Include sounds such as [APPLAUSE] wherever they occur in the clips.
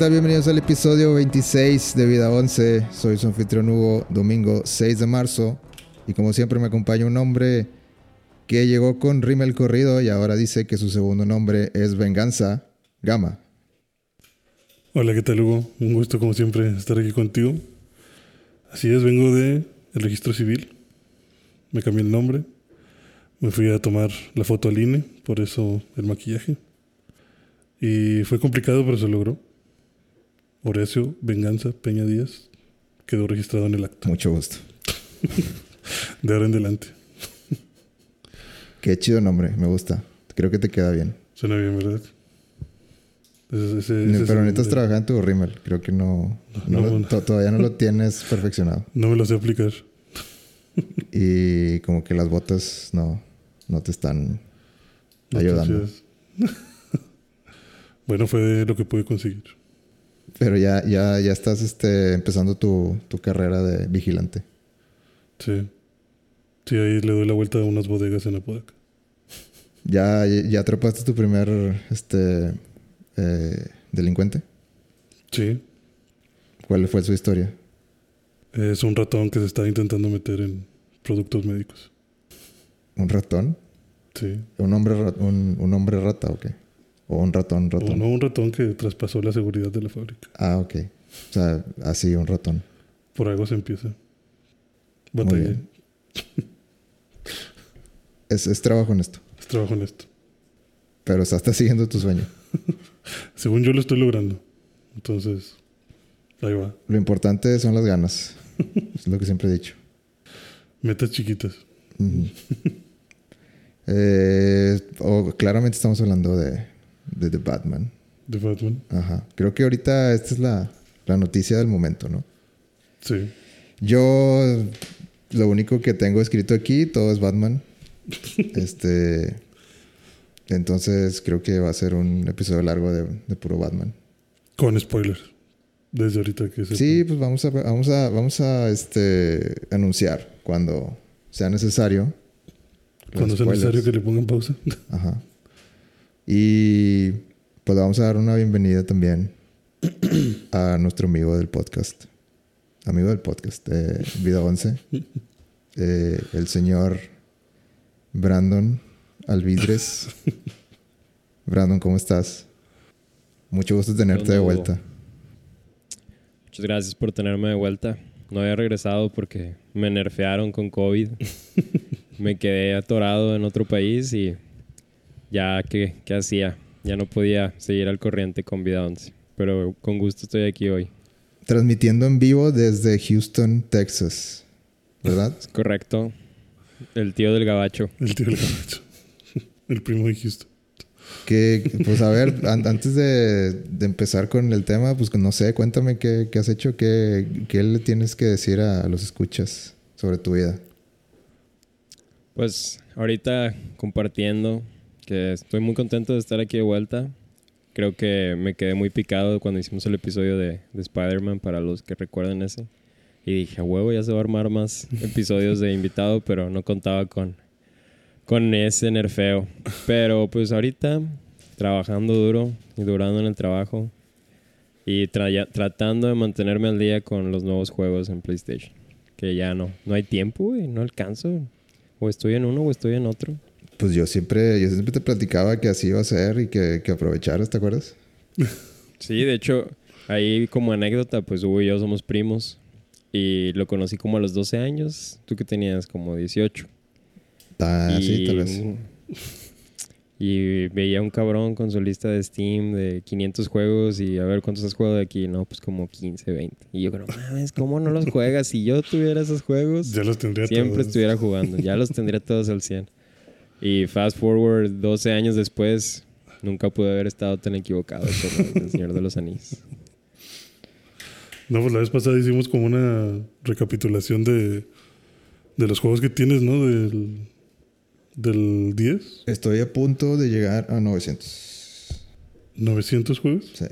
Hola, ¿qué tal? Bienvenidos al episodio 26 de Vida 11. Soy su anfitrión Hugo, domingo 6 de marzo. Y como siempre me acompaña un hombre que llegó con Rimmel Corrido y ahora dice que su segundo nombre es Venganza, Gama. Hola, ¿qué tal Hugo? Un gusto como siempre estar aquí contigo. Así es, vengo de registro civil. Me cambié el nombre. Me fui a tomar la foto al INE, por eso el maquillaje. Y fue complicado, pero se logró. Horacio Venganza Peña Díaz quedó registrado en el acta. Mucho gusto. [LAUGHS] de ahora en adelante. Qué chido nombre, me gusta. Creo que te queda bien. Suena bien, ¿verdad? pero necesitas trabajar en tu rímel. Creo que no, todavía no lo tienes perfeccionado. No me lo sé aplicar. [LAUGHS] y como que las botas no, no te están ayudando. [LAUGHS] Bueno, fue lo que pude conseguir. Pero ya, ya, ya estás este, empezando tu, carrera de vigilante. Sí. Sí, ahí le doy la vuelta a unas bodegas en Apodaca. [LAUGHS] ¿Ya, ya atrapaste tu primer este, eh, delincuente? Sí. ¿Cuál fue su historia? Es un ratón que se está intentando meter en productos médicos. ¿Un ratón? Sí. ¿Un hombre, un, un hombre rata o qué? O un ratón, ratón. O no, un ratón que traspasó la seguridad de la fábrica. Ah, ok. O sea, así, un ratón. Por algo se empieza. Batalla. es, es trabajo en esto. Es trabajo en esto. Pero o sea, estás siguiendo tu sueño. [LAUGHS] Según yo lo estoy logrando. Entonces, ahí va. Lo importante son las ganas. [LAUGHS] es lo que siempre he dicho. Metas chiquitas. [LAUGHS] eh, o claramente estamos hablando de de The Batman. The Batman. Ajá. Creo que ahorita esta es la, la noticia del momento, ¿no? Sí. Yo lo único que tengo escrito aquí, todo es Batman. [LAUGHS] este. Entonces creo que va a ser un episodio largo de, de puro Batman. Con spoilers. Desde ahorita que se. Sí, pues vamos a, vamos a, vamos a este, anunciar cuando sea necesario. Cuando sea necesario que le pongan pausa. Ajá. Y pues vamos a dar una bienvenida también [CLEARS THROAT] a nuestro amigo del podcast. Amigo del podcast de Vida 11. [LAUGHS] Eh, el señor Brandon Alvidres. [LAUGHS] Brandon, ¿cómo estás? Mucho gusto tenerte de vuelta. Muchas gracias por tenerme de vuelta. No había regresado porque me nerfearon con COVID. [LAUGHS] me quedé atorado en otro país y ya que, hacía. Ya no podía seguir al corriente con Vida 11. Pero con gusto estoy aquí hoy. Transmitiendo en vivo desde Houston, Texas. ¿Verdad? Es [LAUGHS] correcto. El tío del gabacho. El tío del gabacho. [LAUGHS] El primo de Houston. Que, pues a ver, antes de, empezar con el tema, pues no sé, cuéntame qué, has hecho, qué, qué, le tienes que decir a los escuchas sobre tu vida. Pues ahorita compartiendo estoy muy contento de estar aquí de vuelta. Creo que me quedé muy picado cuando hicimos el episodio de, de Spider-Man, para los que recuerden ese. Y dije, huevo, ya se va a armar más [LAUGHS] episodios de invitado, pero no contaba con, con ese nerfeo. Pero pues ahorita, trabajando duro y durando en el trabajo y tratando de mantenerme al día con los nuevos juegos en PlayStation. Que ya no, no hay tiempo, y no alcanzo. O estoy en uno o estoy en otro. Pues yo siempre, yo siempre te platicaba que así iba a ser y que, que aprovecharas, ¿te acuerdas? [LAUGHS] Sí, de hecho, ahí como anécdota, pues Hugo y yo somos primos y lo conocí como a los 12 años. Tú que tenías como 18. Ah, sí, tal vez. Y veía un cabrón con su lista de Steam de 500 juegos y a ver cuántos has jugado de aquí. No, pues como 15, 20. Y yo creo, mames, ¿cómo no los juegas? Si yo tuviera esos juegos, ya los tendría siempre estuviera jugando. Ya los tendría todos al 100. Y fast forward 12 años después, nunca pude haber estado tan equivocado con el Señor de los Anillos. No, pues la vez pasada hicimos como una recapitulación de, de los juegos que tienes, ¿no? Del, del 10. Estoy a punto de llegar a 900. ¿900 juegos? Sí.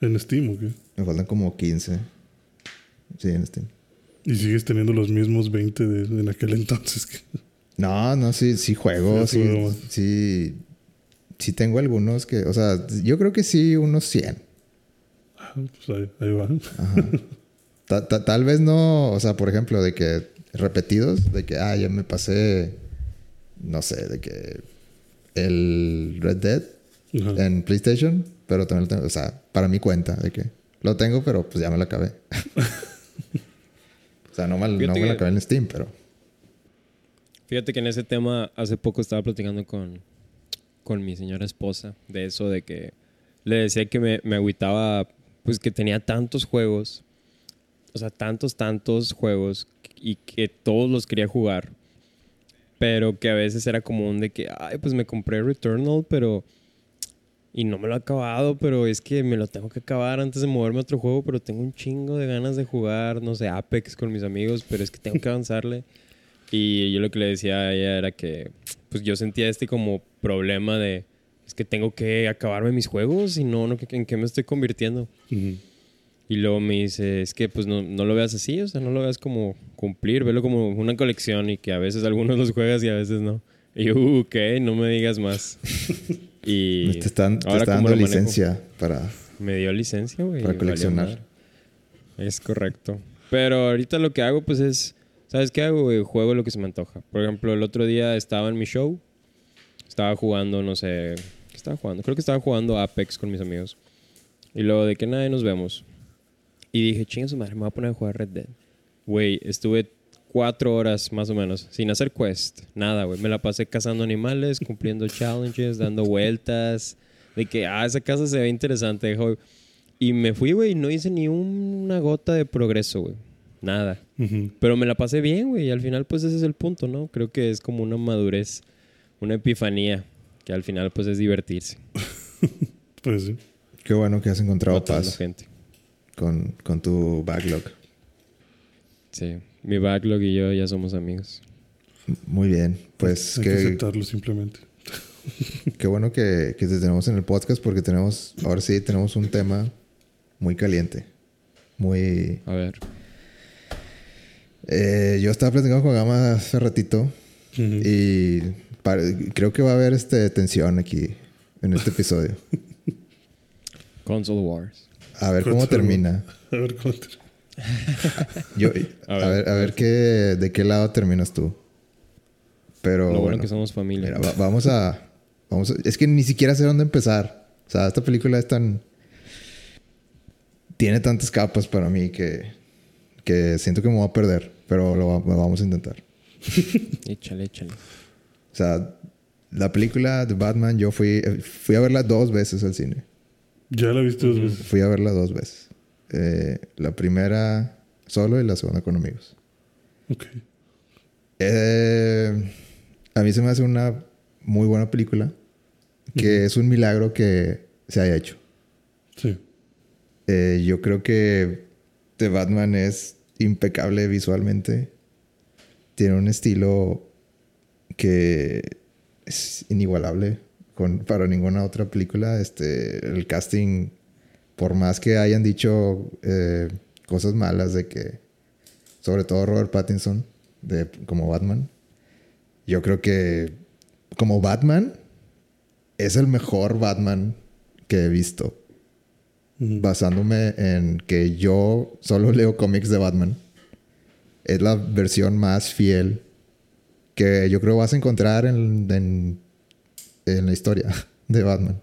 ¿En Steam o qué? Me faltan como 15. Sí, en Steam. Y sigues teniendo los mismos 20 de, en aquel entonces. No, no, sí, sí juego, sí, sí, sí, tengo algunos que, o sea, yo creo que sí, unos 100, pues ahí, ahí va. Ajá. [LAUGHS] Ta- ta- tal vez no, o sea, por ejemplo, de que repetidos, de que, ah, ya me pasé, no sé, de que el Red Dead Ajá. en PlayStation, pero también lo tengo, o sea, para mi cuenta, de que lo tengo, pero pues ya me lo acabé. [LAUGHS] [LAUGHS] o sea, no, me, no me lo acabé en Steam, pero... Fíjate que en ese tema hace poco estaba platicando con, con mi señora esposa de eso, de que le decía que me, me agüitaba, pues que tenía tantos juegos, o sea, tantos, tantos juegos y que todos los quería jugar, pero que a veces era como un de que, ay, pues me compré Returnal, pero... Y no me lo he acabado, pero es que me lo tengo que acabar antes de moverme a otro juego, pero tengo un chingo de ganas de jugar, no sé, Apex con mis amigos, pero es que tengo que avanzarle. Y yo lo que le decía a ella era que pues yo sentía este como problema de es que tengo que acabarme mis juegos y no, no ¿en qué me estoy convirtiendo? Ujú. Y luego me dice, es que pues no, no lo veas así, o sea, no lo veas como cumplir, velo como una colección y que a veces algunos los juegas y a veces no. Y yo, "Uh, ok, no me digas más. [LAUGHS] y te están, te ahora está cómo dando licencia para... Me dio licencia, güey. Para coleccionar. Es correcto. Pero ahorita lo que hago, pues es. ¿Sabes qué hago, güey? Juego lo que se me antoja. Por ejemplo, el otro día estaba en mi show. Estaba jugando, no sé. ¿Qué estaba jugando? Creo que estaba jugando Apex con mis amigos. Y luego de que nadie nos vemos. Y dije, chinga su madre, me voy a poner a jugar Red Dead. Güey, estuve cuatro horas más o menos sin hacer quest. Nada, güey. Me la pasé cazando animales, cumpliendo challenges, dando vueltas. De que, ah, esa casa se ve interesante. Y me fui, güey, y no hice ni una gota de progreso, güey. Nada. Pero me la pasé bien, güey. Y al final, pues ese es el punto, ¿no? Creo que es como una madurez, una epifanía. Que al final, pues es divertirse. [LAUGHS] Pues sí. Qué bueno que has encontrado matando paz gente. con, con tu backlog. Sí. Mi backlog y yo ya somos amigos. Muy bien, pues Hay que qué, aceptarlo simplemente. [LAUGHS] qué bueno que, que te tenemos en el podcast porque tenemos, ahora sí, tenemos un tema muy caliente. Muy... A ver. Eh, yo estaba platicando con Gama hace ratito y creo que va a haber este, tensión aquí en este episodio. [LAUGHS] Console Wars. A ver cómo termina. A ver cómo te... [LAUGHS] Yo, A a ver, ver, a ver qué, de qué lado terminas tú. Pero Lo bueno, bueno, que somos familia. mira, va- vamos a, vamos a- Es que ni siquiera sé dónde empezar. O sea, esta película es tan... Tiene tantas capas para mí que, que siento que me voy a perder. Pero lo, va- lo vamos a intentar. [LAUGHS] Échale, échale. O sea, la película de Batman yo fui, fui a verla dos veces al cine. Ya la viste dos veces. Fui a verla dos veces. Eh, la primera solo y la segunda con amigos. Ok. Eh, a mí se me hace una muy buena película. Que es un milagro que se haya hecho. Sí. Eh, yo creo que The Batman es impecable visualmente. Tiene un estilo que es inigualable para ninguna otra película. Este, el casting, por más que hayan dicho eh, cosas malas de que, sobre todo Robert Pattinson, de, como Batman, yo creo que como Batman es el mejor Batman que he visto. Basándome en que yo solo leo cómics de Batman. Es la versión más fiel que yo creo vas a encontrar en, en, la historia [LAUGHS] de Batman.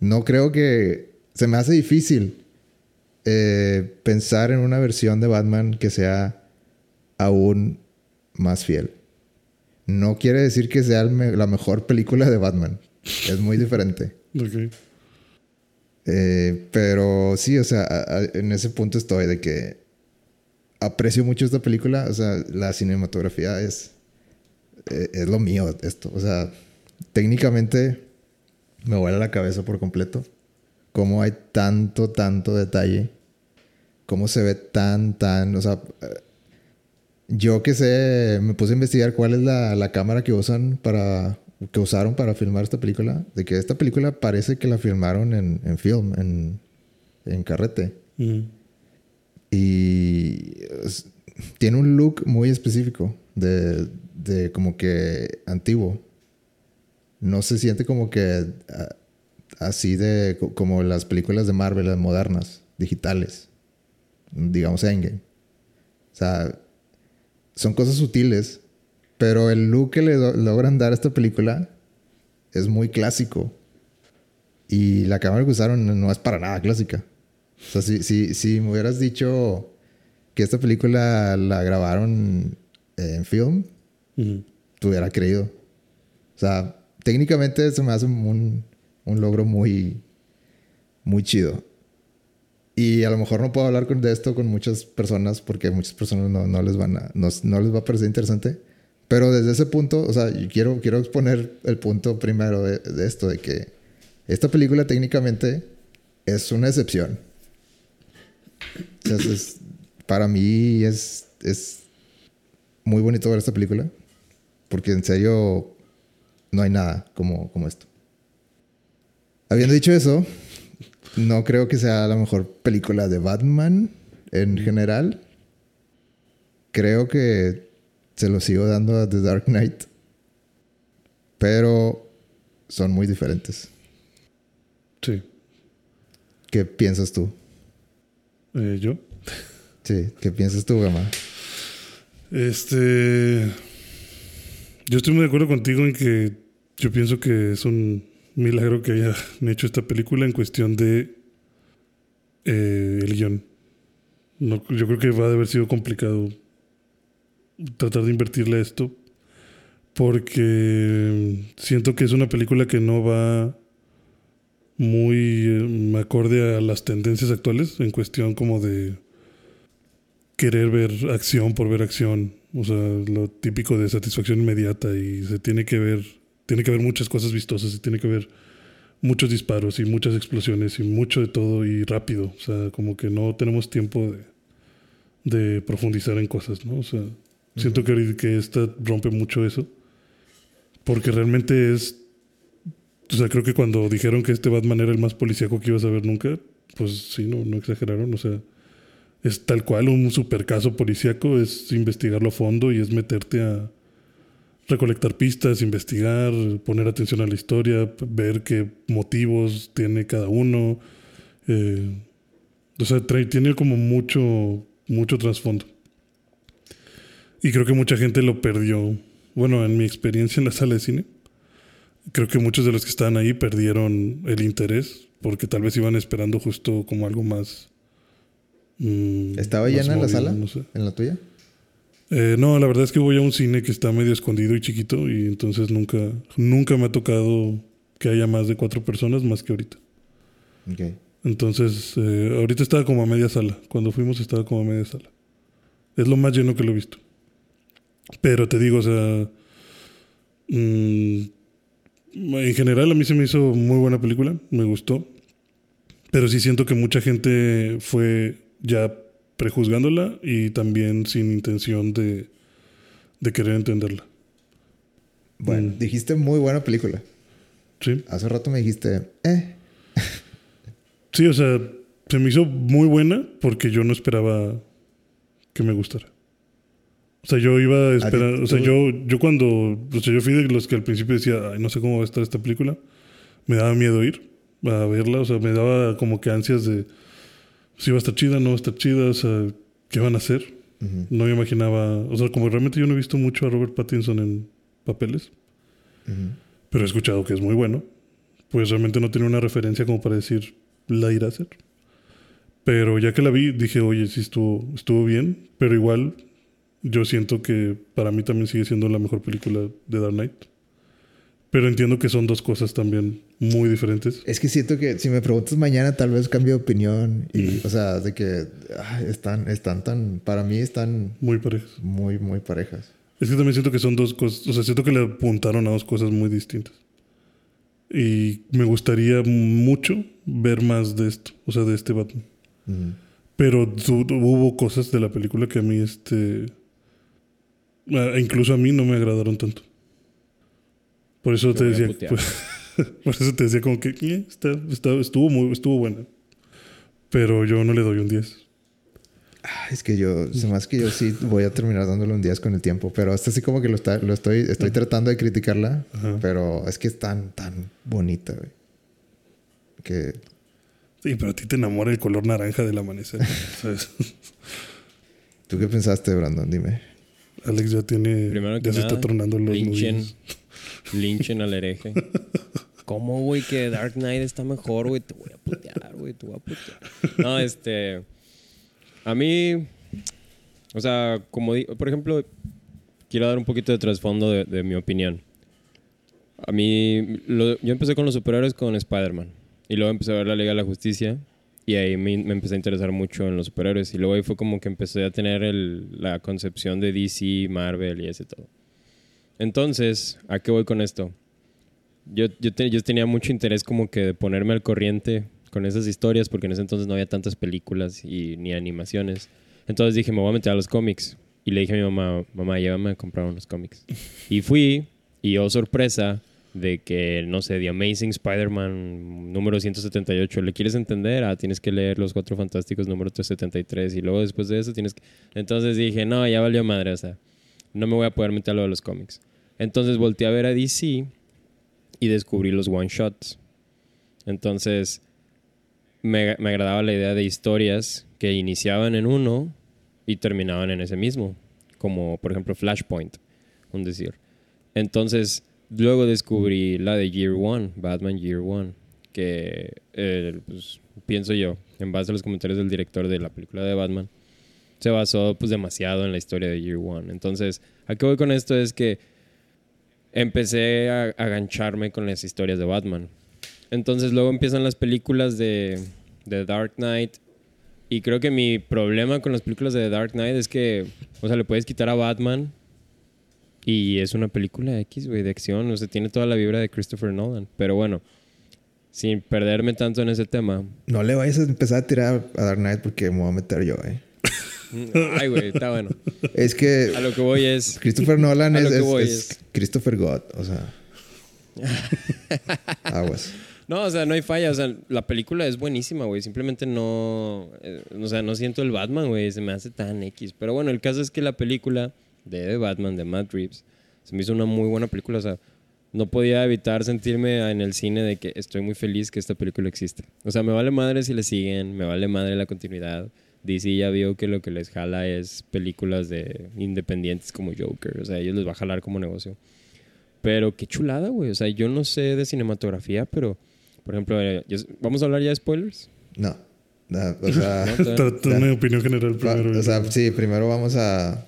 No creo que... Se me hace difícil eh, pensar en una versión de Batman que sea aún más fiel. No quiere decir que sea la mejor película de Batman. Es muy diferente. Eh, pero sí, o sea, a- en ese punto estoy de que aprecio mucho esta película. O sea, la cinematografía es, eh, es lo mío, esto. O sea, técnicamente me vuela la cabeza por completo. Cómo hay tanto, tanto detalle. Cómo se ve tan, tan. O sea, yo que sé, me puse a investigar cuál es la, la cámara que usan para. Que usaron para filmar esta película. De que esta película parece que la filmaron en, en film, en, en carrete. Ujú. Y es- tiene un look muy específico de, de como que antiguo. No se siente como que así de co- como las películas de Marvel, las modernas. digitales. Digamos Endgame. O sea, son cosas sutiles, pero el look que le logran dar a esta película es muy clásico. Y la cámara que usaron no es para nada clásica. O sea, si, si, si me hubieras dicho que esta película la grabaron en film, te hubiera creído. O sea, técnicamente se me hace un, un logro muy, muy chido. Y a lo mejor no puedo hablar de esto con muchas personas porque muchas personas no, no les van a, no, no, les va a parecer interesante. Pero desde ese punto, o sea, quiero, quiero exponer el punto primero de, esto, de que esta película técnicamente es una excepción. Sea, es, para mí es, es muy bonito ver esta película. Porque en serio no hay nada como, como esto. Habiendo dicho eso, no creo que sea la mejor película de Batman en general. Creo que se lo sigo dando a The Dark Knight. Pero son muy diferentes. Sí. ¿Qué piensas tú? Eh, ¿Yo? Sí, ¿qué piensas tú, Gama? Este. Yo estoy muy de acuerdo contigo en que yo pienso que es un milagro que hayan [LAUGHS] hecho esta película en cuestión de eh, el guion. No, yo creo que va a haber sido complicado tratar de invertirle esto porque siento que es una película que no va muy eh, acorde a las tendencias actuales en cuestión como de querer ver acción por ver acción, o sea, lo típico de satisfacción inmediata y se tiene que ver tiene que haber muchas cosas vistosas y tiene que haber muchos disparos y muchas explosiones y mucho de todo y rápido. O sea, como que no tenemos tiempo de, de profundizar en cosas, ¿no? O sea, siento que, que esta rompe mucho eso. Porque realmente es. O sea, creo que cuando dijeron que este Batman era el más policíaco que ibas a ver nunca, pues sí, no, no exageraron. O sea, es tal cual un super caso policíaco, es investigarlo a fondo y es meterte a recolectar pistas, investigar, poner atención a la historia, ver qué motivos tiene cada uno. Eh, o sea, tiene como mucho, mucho trasfondo. Y creo que mucha gente lo perdió. Bueno, en mi experiencia en la sala de cine, creo que muchos de los que estaban ahí perdieron el interés porque tal vez iban esperando justo como algo más. Mm, ¿Estaba llena en la sala? ¿En la tuya? Eh, no, la verdad es que voy a un cine que está medio escondido y chiquito y entonces nunca, nunca me ha tocado que haya más de cuatro personas más que ahorita. Okay. Entonces, eh, ahorita estaba como a media sala. Cuando fuimos estaba como a media sala. Es lo más lleno que lo he visto. Pero te digo, o sea, mm, en general a mí se me hizo muy buena película, me gustó. Pero sí siento que mucha gente fue ya prejuzgándola y también sin intención de, de querer entenderla. Bueno, mm. dijiste muy buena película. Sí. Hace rato me dijiste, eh. sí, o sea, se me hizo muy buena porque yo no esperaba que me gustara. O sea, yo iba a esperar, o sea, yo, yo cuando, o sea, yo fui de los que al principio decía, ay, no sé cómo va a estar esta película, me daba miedo ir a verla, o sea, me daba como que ansias de, si va a estar chida, no va a estar chida, o sea, ¿qué van a hacer? No me imaginaba, o sea, como realmente yo no he visto mucho a Robert Pattinson en papeles, pero he escuchado que es muy bueno, pues realmente no tiene una referencia como para decir, la irá a hacer. Pero ya que la vi, dije, oye, sí estuvo, estuvo bien, pero igual yo siento que para mí también sigue siendo la mejor película de Dark Knight. Pero entiendo que son dos cosas también muy diferentes. Es que siento que si me preguntas mañana, tal vez cambie de opinión. Y, o sea, de que están, están tan. Para mí están. Muy parejas. Muy, muy parejas. Es que también siento que son dos cosas. O sea, siento que le apuntaron a dos cosas muy distintas. Y me gustaría mucho ver más de esto. O sea, de este Batman. Pero hubo cosas de la película que a mí, este. Incluso a mí no me agradaron tanto. Por eso te decía. [LAUGHS] por eso te decía como que eh, estuvo, muy, estuvo buena. Pero yo no le doy un 10. Ah, es que yo, más que yo sí voy a terminar dándole un 10 con el tiempo, pero hasta así como que lo, está, lo estoy, estoy tratando de criticarla, pero es que es tan, tan bonita, güey. Que... Sí, pero a ti te enamora el color naranja del amanecer. ¿sabes? [LAUGHS] ¿Tú qué pensaste, Brandon? Dime. Alex ya tiene. Primero que ya se nada, está tornando los linchen, [LAUGHS] linchen al hereje. [LAUGHS] ¿Cómo, güey, que Dark Knight está mejor, güey? Te voy a putear, güey, te voy a putear. No, [LAUGHS] este... A mí... O sea, como di- por ejemplo, quiero dar un poquito de trasfondo de, de mi opinión. A mí, lo- yo empecé con los superhéroes con Spider-Man. Y luego empecé a ver la Liga de la Justicia. Y ahí me, me empecé a interesar mucho en los superhéroes. Y luego ahí fue como que empecé a tener el- la concepción de DC, Marvel y ese todo. Entonces, ¿a qué voy con esto? Yo, yo, te- yo tenía mucho interés como que de ponerme al corriente con esas historias porque en ese entonces no había tantas películas y ni animaciones. Entonces dije, me voy a meter a los cómics. Y le dije a mi mamá, mamá, llévame a comprar unos cómics. Y fui, y oh sorpresa, de que, no sé, The Amazing Spider-Man número 178, ¿le quieres entender? Ah, tienes que leer Los Cuatro Fantásticos número 373 y luego después de eso tienes que... Entonces dije, no, ya valió madre, o sea, no me voy a poder meter a lo de los cómics. Entonces volteé a ver a DC y descubrí los one-shots. Entonces me, me agradaba la idea de historias que iniciaban en uno y terminaban en ese mismo, como por ejemplo Flashpoint, un decir. Entonces, luego descubrí la de Year One, Batman Year One, que eh, pues, pienso yo, en base a los comentarios del director de la película de Batman, se basó pues demasiado en la historia de Year One. Entonces, ¿a qué voy con esto? Es que empecé a, a gancharme con las historias de Batman. Entonces luego empiezan las películas de, de Dark Knight. Y creo que mi problema con las películas de Dark Knight es que, o sea, le puedes quitar a Batman y es una película X, güey, de acción. O sea, tiene toda la vibra de Christopher Nolan. Pero bueno, sin perderme tanto en ese tema. No le vayas a empezar a tirar a Dark Knight porque me voy a meter yo, eh. Ay, güey, está bueno. [LAUGHS] Es que A lo que voy es... Christopher Nolan [LAUGHS] es, es es- Christopher God, o sea. [LAUGHS] Aguas. No, o sea, no hay falla. O sea, la película es buenísima, güey. Simplemente no. eh, o sea, no siento el Batman, güey. Se me hace tan X. Pero bueno, el caso es que la película de Batman, de Matt Reeves, se me hizo una muy buena película. O sea, no podía evitar sentirme en el cine de que estoy muy feliz que esta película existe. O sea, me vale madre si le siguen, me vale madre la continuidad. DC ya vio que lo que les jala es películas de independientes como Joker. O sea, ellos les va a jalar como negocio. Pero qué chulada, güey. O sea, yo no sé de cinematografía, pero, por ejemplo, eh, ¿vamos a hablar ya de spoilers? No. No, o sea, [LAUGHS] No, una opinión general primero. o sea, sí, primero vamos a,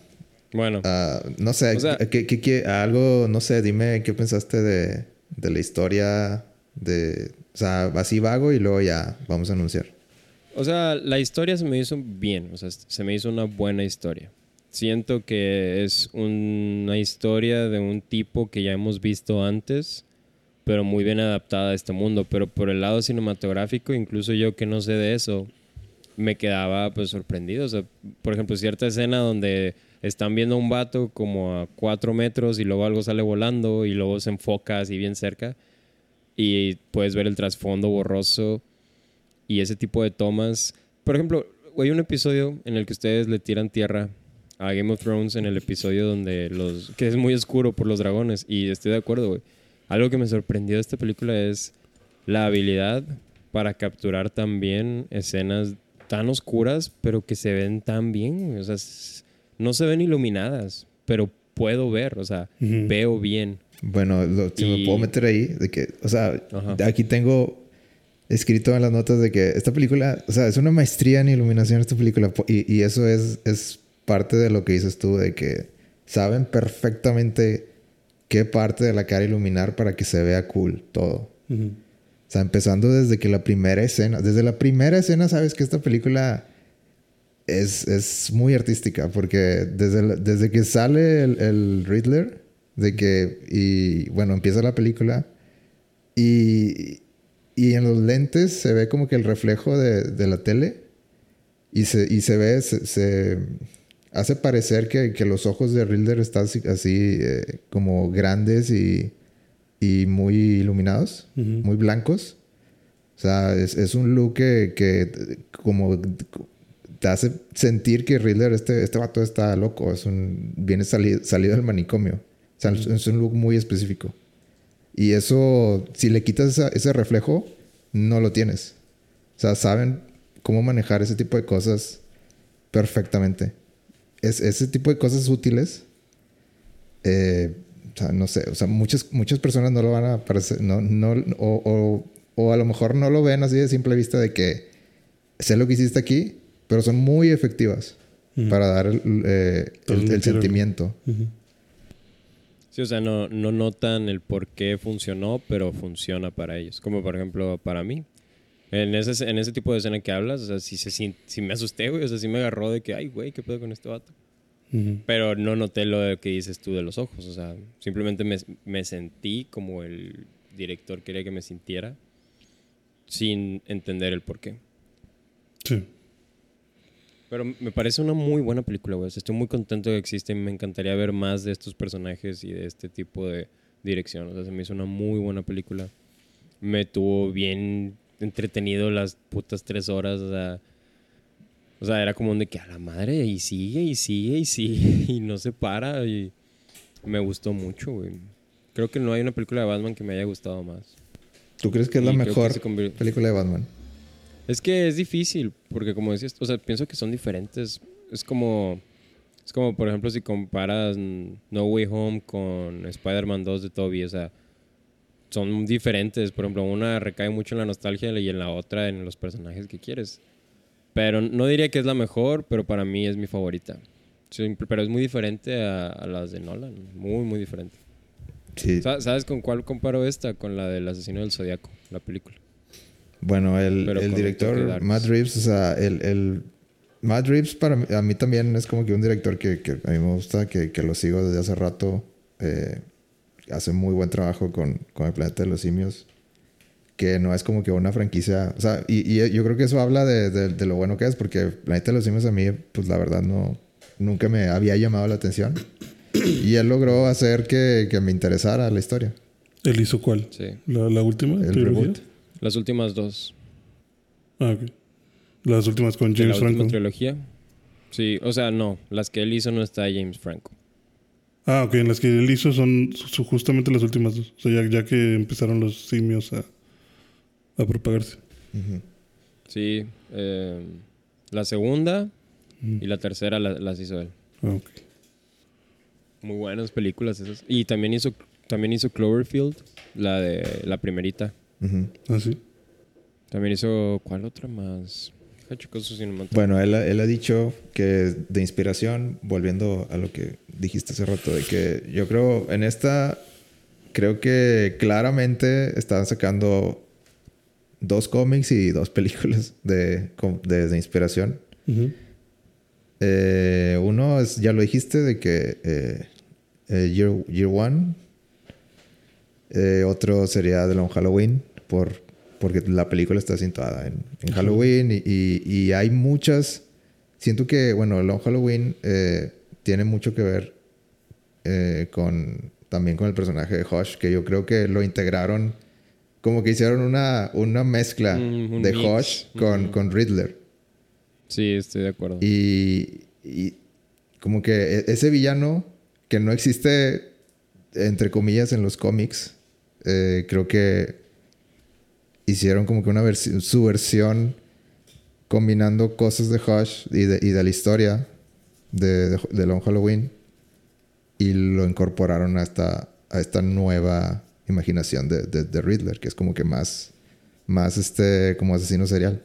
Bueno, a- no sé, O sea- ¿qué, qué- qué- algo, no sé, dime qué pensaste de, de la historia de, o sea, así vago y luego ya vamos a anunciar. o sea, la historia se me hizo bien. O sea, se me hizo una buena historia. Siento que es una historia de un tipo que ya hemos visto antes, pero muy bien adaptada a este mundo. Pero por el lado cinematográfico, incluso yo que no sé de eso, me quedaba pues sorprendido. O sea, por ejemplo, cierta escena donde están viendo a un vato como a cuatro metros y luego algo sale volando y luego se enfoca así bien cerca y puedes ver el trasfondo borroso y ese tipo de tomas. Por ejemplo, hay un episodio en el que ustedes le tiran tierra a Game of Thrones en el episodio donde los que es muy oscuro por los dragones y estoy de acuerdo, güey. Algo que me sorprendió de esta película es la habilidad para capturar también escenas tan oscuras, pero que se ven tan bien, o sea, s- no se ven iluminadas, pero puedo ver, o sea, veo bien. Bueno, lo- si me Y- puedo meter ahí, de que, o sea, Ajá. aquí tengo escrito en las notas de que esta película, o sea, es una maestría en iluminación esta película y, y eso es, es parte de lo que dices tú, de que saben perfectamente qué parte de la cara iluminar para que se vea cool todo. O sea, empezando desde que la primera escena, desde la primera escena sabes que esta película es, es muy artística, porque desde, desde que sale el, el Riddler, de que, y bueno, empieza la película, y, y en los lentes se ve como que el reflejo de, de la tele, y se, y se ve, se, se hace parecer que, que los ojos de Riddler están así, así, eh, como grandes y, y muy iluminados, muy blancos. O sea, es, es un look que, que como te hace sentir que Riddler, este, este vato está loco. Es un, viene sali- salido del manicomio. O sea, es- es un look muy específico. Y eso, si le quitas esa- ese reflejo, no lo tienes. O sea, saben cómo manejar ese tipo de cosas perfectamente. Es, ese tipo de cosas útiles, eh, o sea, no sé, o sea, muchas, muchas personas no lo van a parecer, no, no, o, o, o a lo mejor no lo ven así de simple vista de que sé lo que hiciste aquí, pero son muy efectivas para dar el, eh, el- el sentimiento. Sí, o sea, no, no notan el por qué funcionó, pero funciona para ellos. Como por ejemplo para mí. En ese, en ese tipo de escena que hablas, o sea, sí, se sien- sí me asusté, güey. O sea, sí me agarró de que, ay, güey, ¿qué pedo con este vato? Pero no noté lo que dices tú de los ojos. O sea, simplemente me, me sentí como el director quería que me sintiera sin entender el por qué. Sí. Pero me parece una muy buena película, güey. O sea, estoy muy contento de que existe. Me encantaría ver más de estos personajes y de este tipo de dirección. O sea, se me hizo una muy buena película. Me tuvo bien entretenido las putas tres horas. O sea, o sea era como un de que a la madre y sigue y sigue y sigue [LAUGHS] y no se para. Y me gustó mucho, güey. Creo que no hay una película de Batman que me haya gustado más. ¿Tú crees que es la Y mejor película de Batman? Es que es difícil, porque como decías, o sea, pienso que son diferentes. Es como, es como por ejemplo, si comparas No Way Home con Spider-Man 2 de Toby, o sea, son diferentes. Por ejemplo, una recae mucho en la nostalgia y en la otra en los personajes que quieres. Pero no diría que es la mejor, pero para mí es mi favorita. Sí, pero es muy diferente a, a las de Nolan, muy, muy diferente. Sí. Sa- ¿Sabes con cuál comparo esta? Con la del asesino del Zodiaco, la película. Bueno, el, director. Matt Reeves, o sea, el, el Matt Reeves para mí, a mí también es como que un director que, que a mí me gusta, que, que lo sigo desde hace rato. eh, hace muy buen trabajo con, con el planeta de los simios. Que no es como que una franquicia. O sea, y, y yo creo que eso habla de, de- de lo bueno que es, porque Planeta de los Simios a mí, pues la verdad, no. Nunca me había llamado la atención. Y él logró hacer que, que me interesara la historia. ¿Él hizo cuál? Sí. ¿La, la última? El trilogía? reboot. Las últimas dos. Ah, ok. Las últimas con de la James última Franco. trilogía. Sí, o sea, no. Las que él hizo no está James Franco. Ah, ok. En las que él hizo son justamente las últimas dos. O sea, ya, ya que empezaron los simios a, a propagarse. Sí. eh, la segunda y la tercera la- las hizo él. Ah, ok. Muy buenas películas esas. Y también hizo, también hizo Cloverfield, la de la primerita. Ah, sí. También hizo, ¿cuál otra más? Bueno, él, él ha dicho que de inspiración, volviendo a lo que dijiste hace rato, de que yo creo en esta, creo que claramente están sacando dos cómics y dos películas de, com- de, de inspiración. Eh, uno es, ya lo dijiste, de que eh, eh, Year, Year One. Eh, otro sería The Long Halloween, por, porque la película está situada en, en Halloween y, y- y hay muchas. Siento que, bueno, Long Halloween eh, tiene mucho que ver eh, con también con el personaje de Hush, que yo creo que lo integraron, como que hicieron una, una mezcla Mm, un de mix. Hush con, con Riddler. Sí, estoy de acuerdo. Y, y como que e- ese villano que no existe, entre comillas, en los cómics, eh, creo que hicieron como que una versi- su versión combinando cosas de Hush y de, y de la historia de, de, de Long Halloween y lo incorporaron a esta, a esta nueva imaginación de, de, de Riddler, que es como que más, más este, como asesino serial.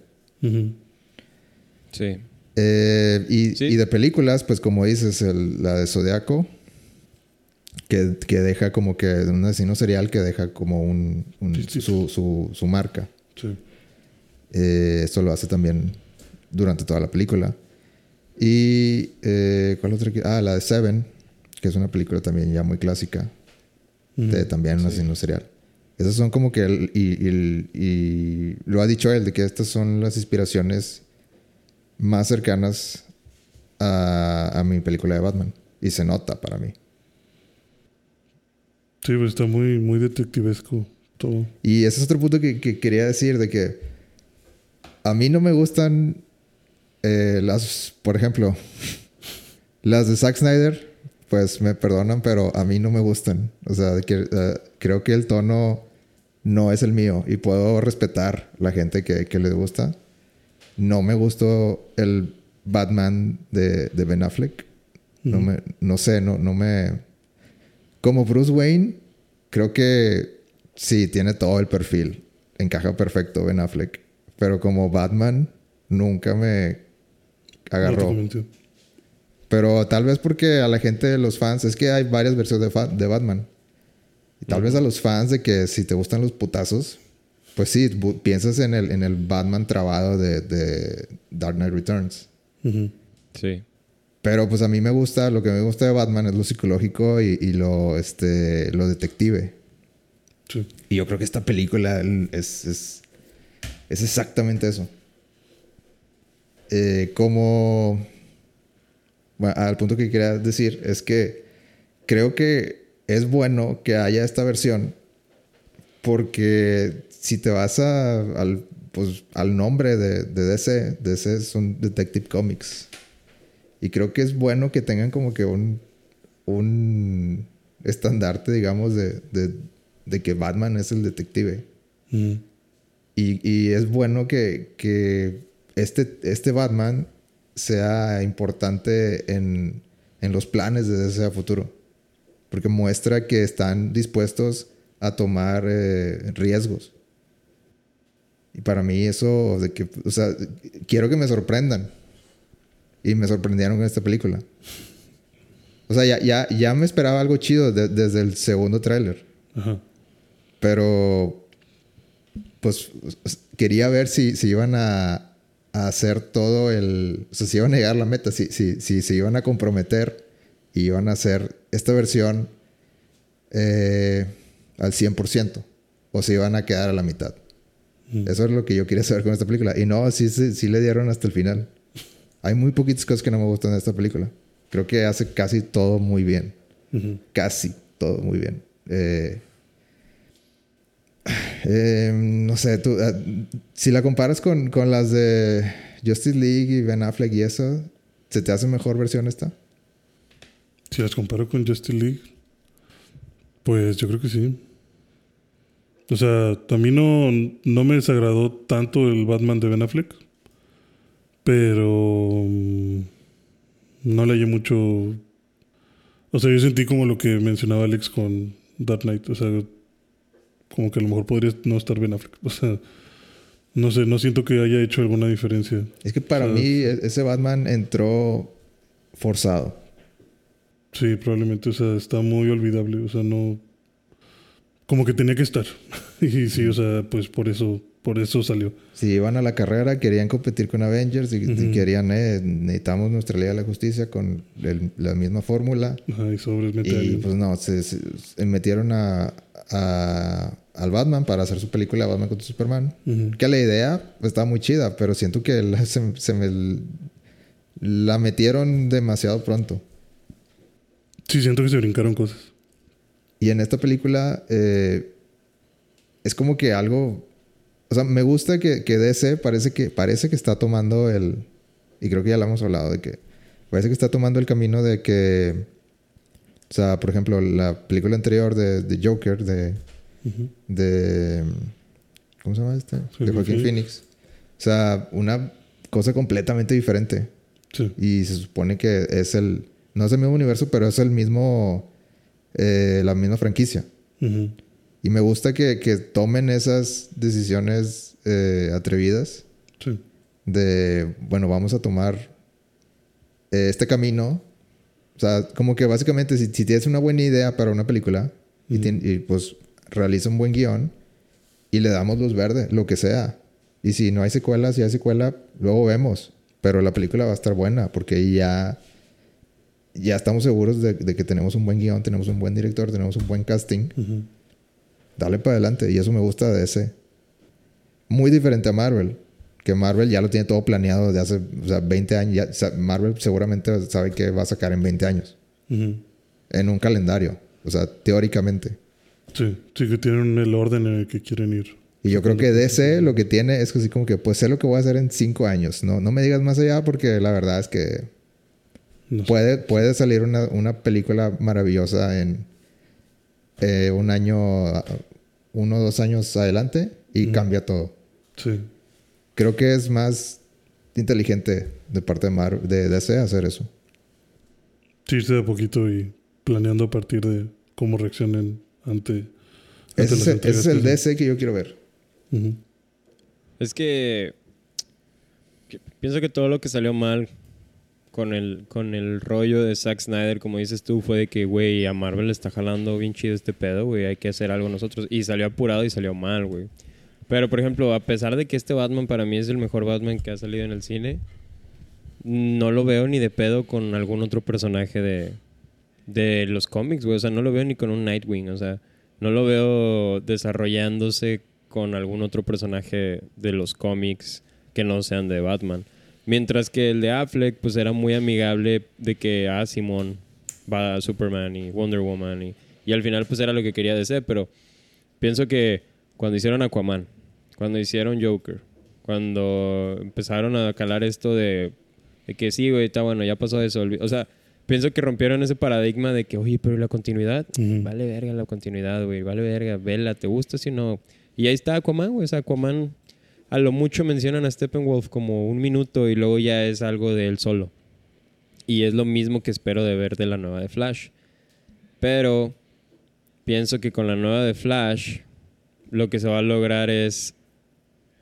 Sí. Eh, y, Sí. y de películas, pues como dices, el- la de Zodiaco, que, que deja como que un asesino serial que deja como un, un- Sí, sí. Su, su, su marca. Sí. Eh, esto lo hace también durante toda la película. Y eh, ¿cuál otra? Ah, la de Seven, que es una película también ya muy clásica, de también un asesino serial. Esas son como que, el- y, y- y lo ha dicho él, de que estas son las inspiraciones más cercanas a, a mi película de Batman. Y se nota para mí. Sí, pues está muy, muy detectivesco todo. Y ese es otro punto que, que quería decir, de que a mí no me gustan eh, las, por ejemplo, [LAUGHS] las de Zack Snyder, pues me perdonan, pero a mí no me gustan. O sea, de que, eh, creo que el tono no es el mío y puedo respetar la gente que, que le gusta. no me gustó el Batman de, de Ben Affleck. No, me, no sé, no, no me... Como Bruce Wayne, creo que sí, tiene todo el perfil. Encaja perfecto Ben Affleck. Pero como Batman, nunca me agarró. Pero tal vez porque a la gente, los fans, es que hay varias versiones de, de Batman. Y tal vez a los fans de que si te gustan los putazos, pues sí, piensas en el, en el Batman trabado de, de Dark Knight Returns. Sí. Pero pues a mí me gusta, lo que me gusta de Batman es lo psicológico y, y lo, este, lo detective. Sí. Y yo creo que esta película es, es, es exactamente eso. Eh, como... Bueno, al punto que quería decir es que creo que es bueno que haya esta versión porque si te vas a- al, pues, al nombre de, de DC, DC son Detective Comics. Y creo que es bueno que tengan como que un, un estandarte, digamos, de, de, de que Batman es el detective. Ujú. Y, y es bueno que, que este, este Batman sea importante en, en los planes de a futuro. Porque muestra que están dispuestos a tomar eh, riesgos. Y para mí eso de que, o sea, quiero que me sorprendan. Y me sorprendieron con esta película. O sea, ya, ya, ya me esperaba algo chido de- desde el segundo tráiler. Pero, pues, quería ver si, si iban a, a hacer todo el... O sea, si iban a llegar a la meta, si, si, si se iban a comprometer y iban a hacer esta versión eh, al 100%. O si iban a quedar a la mitad. Mm. Eso es lo que yo quería saber con esta película. Y no, sí, sí, sí le dieron hasta el final. Hay muy poquitas cosas que no me gustan de esta película. Creo que hace casi todo muy bien casi todo muy bien. Eh, eh, no sé, tú, ah, si la comparas con, con las de Justice League y Ben Affleck y eso, ¿se te hace mejor versión esta? Si las comparo con Justice League, pues yo creo que sí. O sea, a mí no, no me desagradó tanto el Batman de Ben Affleck, pero mm, no le hallé mucho. O sea, yo sentí como lo que mencionaba Alex con Dark Knight, o sea, como que a lo mejor podría no estar Ben Affleck. O sea, no sé, no siento que haya hecho alguna diferencia. Es que para mí e- ese Batman entró forzado. Sí, probablemente, o sea, está muy olvidable, o sea, no... Como que tenía que estar. [LAUGHS] y sí, o sea, pues por eso, por eso salió. Si iban a la carrera, querían competir con Avengers y, querían, eh, necesitamos nuestra Liga de la Justicia con el- la misma fórmula. Ajá, y sobres Y pues no, se, se- se metieron a, a- al Batman para hacer su película Batman contra Superman. Ujú. Que la idea estaba muy chida, pero siento que la- se, se me la metieron demasiado pronto. Sí, siento que se brincaron cosas. Y en esta película eh, es como que algo... O sea, me gusta que, que DC parece que, parece que está tomando el... Y creo que ya lo hemos hablado de que... Parece que está tomando el camino de que... O sea, por ejemplo, la película anterior de, de Joker, de, de... ¿Cómo se llama este? De Joaquin Phoenix. O sea, una cosa completamente diferente. Sí. Y se supone que es el... No es el mismo universo, pero es el mismo... eh, la misma franquicia. Ujú. Y me gusta que, que tomen esas decisiones eh, atrevidas Sí. de, bueno, vamos a tomar eh, este camino. O sea, como que básicamente si, si tienes una buena idea para una película y, Ujú. tien- y, pues realiza un buen guion y le damos luz verde, lo que sea. Y si no hay secuela, si hay secuela, luego vemos. Pero la película va a estar buena porque ya, ya estamos seguros de, de que tenemos un buen guion, tenemos un buen director, tenemos un buen casting Ujú. Dale para adelante. Y eso me gusta de ese. Muy diferente a Marvel. Que Marvel ya lo tiene todo planeado desde hace o sea, 20 años. Ya, o sea, Marvel seguramente sabe que va a sacar en 20 años. En un calendario. O sea, teóricamente. Sí, sí que tienen el orden en el que quieren ir. Y yo creo que DC lo que tiene es que así como que pues sé lo que voy a hacer en 5 años. No, no me digas más allá porque la verdad es que No sé. puede, puede salir una, una película maravillosa en eh, un año, uno o dos años adelante y cambia todo. Sí. creo que es más inteligente de parte de, Mar de DC hacer eso. Sí, irse de poquito y planeando a partir de cómo reaccionen ante. ante Ese, las es el- ese es. DC que yo quiero ver. Es que, que pienso que todo lo que salió mal con el, con el rollo de Zack Snyder, como dices tú, fue de que, güey, a Marvel le está jalando bien chido este pedo, güey, hay que hacer algo nosotros. Y salió apurado y salió mal, güey. Pero, por ejemplo, a pesar de que este Batman para mí es el mejor Batman que ha salido en el cine, no lo veo ni de pedo con algún otro personaje de, de los cómics, güey. O sea, no lo veo ni con un Nightwing, o sea, no lo veo desarrollándose con algún otro personaje de los cómics que no sean de Batman. Mientras que el de Affleck, pues era muy amigable de que, ah, Simón va a Superman y Wonder Woman y, y al final pues era lo que quería DC, pero pienso que cuando hicieron Aquaman, cuando hicieron Joker, cuando empezaron a calar esto de, de que sí, güey, está bueno, ya pasó eso. O sea, pienso que rompieron ese paradigma de que, oye, pero ¿y la continuidad? Ujú. Vale verga la continuidad, güey. Vale verga, vela, ¿te gusta si no? Y ahí está Aquaman, güey. O sea, Aquaman, a lo mucho mencionan a Steppenwolf como un minuto y luego ya es algo de él solo. Y es lo mismo que espero de ver de la nueva de Flash. Pero pienso que con la nueva de Flash, lo que se va a lograr es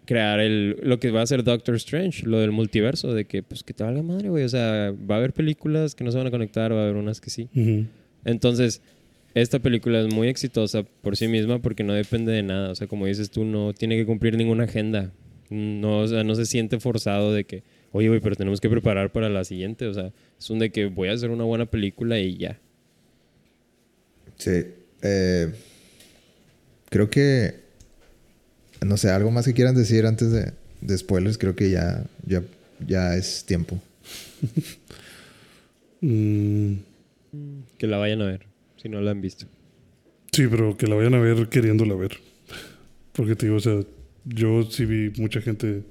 crear el, lo que va a hacer Doctor Strange, lo del multiverso, de que pues que te valga madre, güey. O sea, va a haber películas que no se van a conectar, va a haber unas que sí. Entonces, esta película es muy exitosa por sí misma porque no depende de nada. O sea, como dices tú, no tiene que cumplir ninguna agenda. No, o sea, no se siente forzado de que, oye, güey, pero tenemos que preparar para la siguiente. O sea, es un de que voy a hacer una buena película y ya. Sí. Eh, creo que. No sé, algo más que quieran decir antes de, de spoilers. Creo que ya, ya, ya es tiempo. [LAUGHS] Mm, Que la vayan a ver, si no la han visto. sí, pero que la vayan a ver queriéndola ver. Porque te digo, o sea, yo sí vi mucha gente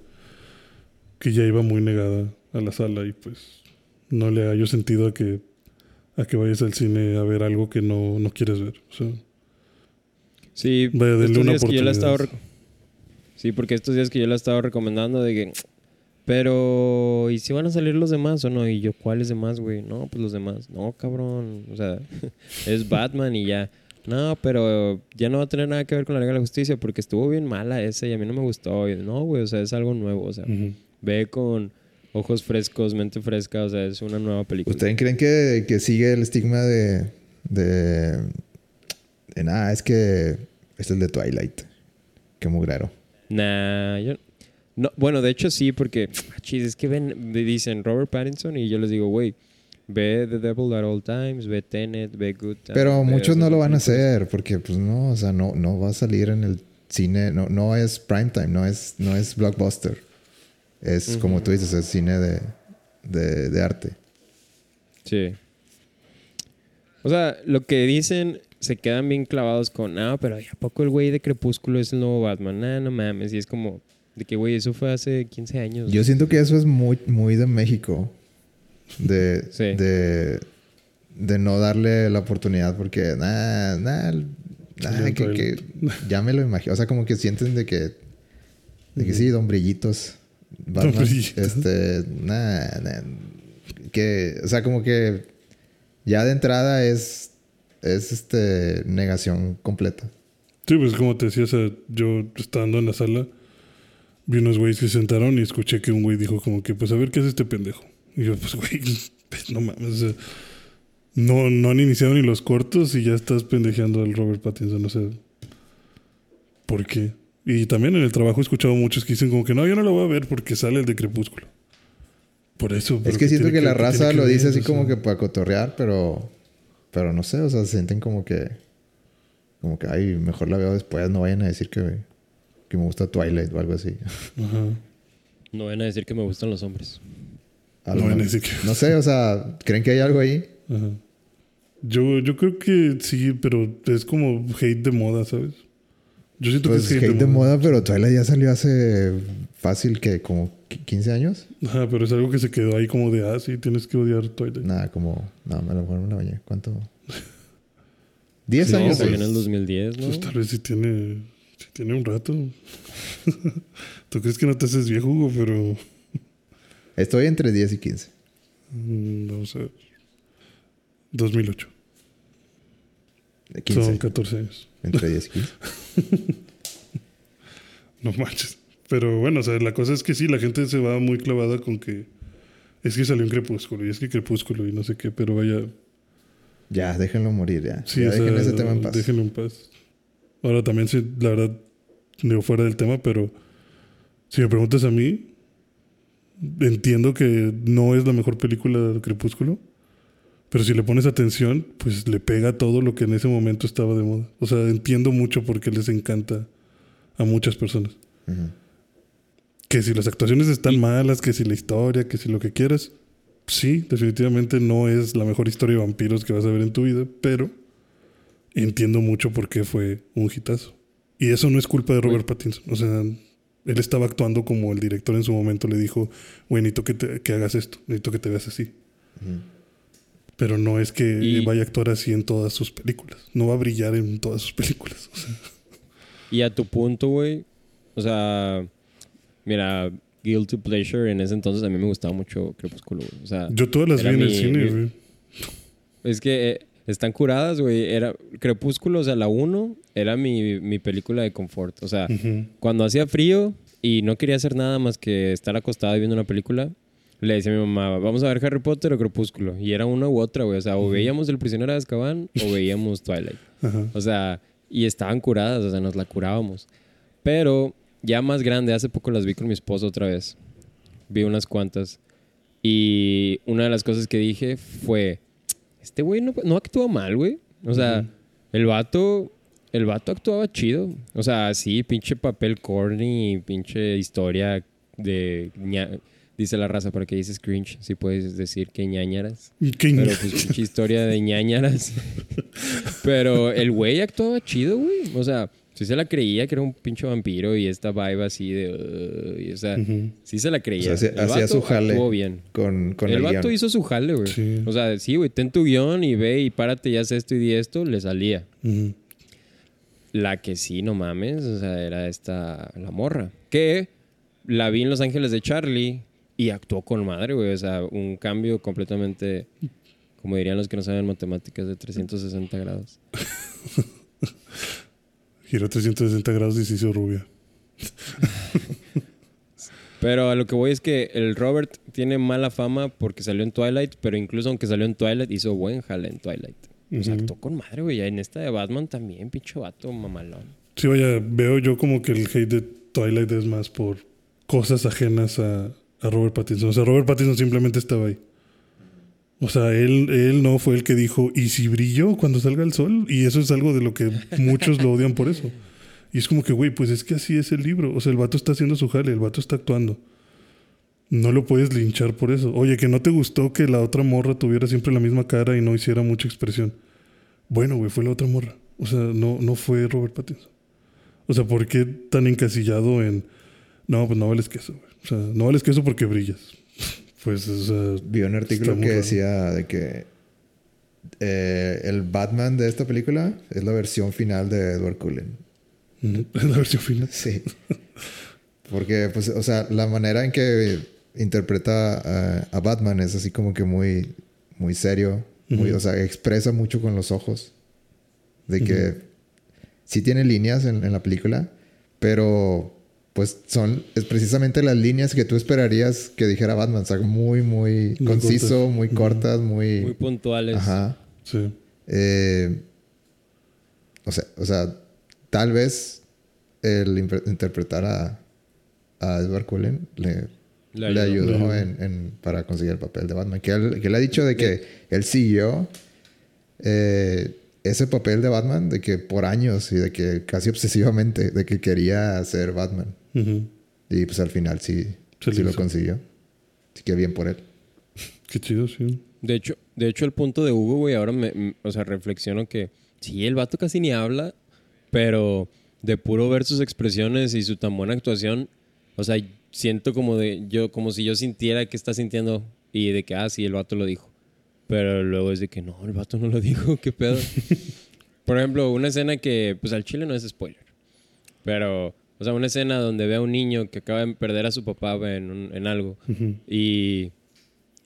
que ya iba muy negada a la sala y pues no le hallo sentido a que, a que vayas al cine a ver algo que no, no quieres ver. O sea, Sí, Vaya, denle una días que yo la he estado oportunidad. rec- Sí, porque estos días que yo la he estado recomendando de que... Pero, ¿y si van a salir los demás o no? Y yo, ¿cuáles demás, güey? No, pues los demás. No, cabrón. O sea, [LAUGHS] es Batman y ya. No, pero ya no va a tener nada que ver con la Liga de la Justicia porque estuvo bien mala esa y a mí no me gustó. Y, no, güey, o sea, es algo nuevo. O sea, ve con ojos frescos, mente fresca. O sea, es una nueva película. ¿Ustedes creen que, que sigue el estigma de, de. de nada, es que. Este es el de Twilight. Qué mugrero. Nah, yo... No, bueno, de hecho sí, porque... ah, Chis, es que ven, me dicen Robert Pattinson y yo les digo, güey, ve The Devil at All Times, ve Tenet, ve Good Time. Pero muchos no lo van a hacer porque, pues no, o sea, no, no va a salir en el cine. No, no es primetime, no es, no es blockbuster. Es como tú dices, es cine de, de, de arte. Sí. O sea, lo que dicen se quedan bien clavados con, no, pero ¿y ¿a poco el güey de Crepúsculo es el nuevo Batman? Nah, no mames. Y es como, de que, güey, eso fue hace 15 años. Yo siento que eso es muy, muy de México. De, [LAUGHS] Sí. de, de no darle la oportunidad porque, nah, nah, nah, que, que [LAUGHS] ya me lo imagino. O sea, como que sienten de que, de que sí, don Brillitos. Batman, Don Brillitos. Este, nah, nah, que, o sea, como que ya de entrada es, es este, negación completa. Sí, pues como te decía, o sea, yo estando en la sala, vi unos güeyes que se sentaron y escuché que un güey dijo como que, pues a ver qué hace este pendejo. Y yo, pues güey, [LAUGHS] pues, no mames, o sea, no, no han iniciado ni los cortos y ya estás pendejeando al Robert Pattinson, o sea, ¿por qué? Y también en el trabajo he escuchado muchos que dicen como que no, yo no lo voy a ver porque sale el de Crepúsculo. Por eso. Es que ¿qué siento que la raza que lo ver? dice así O como que para cotorrear, pero, pero no sé, o sea, se sienten como que, como que, ay, mejor la veo después, no vayan a decir que, que me gusta Twilight o algo así. Ajá. No van a decir que me gustan los hombres. A No van a decir que- no sé, o sea, ¿creen que hay algo ahí? Ajá. Yo, yo creo que sí, pero es como hate de moda, ¿sabes? Yo siento Pues que es hate de moda, pero Twilight ya salió hace fácil que como qui- 15 años. Ajá, pero es algo que se quedó ahí como de, ah, sí, tienes que odiar Twilight. Nada, como, no, a lo mejor me la bañé. ¿Cuánto? [LAUGHS] 10 Sí, años. Salió en pues. el 2010, ¿no? Pues tal vez sí tiene, sí tiene un rato. [LAUGHS] Tú crees que no te haces viejo, Hugo, pero Estoy entre 10 y 15. Mm, Vamos a ver. 2008. De 15. Son 14 años. Entre 10 y 15. [LAUGHS] No manches. Pero bueno, o sea, la cosa es que sí, la gente se va muy clavada con que es que salió en Crepúsculo y es que Crepúsculo y no sé qué, pero vaya. Ya, déjenlo morir ya. Sí, ya o sea, dejen ese tema en paz. Déjenlo en paz. Ahora también, sí, la verdad, digo fuera del tema, pero si me preguntas a mí, entiendo que no es la mejor película de Crepúsculo, pero si le pones atención, pues le pega todo lo que en ese momento estaba de moda. O sea, entiendo mucho por qué les encanta a muchas personas. Que si las actuaciones están malas, que si la historia, que si lo que quieras, sí, definitivamente no es la mejor historia de vampiros que vas a ver en tu vida, pero entiendo mucho por qué fue un hitazo. Y eso no es culpa de Robert Pattinson. O sea, él estaba actuando como el director en su momento le dijo, güey, necesito que, te- que hagas esto, necesito que te veas así. Pero no es que Y- vaya a actuar así en todas sus películas. No va a brillar en todas sus películas. O sea, [LAUGHS] Y a tu punto, güey, o sea, mira, Guilty Pleasure en ese entonces a mí me gustaba mucho Crepúsculo, güey. O sea, yo todas las vi en el cine, güey. es que eh, están curadas, güey. Era Crepúsculo, o sea, la 1 era mi, mi película de confort. O sea, Ujú. cuando hacía frío y no quería hacer nada más que estar acostado y viendo una película, le decía a mi mamá, vamos a ver Harry Potter o Crepúsculo. Y era una u otra, güey. O sea, o veíamos El prisionero de Azkaban o [LAUGHS] veíamos Twilight. Ajá. O sea, y estaban curadas, o sea, nos la curábamos. Pero ya más grande, hace poco las vi con mi esposo otra vez. Vi unas cuantas. Y una de las cosas que dije fue, este güey no, no actúa mal, güey. O sea, el vato, el vato actuaba chido. O sea, sí, pinche papel corny, pinche historia de... ña- Dice la raza, ¿para qué dices cringe? Si puedes decir que ñañaras. Qué Pero pues pinche historia de ñañaras. [LAUGHS] Pero el güey actuaba chido, güey. O sea, sí se la creía que era un pinche vampiro y esta vibe así de... uh, y, o sea, sí se la creía. O sea, hacía- su jale. actuó bien. Con, con el, el, vato guion. hizo su jale, güey. Sí. O sea, sí, güey, ten tu guion y ve y párate y haz esto y di esto, le salía. La que sí, no mames, o sea, era esta, la morra. Que la vi en Los Ángeles de Charlie y actuó con madre, güey. O sea, un cambio completamente, como dirían los que no saben matemáticas, de 360 grados. [LAUGHS] Giró 360 grados y se hizo rubia. [LAUGHS] Pero a lo que voy es que el Robert tiene mala fama porque salió en Twilight, pero incluso aunque salió en Twilight, hizo buen jale en Twilight. O sea, actuó con madre, güey. En esta de Batman también, pinche vato mamalón. Sí, vaya, veo yo como que el hate de Twilight es más por cosas ajenas a, a Robert Pattinson. O sea, Robert Pattinson simplemente estaba ahí. O sea, él, él no fue el que dijo, ¿y si brilló cuando salga el sol? Y eso es algo de lo que muchos lo odian por eso. Y es como que, güey, pues es que así es el libro. O sea, el vato está haciendo su jale, el vato está actuando. No lo puedes linchar por eso. Oye, que no te gustó que la otra morra tuviera siempre la misma cara y no hiciera mucha expresión. Bueno, güey, fue la otra morra. O sea, no, no fue Robert Pattinson. O sea, ¿por qué tan encasillado en... No, pues no vales queso, güey. O sea, no vales queso porque brillas. [LAUGHS] Pues, sea... Vi un artículo que raro. decía de que eh, el Batman de esta película es la versión final de Edward Cullen. Es [LAUGHS] la versión final. Sí. Porque, pues, o sea, la manera en que interpreta a Batman es así como que muy, muy serio. Muy. O sea, expresa mucho con los ojos. De que sí tiene líneas en, en la película, pero pues son es precisamente las líneas que tú esperarías que dijera Batman. O sea, muy, muy Muy conciso, cortas. muy cortas, muy... Muy puntuales. Ajá. Sí. Eh, o, sea, o sea, tal vez el interpretar a, a Edward Cullen le, Le le ayudó. en- para conseguir el papel de Batman. Que él, que él ha dicho de que él siguió eh, ese papel de Batman de que por años y de que casi obsesivamente de que quería ser Batman. Y pues al final sí, sí lo consiguió. Así que bien por él. Qué chido, sí. De hecho, de hecho, el punto de Hugo, güey, ahora me, m- o sea, reflexiono que sí, el vato casi ni habla, pero de puro ver sus expresiones y su tan buena actuación, o sea, siento como de yo, como si yo sintiera que está sintiendo y de que, ah, sí, el vato lo dijo. Pero luego es de que no, el vato no lo [LAUGHS] dijo, qué pedo. [LAUGHS] Por ejemplo, una escena que, pues al chile no es spoiler, pero O sea, una escena donde ve a un niño que acaba de perder a su papá en, un- en algo y,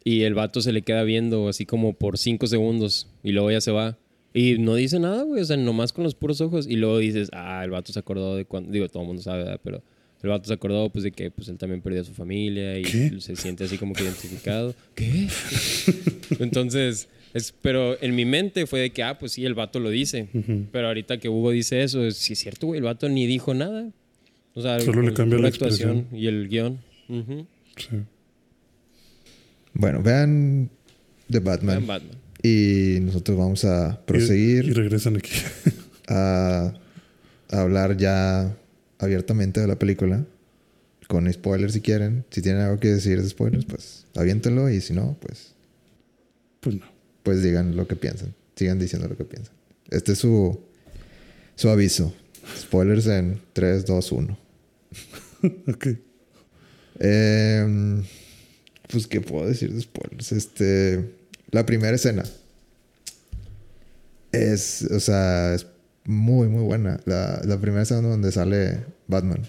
y el vato se le queda viendo así como por cinco segundos y luego ya se va. Y no dice nada, güey, o sea, nomás con los puros ojos. Y luego dices, ah, el vato se acordó de cuando, digo, todo el mundo sabe, ¿verdad? pero el vato se acordó pues de que pues él también perdió a su familia y ¿Qué? se siente así como que identificado. ¿Qué? Entonces, es, pero en mi mente fue de que, ah, pues sí, el vato lo dice. Ujú. Pero ahorita que Hugo dice eso, es, sí es cierto, güey, el vato ni dijo nada. O sea, Solo le cambia la expresión. y el guion. Sí. Bueno, vean The Batman. Vean Batman. Y nosotros vamos a Y, proseguir y regresan aquí. a, [LAUGHS] a hablar ya abiertamente de la película. Con spoilers si quieren. Si tienen algo que decir de spoilers, pues aviéntenlo. Y si no, pues, pues no. pues digan lo que piensan. Sigan diciendo lo que piensan. Este es su, su aviso. Spoilers en 3, 2, 1. [LAUGHS] Ok. Eh, pues, ¿qué puedo decir de spoilers? Este, la primera escena es, o sea, es muy, muy buena. La, la primera escena donde sale Batman.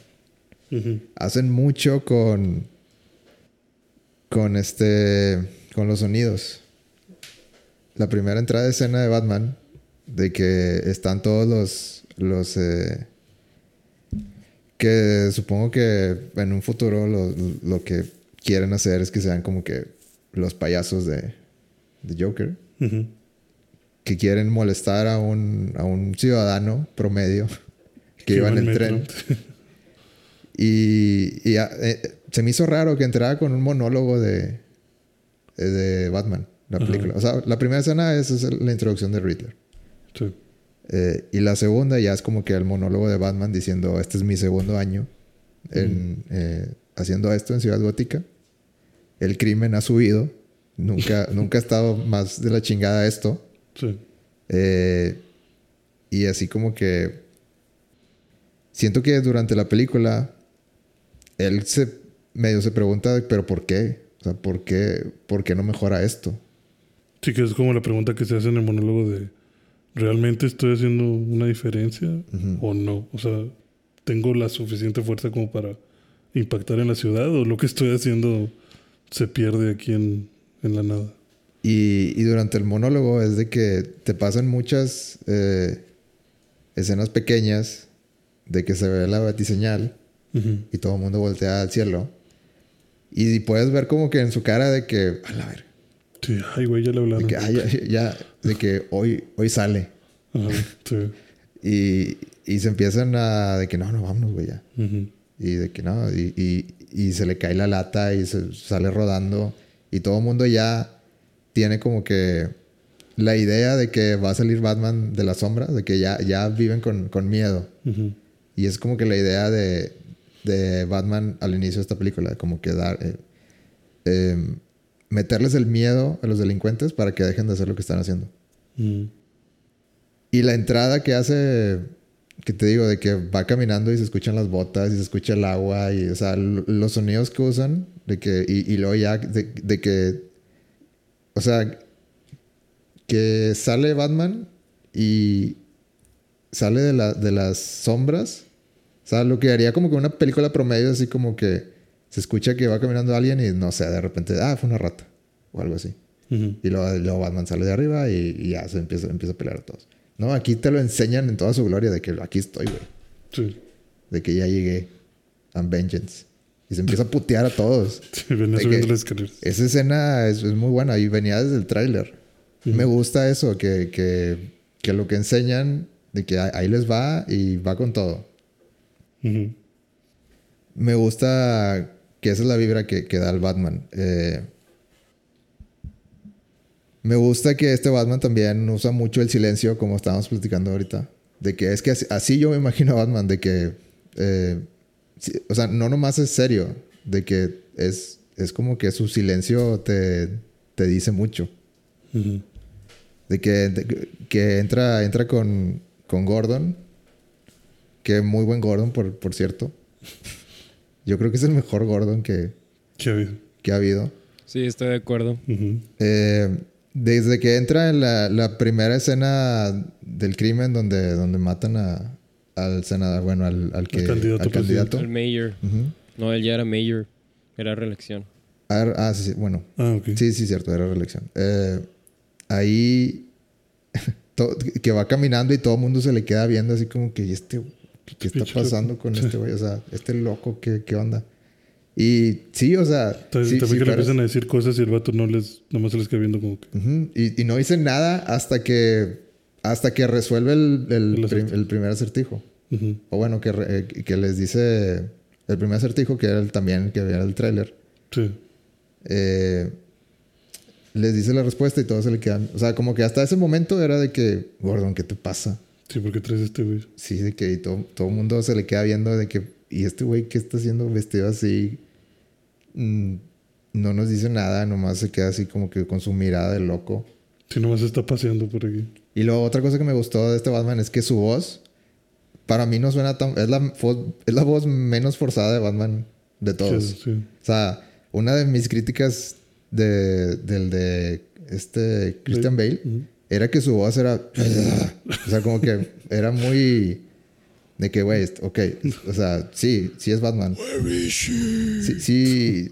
Hacen mucho con, con este, con los sonidos. La primera entrada de escena de Batman, de que están todos los, los, eh, que supongo que en un futuro lo, lo que quieren hacer es que sean como que los payasos de, de Joker, que quieren molestar a un, a un ciudadano promedio que, iba en el tren. [LAUGHS] Y, y, ah, eh, se me hizo raro que entrara con un monólogo de, de Batman, la película. O sea, la primera escena es, es la introducción de Riddler. Sí. Eh, y la segunda ya es como que el monólogo de Batman diciendo, este es mi segundo año en, eh, haciendo esto en Ciudad Gótica. El crimen ha subido. Nunca, [LAUGHS] nunca ha estado más de la chingada esto. Sí. Eh, y así como que siento que durante la película él se medio se pregunta, pero ¿por qué? O sea, ¿por qué, por qué no mejora esto? Sí, que es como la pregunta que se hace en el monólogo de ¿realmente estoy haciendo una diferencia o no? O sea, ¿tengo la suficiente fuerza como para impactar en la ciudad o lo que estoy haciendo se pierde aquí en, en la nada? Y, y durante el monólogo es de que te pasan muchas eh, escenas pequeñas de que se ve la batiseñal Ujú. y todo el mundo voltea al cielo. Y puedes ver como que en su cara de que, a la ver, Sí, ay, güey, ya le de hablaron. que, "Ay, ya, ya", de que hoy, hoy sale. Ajá, sí. Y, y se empiezan a, de que no, no, vámonos, güey, ya. Ujú. Y de que no, y, y, y se le cae la lata y se sale rodando. Y todo el mundo ya tiene como que la idea de que va a salir Batman de la sombra, de que ya, ya viven con, con miedo. Ujú. Y es como que la idea de, de Batman al inicio de esta película, como que dar, eh, em, meterles el miedo a los delincuentes para que dejen de hacer lo que están haciendo. Ujú. Y la entrada que hace, que te digo, de que va caminando y se escuchan las botas y se escucha el agua y, o sea, los sonidos que usan, de que, y, y luego ya, de, de que, o sea, que sale Batman y sale de, la, de las sombras. O sea, lo que haría como que una película promedio, así como que se escucha que va caminando alguien y no sé, de repente, ah, fue una rata o algo así. Y luego, luego Batman sale de arriba y, y ya se empieza, empieza a pelear a todos. No, aquí te lo enseñan en toda su gloria de que aquí estoy, güey. Sí. De que ya llegué. I'm vengeance. Y se empieza a putear a todos. [LAUGHS] Sí, venía subiendo las escaleras. Esa escena es, es muy buena y venía desde el tráiler. Me gusta eso, que, que, que lo que enseñan, de que ahí- les va y va con todo. Me gusta que esa es la vibra que, que da el Batman. Eh, me gusta que este Batman también usa mucho el silencio, como estábamos platicando ahorita. De que es que así, así yo me imagino a Batman, de que... eh, sí, o sea, no nomás es serio, de que es, es como que su silencio te, te dice mucho. De que, de- que entra, entra con, con Gordon. Que muy buen Gordon, por, por cierto. Yo creo que es el mejor Gordon que, ¿Qué ha habido? que ha habido. Sí, estoy de acuerdo. Eh, desde que entra en la, la primera escena del crimen donde, donde matan a, al senador, bueno, al, al que... Al candidato al candidato. El mayor. No, él ya era mayor. Era reelección. Ah, ah, sí, sí, bueno. Ah, ok. Sí, sí, cierto, era reelección. Eh, ahí [LAUGHS] to- que va caminando y todo el mundo se le queda viendo así como que, ¿y este, ¿qué está pasando con este güey? O sea, este loco, ¿qué, qué onda? Y sí, o sea, También, sí, también sí, que le empiezan a decir cosas y el vato no les, nomás se les queda viendo como que. Y, y no dice nada hasta que, hasta que resuelve el, el, El prim- acertijo. el primer acertijo. O bueno, que, eh, que les dice el primer acertijo, que era el, también que había en el tráiler. Sí. eh, les dice la respuesta y todos se le quedan. O sea, como que hasta ese momento era de que, Gordon, ¿qué te pasa? Sí, porque traes este güey. Sí, de que todo, todo el mundo se le queda viendo de que, ¿y este güey qué está haciendo vestido así? Mm, no nos dice nada, nomás se queda así como que con su mirada de loco. Si nomás está paseando por aquí. Y luego otra cosa que me gustó de este Batman es que su voz, para mí no suena tan... Es la, es la voz menos forzada de Batman de todos. Sí, sí. O sea, una de mis críticas de, del de este Christian Bale Ujú. Era que su voz era... o sea, como que [LAUGHS] era muy... De que, güey, ok, o sea, sí, sí es Batman. Sí, sí,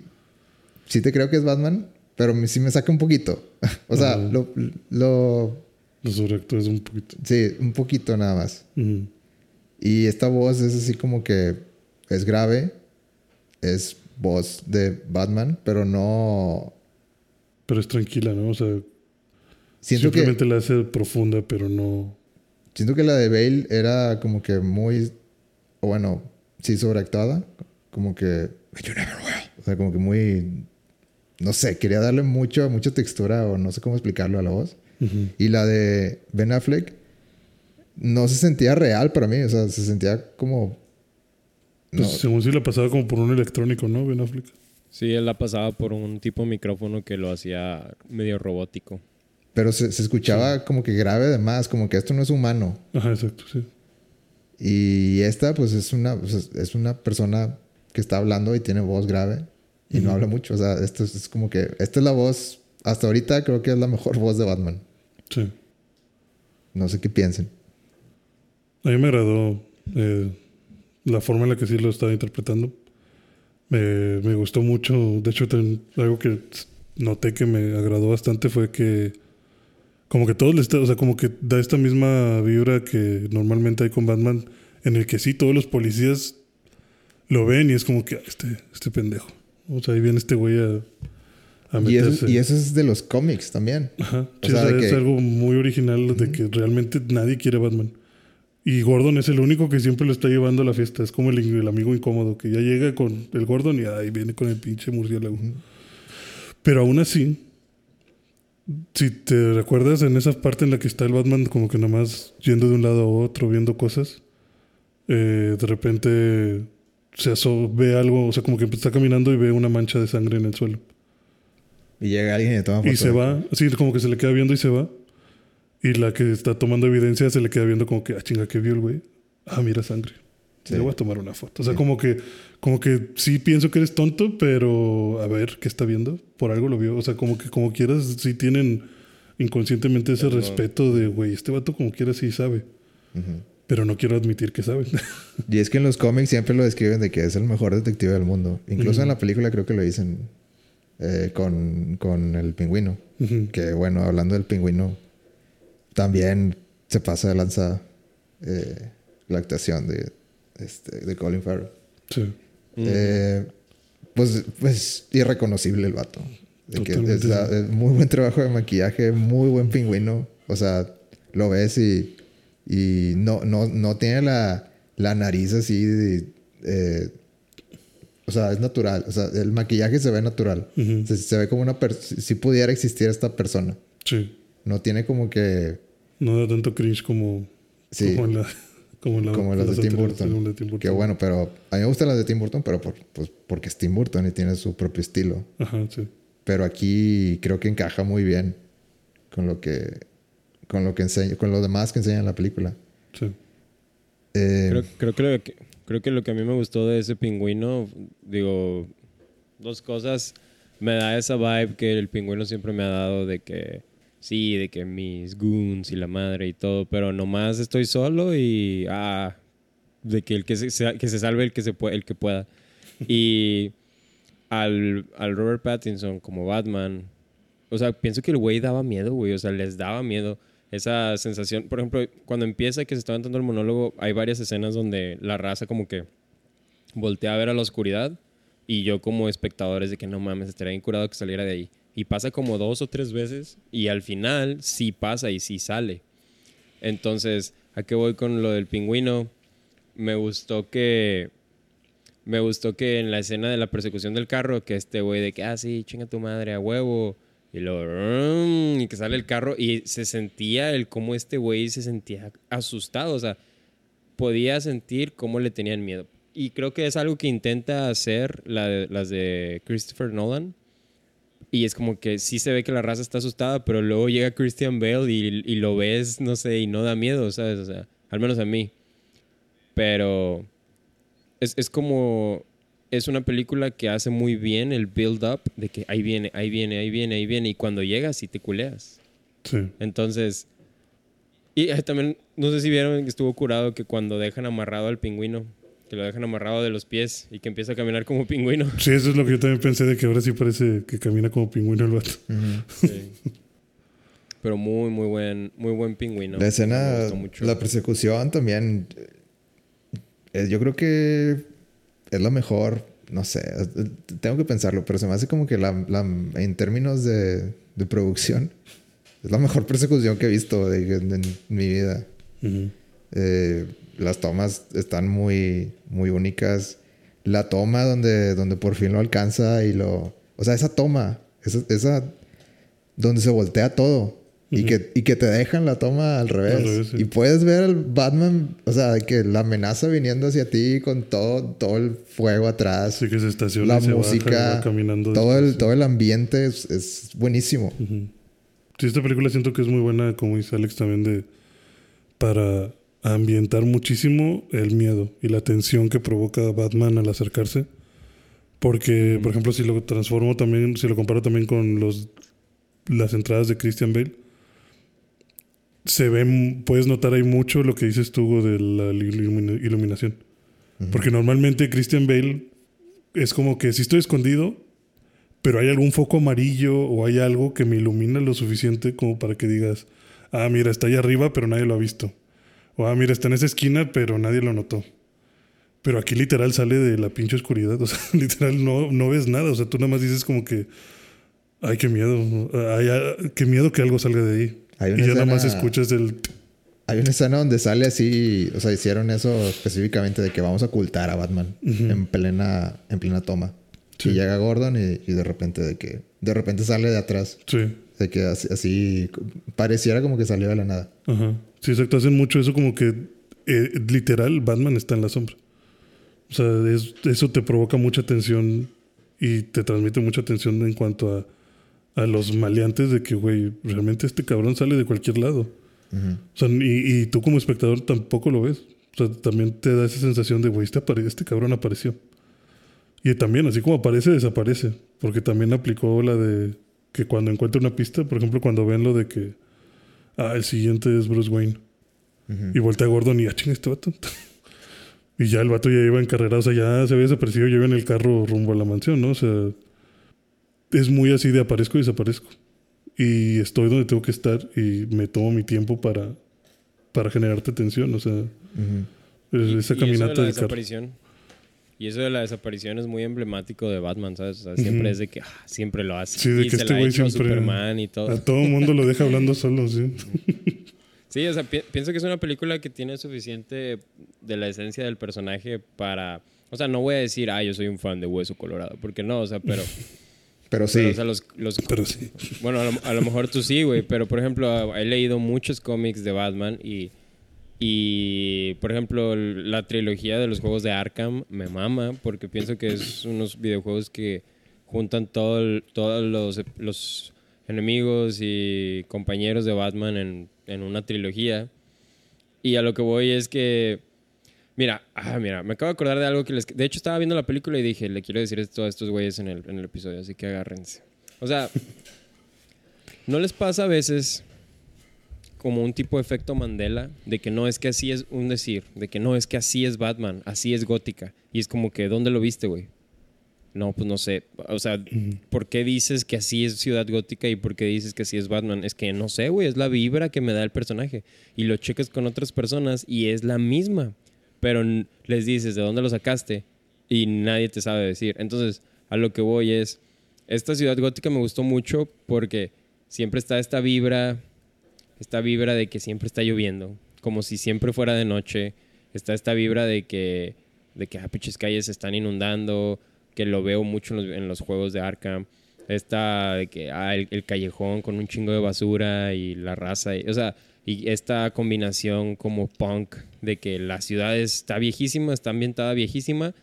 sí te creo que es Batman, pero sí me saca un poquito. o sea, lo, lo... Lo sobreactúas un poquito. Sí, un poquito nada más. Ujú. Y esta voz es así como que es grave, es voz de Batman, pero no... Pero es tranquila, ¿no? O sea, Siento que, simplemente la hace profunda, pero no. siento que la de Bale era como que muy... Bueno, sí sobreactuada. Como que... "You never will". O sea, como que muy... No sé, quería darle mucho, mucha textura o no sé cómo explicarlo a la voz. Y la de Ben Affleck no se sentía real para mí. O sea, se sentía como... Pues No, según si la pasaba como por un electrónico, ¿no? Ben Affleck. Sí, él la pasaba por un tipo de micrófono que lo hacía medio robótico. Pero se, se escuchaba como que grave de más, como que esto no es humano. Ajá, exacto, sí. Y esta, pues, es una, pues, es- una persona que está hablando y tiene voz grave y no habla mucho. O sea, esto es, es como que... Esta es la voz... Hasta ahorita creo que es la mejor [LAUGHS] voz de Batman. Sí. No sé qué piensen. A mí me agradó eh, la forma en la que sí lo estaba interpretando. Me, me gustó mucho. De hecho, algo que noté que me agradó bastante fue que como que todos le está, o sea, como que da esta misma vibra que normalmente hay con Batman, en el que sí todos los policías lo ven y es como que "Ah, este, este pendejo. O sea, ahí viene este güey a, Y eso, y eso es de los cómics también. Ajá. O Sí, sea, es que- algo muy original de que realmente nadie quiere Batman. Y Gordon es el único que siempre lo está llevando a la fiesta. Es como el, el amigo incómodo que ya llega con el Gordon y ahí viene con el pinche murciélago. Pero aún así, si te recuerdas en esa parte en la que está el Batman como que nada más yendo de un lado a otro, viendo cosas, eh, de repente se aso- ve algo, o sea, como que está caminando y ve una mancha de sangre en el suelo. Y llega alguien y le toma Y foto. se va, así como que se le queda viendo y se va. Y la que está tomando evidencia se le queda viendo como que, ah, chinga, ¿qué vio el güey? Ah, mira sangre. Sí. Le voy a tomar una foto. O sea, Sí. como que, como que sí pienso que eres tonto, pero a ver, ¿qué está viendo? Por algo lo vio. O sea, como que como quieras, sí tienen inconscientemente ese Pero respeto de, güey, este vato como quiera sí sabe. Pero no quiero admitir que sabe. [LAUGHS] Y es que en los cómics siempre lo describen de que es el mejor detective del mundo. Incluso en la película creo que lo dicen eh, con, con el pingüino. Que bueno, hablando del pingüino, también se pasa de lanza eh, la actuación de, este, de Colin Farrell. sí. Eh, pues, pues irreconocible el vato. De que es, es muy buen trabajo de maquillaje, muy buen pingüino. O sea, lo ves y, y no, no, no tiene la, la nariz así de, eh, o sea, es natural. O sea, el maquillaje se ve natural. Se, se ve como una persona. Si, si pudiera existir esta persona. Sí. No tiene como que. No da tanto cringe como, Sí. como en la... Como, la- Como las de Tim Burton. Tim Que Burton. bueno, pero a mí me gustan las de Tim Burton, pero por, pues, porque es Tim Burton y tiene su propio estilo. Ajá, sí. Pero aquí creo que encaja muy bien con lo que con lo que enseña, con lo demás que enseña en la película. Sí. Eh, Creo, creo, que lo que, creo que lo que a mí me gustó de ese pingüino, digo, dos cosas. Me da esa vibe que el pingüino siempre me ha dado de que, sí, de que mis goons y la madre y todo, pero nomás estoy solo y, ah, de que el que se, que se salve el que, se puede, el que pueda. Y al, al Robert Pattinson como Batman, o sea, pienso que el güey daba miedo, güey, o sea, les daba miedo esa sensación. Por ejemplo, cuando empieza que se está dando el monólogo, hay varias escenas donde la raza como que voltea a ver a la oscuridad y yo como espectador es de que no mames, estaría bien que saliera de ahí. Y pasa como dos o tres veces y al final sí pasa y sí sale. Entonces, ¿a qué voy con lo del pingüino? Me gustó que... Me gustó que en la escena de la persecución del carro, que este güey de que, ah, sí, chinga tu madre a huevo. Y luego, y que sale el carro y se sentía el cómo este güey se sentía asustado. O sea, podía sentir cómo le tenían miedo. Y creo que es algo que intenta hacer las de Christopher Nolan. Y es como que sí se ve que la raza está asustada, pero luego llega Christian Bale y, y lo ves, no sé, y no da miedo, ¿sabes? O sea, al menos a mí. Pero es, es como es una película que hace muy bien el build-up de que ahí viene, ahí viene, ahí viene, ahí viene. Y cuando llegas, sí te culeas. Sí. Entonces. Y también, no sé si vieron que estuvo curado que cuando dejan amarrado al pingüino, que lo dejan amarrado de los pies y que empieza a caminar como pingüino. Sí, eso es lo que yo también pensé de que ahora sí parece que camina como pingüino el vato. Sí. Pero muy, muy buen, muy buen pingüino. La escena, la persecución también. eh, yo creo que es la mejor. No sé, eh, tengo que pensarlo, pero se me hace como que la, la- en términos de, de producción, es la mejor persecución que he visto de- en, en mi vida. Ujú. Eh, las tomas están muy, muy únicas. La toma donde, donde por fin lo alcanza y lo... O sea, esa toma, esa, esa donde se voltea todo y, que, y que te dejan la toma al revés. Al revés, sí. Y puedes ver al Batman, o sea, que la amenaza viniendo hacia ti con todo, todo el fuego atrás. Así que se estaciona la y se baja y música, va caminando. todo el, todo el ambiente es, es buenísimo. Sí, esta película siento que es muy buena, como dice Alex, también de para ambientar muchísimo el miedo y la tensión que provoca Batman al acercarse. Porque, por ejemplo, si lo transformo también, si lo comparo también con los las entradas de Christian Bale, se ven, puedes notar ahí mucho lo que dices tú de la ilumina- iluminación. Porque normalmente Christian Bale es como que si estoy escondido, pero hay algún foco amarillo o hay algo que me ilumina lo suficiente como para que digas, ah, mira, está ahí arriba, pero nadie lo ha visto. O ah, mira, está en esa esquina, pero nadie lo notó. Pero aquí literal sale de la pinche oscuridad. O sea, [LAUGHS] literal no, no ves nada. O sea, tú nada más dices como que, ay, qué miedo. Ay, ah, qué miedo que algo salga de ahí. Hay Y una ya nada más escena- escuchas el... Hay una escena donde sale así, o sea, hicieron eso específicamente de que vamos a ocultar a Batman en plena en plena toma. Sí. Y llega Gordon y, y de repente de que de repente sale de atrás, Sí. de que así, así pareciera como que salió de la nada. Ajá. Sí, exacto. Hacen mucho eso como que eh, literal Batman está en la sombra. O sea, es- eso te provoca mucha tensión y te transmite mucha tensión en cuanto a, a los maleantes de que, güey, realmente este cabrón sale de cualquier lado. O sea, y, y tú como espectador tampoco lo ves. O sea, también te da esa sensación de, güey, este, este cabrón apareció. Y también, así como aparece, desaparece. Porque también aplicó la de que cuando encuentra una pista, por ejemplo, cuando ven lo de que, ah, el siguiente es Bruce Wayne. Y voltea a Gordon y, ah, chinga, este vato. [LAUGHS] y ya el vato ya iba encarrerado, o sea, ya se había desaparecido, ya iba en el carro rumbo a la mansión, ¿no? O sea, es muy así de aparezco y desaparezco. Y estoy donde tengo que estar y me tomo mi tiempo para, para generarte tensión, o sea, es- esa Y eso de caminata la carro. Y eso de la desaparición es muy emblemático de Batman, ¿sabes? O sea, siempre es de que ah, siempre lo hace. Sí, de y que se este güey siempre- Superman y todo. A todo el mundo lo deja hablando solo, sí. Sí, o sea, pi- pienso que es una película que tiene suficiente de la esencia del personaje para... O sea, no voy a decir, ah, yo soy un fan de Hueso Colorado, porque no, o sea, pero... [LAUGHS] Pero sí, pero, o sea, los, los- Pero sí. Bueno, a lo, a lo mejor tú sí, güey, pero por ejemplo, he leído muchos cómics de Batman y, y por ejemplo, la trilogía de los juegos de Arkham me mama porque pienso que es unos videojuegos que juntan todos los, los enemigos y compañeros de Batman en, en una trilogía. Y a lo que voy es que Mira, ah, mira, me acabo de acordar de algo que les... De hecho, estaba viendo la película y dije, le quiero decir esto a estos güeyes en el, en el episodio, así que agárrense. O sea, ¿no les pasa a veces como un tipo de efecto Mandela, de que no es que así es un decir, de que no es que así es Batman, así es Gótica. Y es como que, ¿dónde lo viste, güey? No, pues no sé. O sea, ¿por qué dices que así es Ciudad Gótica y por qué dices que así es Batman? Es que no sé, güey, es la vibra que me da el personaje. Y lo checas con otras personas y es la misma. Pero les dices, ¿de dónde lo sacaste? Y nadie te sabe decir. Entonces, a lo que voy es, esta Ciudad Gótica me gustó mucho porque siempre está esta vibra, esta vibra de que siempre está lloviendo, como si siempre fuera de noche. Está esta vibra de que, de que ah, calles se están inundando, que lo veo mucho en los, en los juegos de Arkham. Esta de que ah, el, el callejón con un chingo de basura y la raza. y- o sea, y esta combinación como punk de que la ciudad está viejísima, está ambientada viejísima,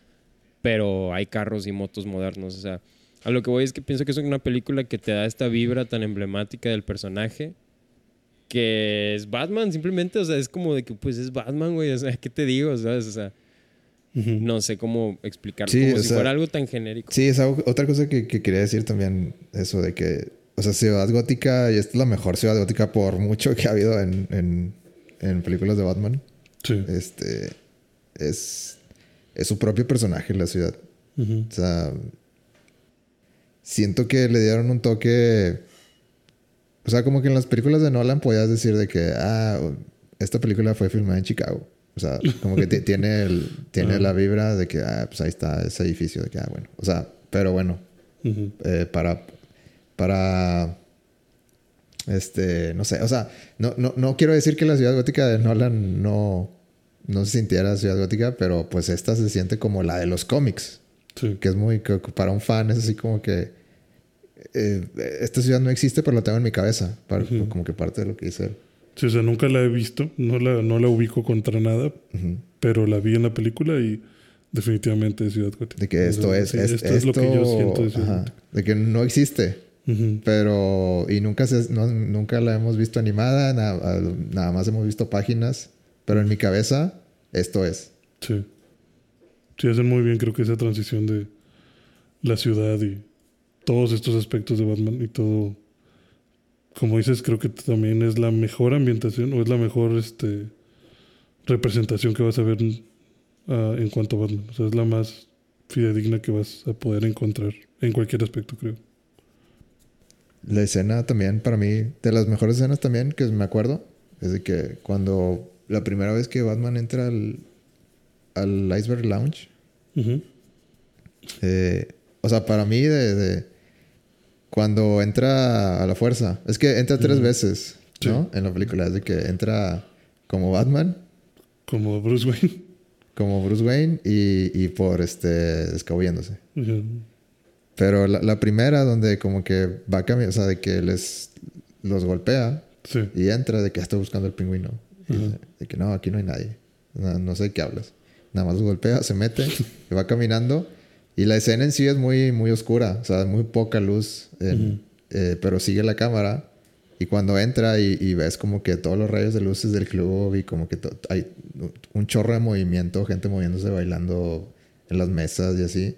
pero hay carros y motos modernos. O sea, a lo que voy es que pienso que es una película que te da esta vibra tan emblemática del personaje que es Batman simplemente, o sea, es como de que pues es Batman, güey, o sea, ¿qué te digo? ¿Sabes? O sea, no sé cómo explicarlo, Sí, como si sea, fuera algo tan genérico. Sí, es algo- otra cosa que, que quería decir también, eso de que, o sea, Ciudad Gótica, y esta es la mejor Ciudad Gótica por mucho que ha habido en, en, en películas de Batman. Sí. Este, es, es su propio personaje la ciudad. O sea, siento que le dieron un toque. O sea, como que en las películas de Nolan podías decir de que, ah, esta película fue filmada en Chicago. O sea, [LAUGHS] como que ti- tiene, el, tiene Ah. la vibra de que, ah, pues ahí está ese edificio. De que, ah, bueno. O sea, pero bueno, eh, para, para, este, no sé, o sea, no, no, no quiero decir que la ciudad gótica de Nolan no, no se sintiera ciudad gótica, pero pues esta se siente como la de los cómics, Sí. que es muy, que para un fan es así como que, eh, esta ciudad no existe, pero la tengo en mi cabeza, para- Ujú. como que parte de lo que dice él. Sí, o sea, nunca la he visto, no la, no la ubico contra nada, Ujú. pero la vi en la película y definitivamente es Ciudad Gótica. De que esto O sea, es, sí, es- esto es lo que yo siento de Ciudad ajá, de que no existe. Ujú. Pero, y nunca, se, no- nunca la hemos visto animada, na- nada más hemos visto páginas, pero en mi cabeza esto es. Sí. Sí, hacen muy bien, creo que esa transición de la ciudad y todos estos aspectos de Batman y todo. Como dices, creo que también es la mejor ambientación o es la mejor este, representación que vas a ver ah, en cuanto a Batman. O sea, es la más fidedigna que vas a poder encontrar en cualquier aspecto, creo. La escena también, para mí, de las mejores escenas también que me acuerdo, es de que cuando la primera vez que Batman entra al, al Iceberg Lounge, eh, o sea, para mí, de, de cuando entra a la fuerza, es que entra tres veces, ¿no? En la película, es de que entra como Batman, Como Bruce Wayne. como Bruce Wayne y, y por este, escabulléndose. Pero la, la primera donde como que va a cambiar, o sea, de que les los golpea Sí. y entra de que está buscando el pingüino. Y de que no, aquí no hay nadie. No, no sé de qué hablas. Nada más los golpea, se mete [LAUGHS] y va caminando. Y la escena en sí es muy, muy oscura, o sea, muy poca luz, en- Ujú. eh, pero sigue la cámara. Y cuando entra y, y ves como que todos los rayos de luces del club y como que hay un chorro de movimiento, gente moviéndose, bailando en las mesas y así.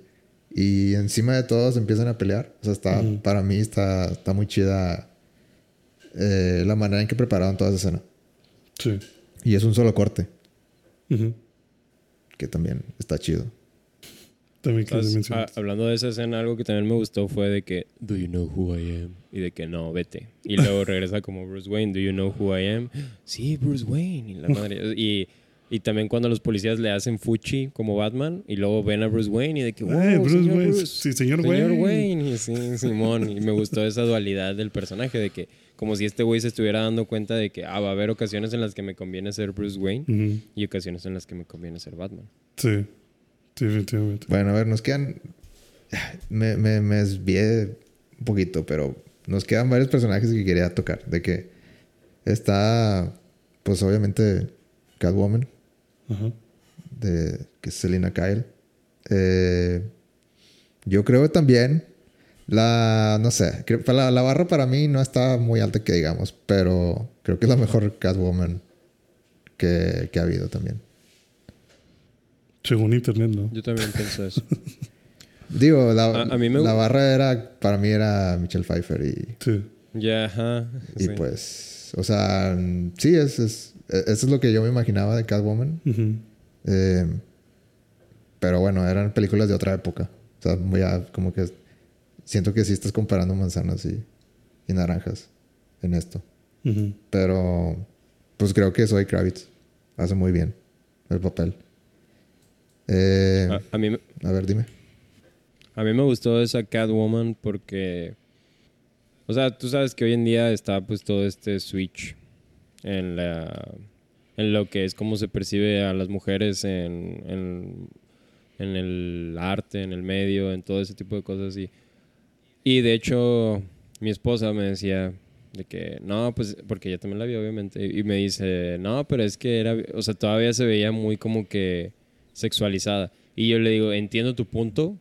Y encima de todos empiezan a pelear. O sea, está, Ujú. para mí está, está muy chida eh, la manera en que prepararon toda esa escena. Sí. Y es un solo corte, Ujú. que también está chido. Ah, hablando de esa escena, algo que también me gustó fue de que, ¿Do you know who I am? Y de que no, vete. Y luego [LAUGHS] regresa como Bruce Wayne, ¿Do you know who I am? Sí, Bruce Wayne. Y, la madre, y, y también cuando los policías le hacen fuchi como Batman y luego ven a Bruce Wayne y de que, wow, Bruce señor Wayne. Bruce, Sí, señor, señor Wayne. Wayne. Y sí, Simón. Y me gustó esa dualidad del personaje de que, como si este güey se estuviera dando cuenta de que, ah, va a haber ocasiones en las que me conviene ser Bruce Wayne Ujú. y ocasiones en las que me conviene ser Batman. Sí. Sí, definitivamente. Bueno, a ver, nos quedan. Me, me, me desvié un poquito, pero nos quedan varios personajes que quería tocar. De que está, pues obviamente, Catwoman, Ajá. de, que es Selina Kyle. Eh, yo creo también la, no sé, creo- la, la barra para mí no está muy alta que digamos, pero creo que es la mejor Catwoman que, que ha habido también. Según internet, ¿no? Yo también pienso eso. [LAUGHS] Digo, la, A- a mí me la barra era, para mí era Michelle Pfeiffer y, Sí. Ya, ajá. y sí. pues. O sea, sí, es, es, eso es lo que yo me imaginaba de Catwoman. Eh, pero bueno, eran películas de otra época. O sea, muy a- como que siento que sí estás comparando manzanas y, y naranjas en esto. Pero pues creo que Zoe Kravitz hace muy bien el papel. Eh, A, a mí, me- a ver, dime. a mí me gustó esa Catwoman porque... O sea, tú sabes que hoy en día está pues todo este switch en la... En lo que es cómo se percibe a las mujeres en, en, en el arte, en el medio, en todo ese tipo de cosas. Y, y de hecho, mi esposa me decía de que, no, pues, porque ella también la vio, obviamente, y me dice, no, pero es que era, o sea, todavía se veía muy como que sexualizada. Y yo le digo, entiendo tu punto,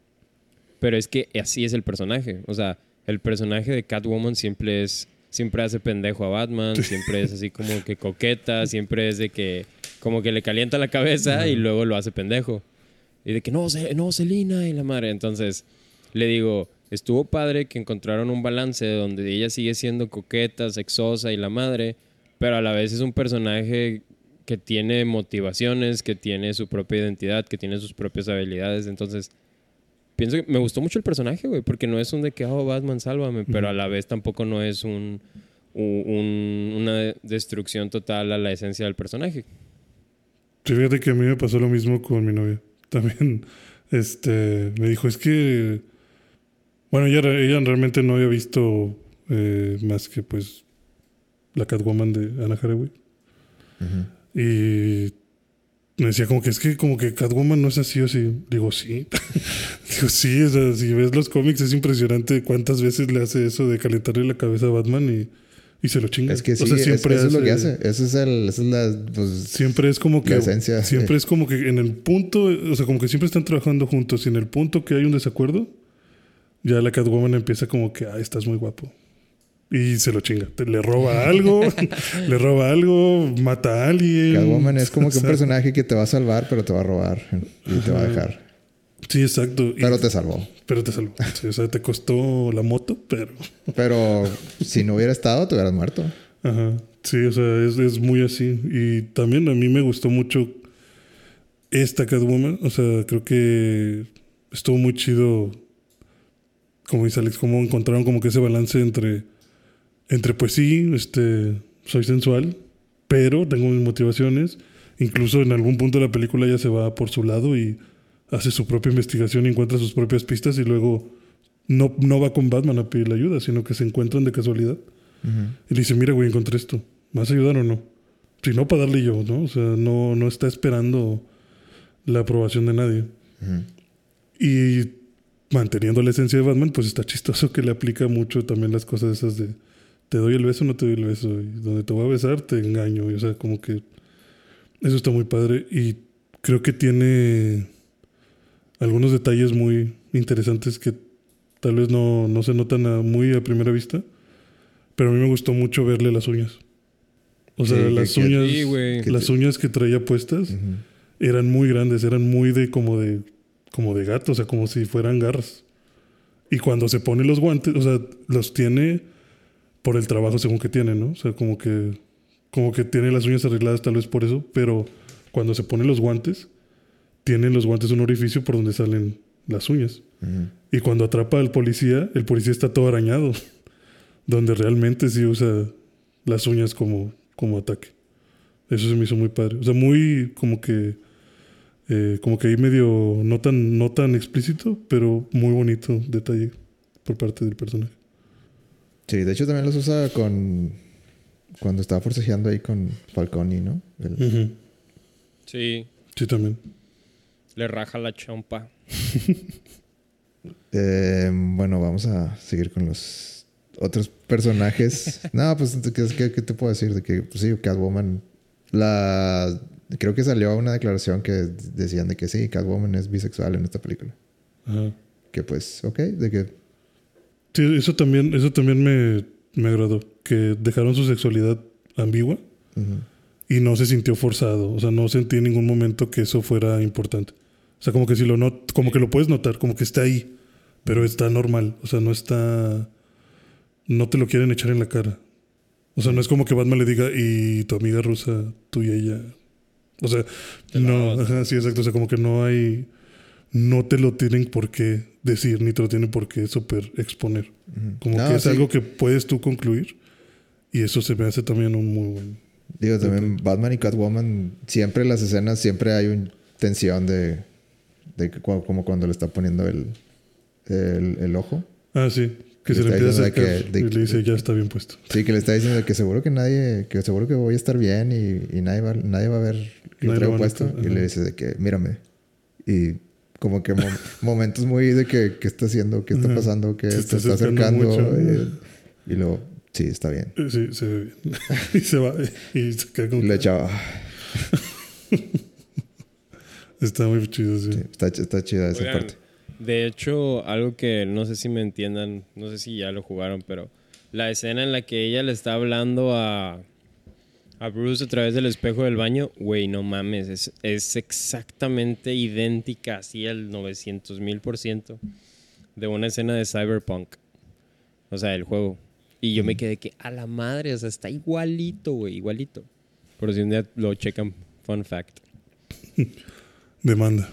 pero es que así es el personaje. O sea, el personaje de Catwoman siempre es, siempre hace pendejo a Batman, siempre es así como que [LAUGHS] coqueta, siempre es de que, como que le calienta la cabeza y luego lo hace pendejo. Y de que no, no, Selina y la madre. Entonces, le digo, estuvo padre que encontraron un balance donde ella sigue siendo coqueta, sexosa y la madre, pero a la vez es un personaje que tiene motivaciones, que tiene su propia identidad, que tiene sus propias habilidades. Entonces, pienso que me gustó mucho el personaje, güey, porque no es un de que, oh, Batman, sálvame, pero a la vez tampoco no es un, una destrucción total a la esencia del personaje. Sí, fíjate que a mí me pasó lo mismo con mi novia. [LAUGHS] También este, me dijo, es que... Bueno, ella, ella realmente no había visto eh, más que pues la Catwoman de Anna Hathaway. Ujú. Y me decía como que es que como que Catwoman no es así o así. Digo, sí. [LAUGHS] Digo, sí, o sea, si ves los cómics es impresionante cuántas veces le hace eso de calentarle la cabeza a Batman y, y se lo chinga. Es que sí, O sea, es- eso es lo que hace-. Eso es el, esa es la, pues, Siempre es como que. La esencia, Siempre sí. es como que en el punto. O sea, como que siempre están trabajando juntos. Y en el punto que hay un desacuerdo, ya la Catwoman empieza como que, ah, estás muy guapo. Y se lo chinga. Le roba [LAUGHS] algo, le roba algo, mata a alguien. Catwoman es como que un personaje que te va a salvar, pero te va a robar y te va a dejar. Sí, exacto. Y- Pero te salvó. pero te salvó. Sí, o sea, te costó la moto, pero. Pero si no hubiera estado, te hubieras muerto. Ajá. Sí, o sea, es, es muy así. Y también a mí me gustó mucho esta Catwoman. O sea, creo que estuvo muy chido. Como dice Alex, cómo encontraron como que ese balance entre. Entre, pues sí, este. Soy sensual, pero tengo mis motivaciones. Incluso en algún punto de la película ella se va por su lado y hace su propia investigación y encuentra sus propias pistas y luego no, no va con Batman a pedirle ayuda, sino que se encuentran de casualidad. Y le dice, mira, güey, encontré esto. ¿Me vas a ayudar o no? Si no, para darle yo, ¿no? O sea, no, no está esperando la aprobación de nadie. Y manteniendo la esencia de Batman, pues está chistoso que le aplica mucho también las cosas esas de te doy el beso o no te doy el beso. Y donde te voy a besar, te engaño. Y, o sea, como que eso está muy padre. Y creo que tiene algunos detalles muy interesantes que tal vez no, no se notan a- muy a primera vista. Pero a mí me gustó mucho verle las uñas. O sea, Sí, las que- uñas. Sí, que Las te- uñas que traía puestas eran muy grandes, eran muy de como de como de gato, o sea, como si fueran garras. Y cuando se pone los guantes, o sea, los tiene por el trabajo según que tiene, ¿no? O sea, como que como que tiene las uñas arregladas tal vez por eso, pero cuando se pone los guantes, tiene en los guantes un orificio por donde salen las uñas. Y cuando atrapa al policía, el policía está todo arañado, [LAUGHS] donde realmente sí usa las uñas como, como ataque. Eso se me hizo muy padre. O sea, muy como que, eh, como que ahí medio no tan, no tan explícito, pero muy bonito detalle por parte del personaje. Sí, de hecho también los usa con... Cuando estaba forcejeando ahí con Falconi, ¿no? El-. Sí, Sí, también. le raja la chompa. [LAUGHS] Eh, bueno, vamos a seguir con los otros personajes. [LAUGHS] no, pues, ¿qué, qué, qué te puedo decir? De que, pues, sí, Catwoman. La. Creo que salió una declaración que decían de que sí, Catwoman es bisexual en esta película. Ajá. Que pues, ok, de que. Sí, eso también, eso también me, me agradó. Que dejaron su sexualidad ambigua. y no se sintió forzado. O sea, no sentí en ningún momento que eso fuera importante. O sea, como que si lo not como que lo puedes notar, como que está ahí, pero está normal. O sea, no está. No te lo quieren echar en la cara. O sea, no es como que Batman le diga, y tu amiga rusa, tú y ella. O sea, no, ajá, sí, exacto. O sea, como que no hay. No te lo tienen por qué decir, ni te lo tienen por qué super exponer. Como No, que es sí. algo que puedes tú concluir. Y eso se me hace también un muy buen. Digo, también Batman y Catwoman, siempre las escenas, siempre hay una tensión de, de como cuando le está poniendo el, el, el ojo. Ah, sí. Que se le empieza a acercar que- de- y le dice, ya está bien puesto. Sí, que le está diciendo que seguro que nadie, que seguro que voy a estar bien y, y nadie, va, nadie va a ver lo traigo puesto. Y le dice de que, mírame. Y como que mo- [LAUGHS] momentos muy de que, ¿qué está haciendo? ¿Qué está pasando? ¿Qué Se está está acercando mucho. Y, y luego, sí, está bien. Sí, se ve bien. [LAUGHS] y se va. Y se queda como. Y le que- echaba, [LAUGHS] Está muy chido, sí. sí, está, está chida esa Oigan, parte. de hecho, algo que no sé si me entiendan, no sé si ya lo jugaron, pero la escena en la que ella le está hablando a, a Bruce a través del espejo del baño, güey, no mames, es, es exactamente idéntica, así al 900 mil por ciento de una escena de Cyberpunk. O sea, el juego. Y yo me quedé que a la madre, o sea, está igualito, güey, igualito. Por si un día lo checan, fun fact. [LAUGHS] Demanda.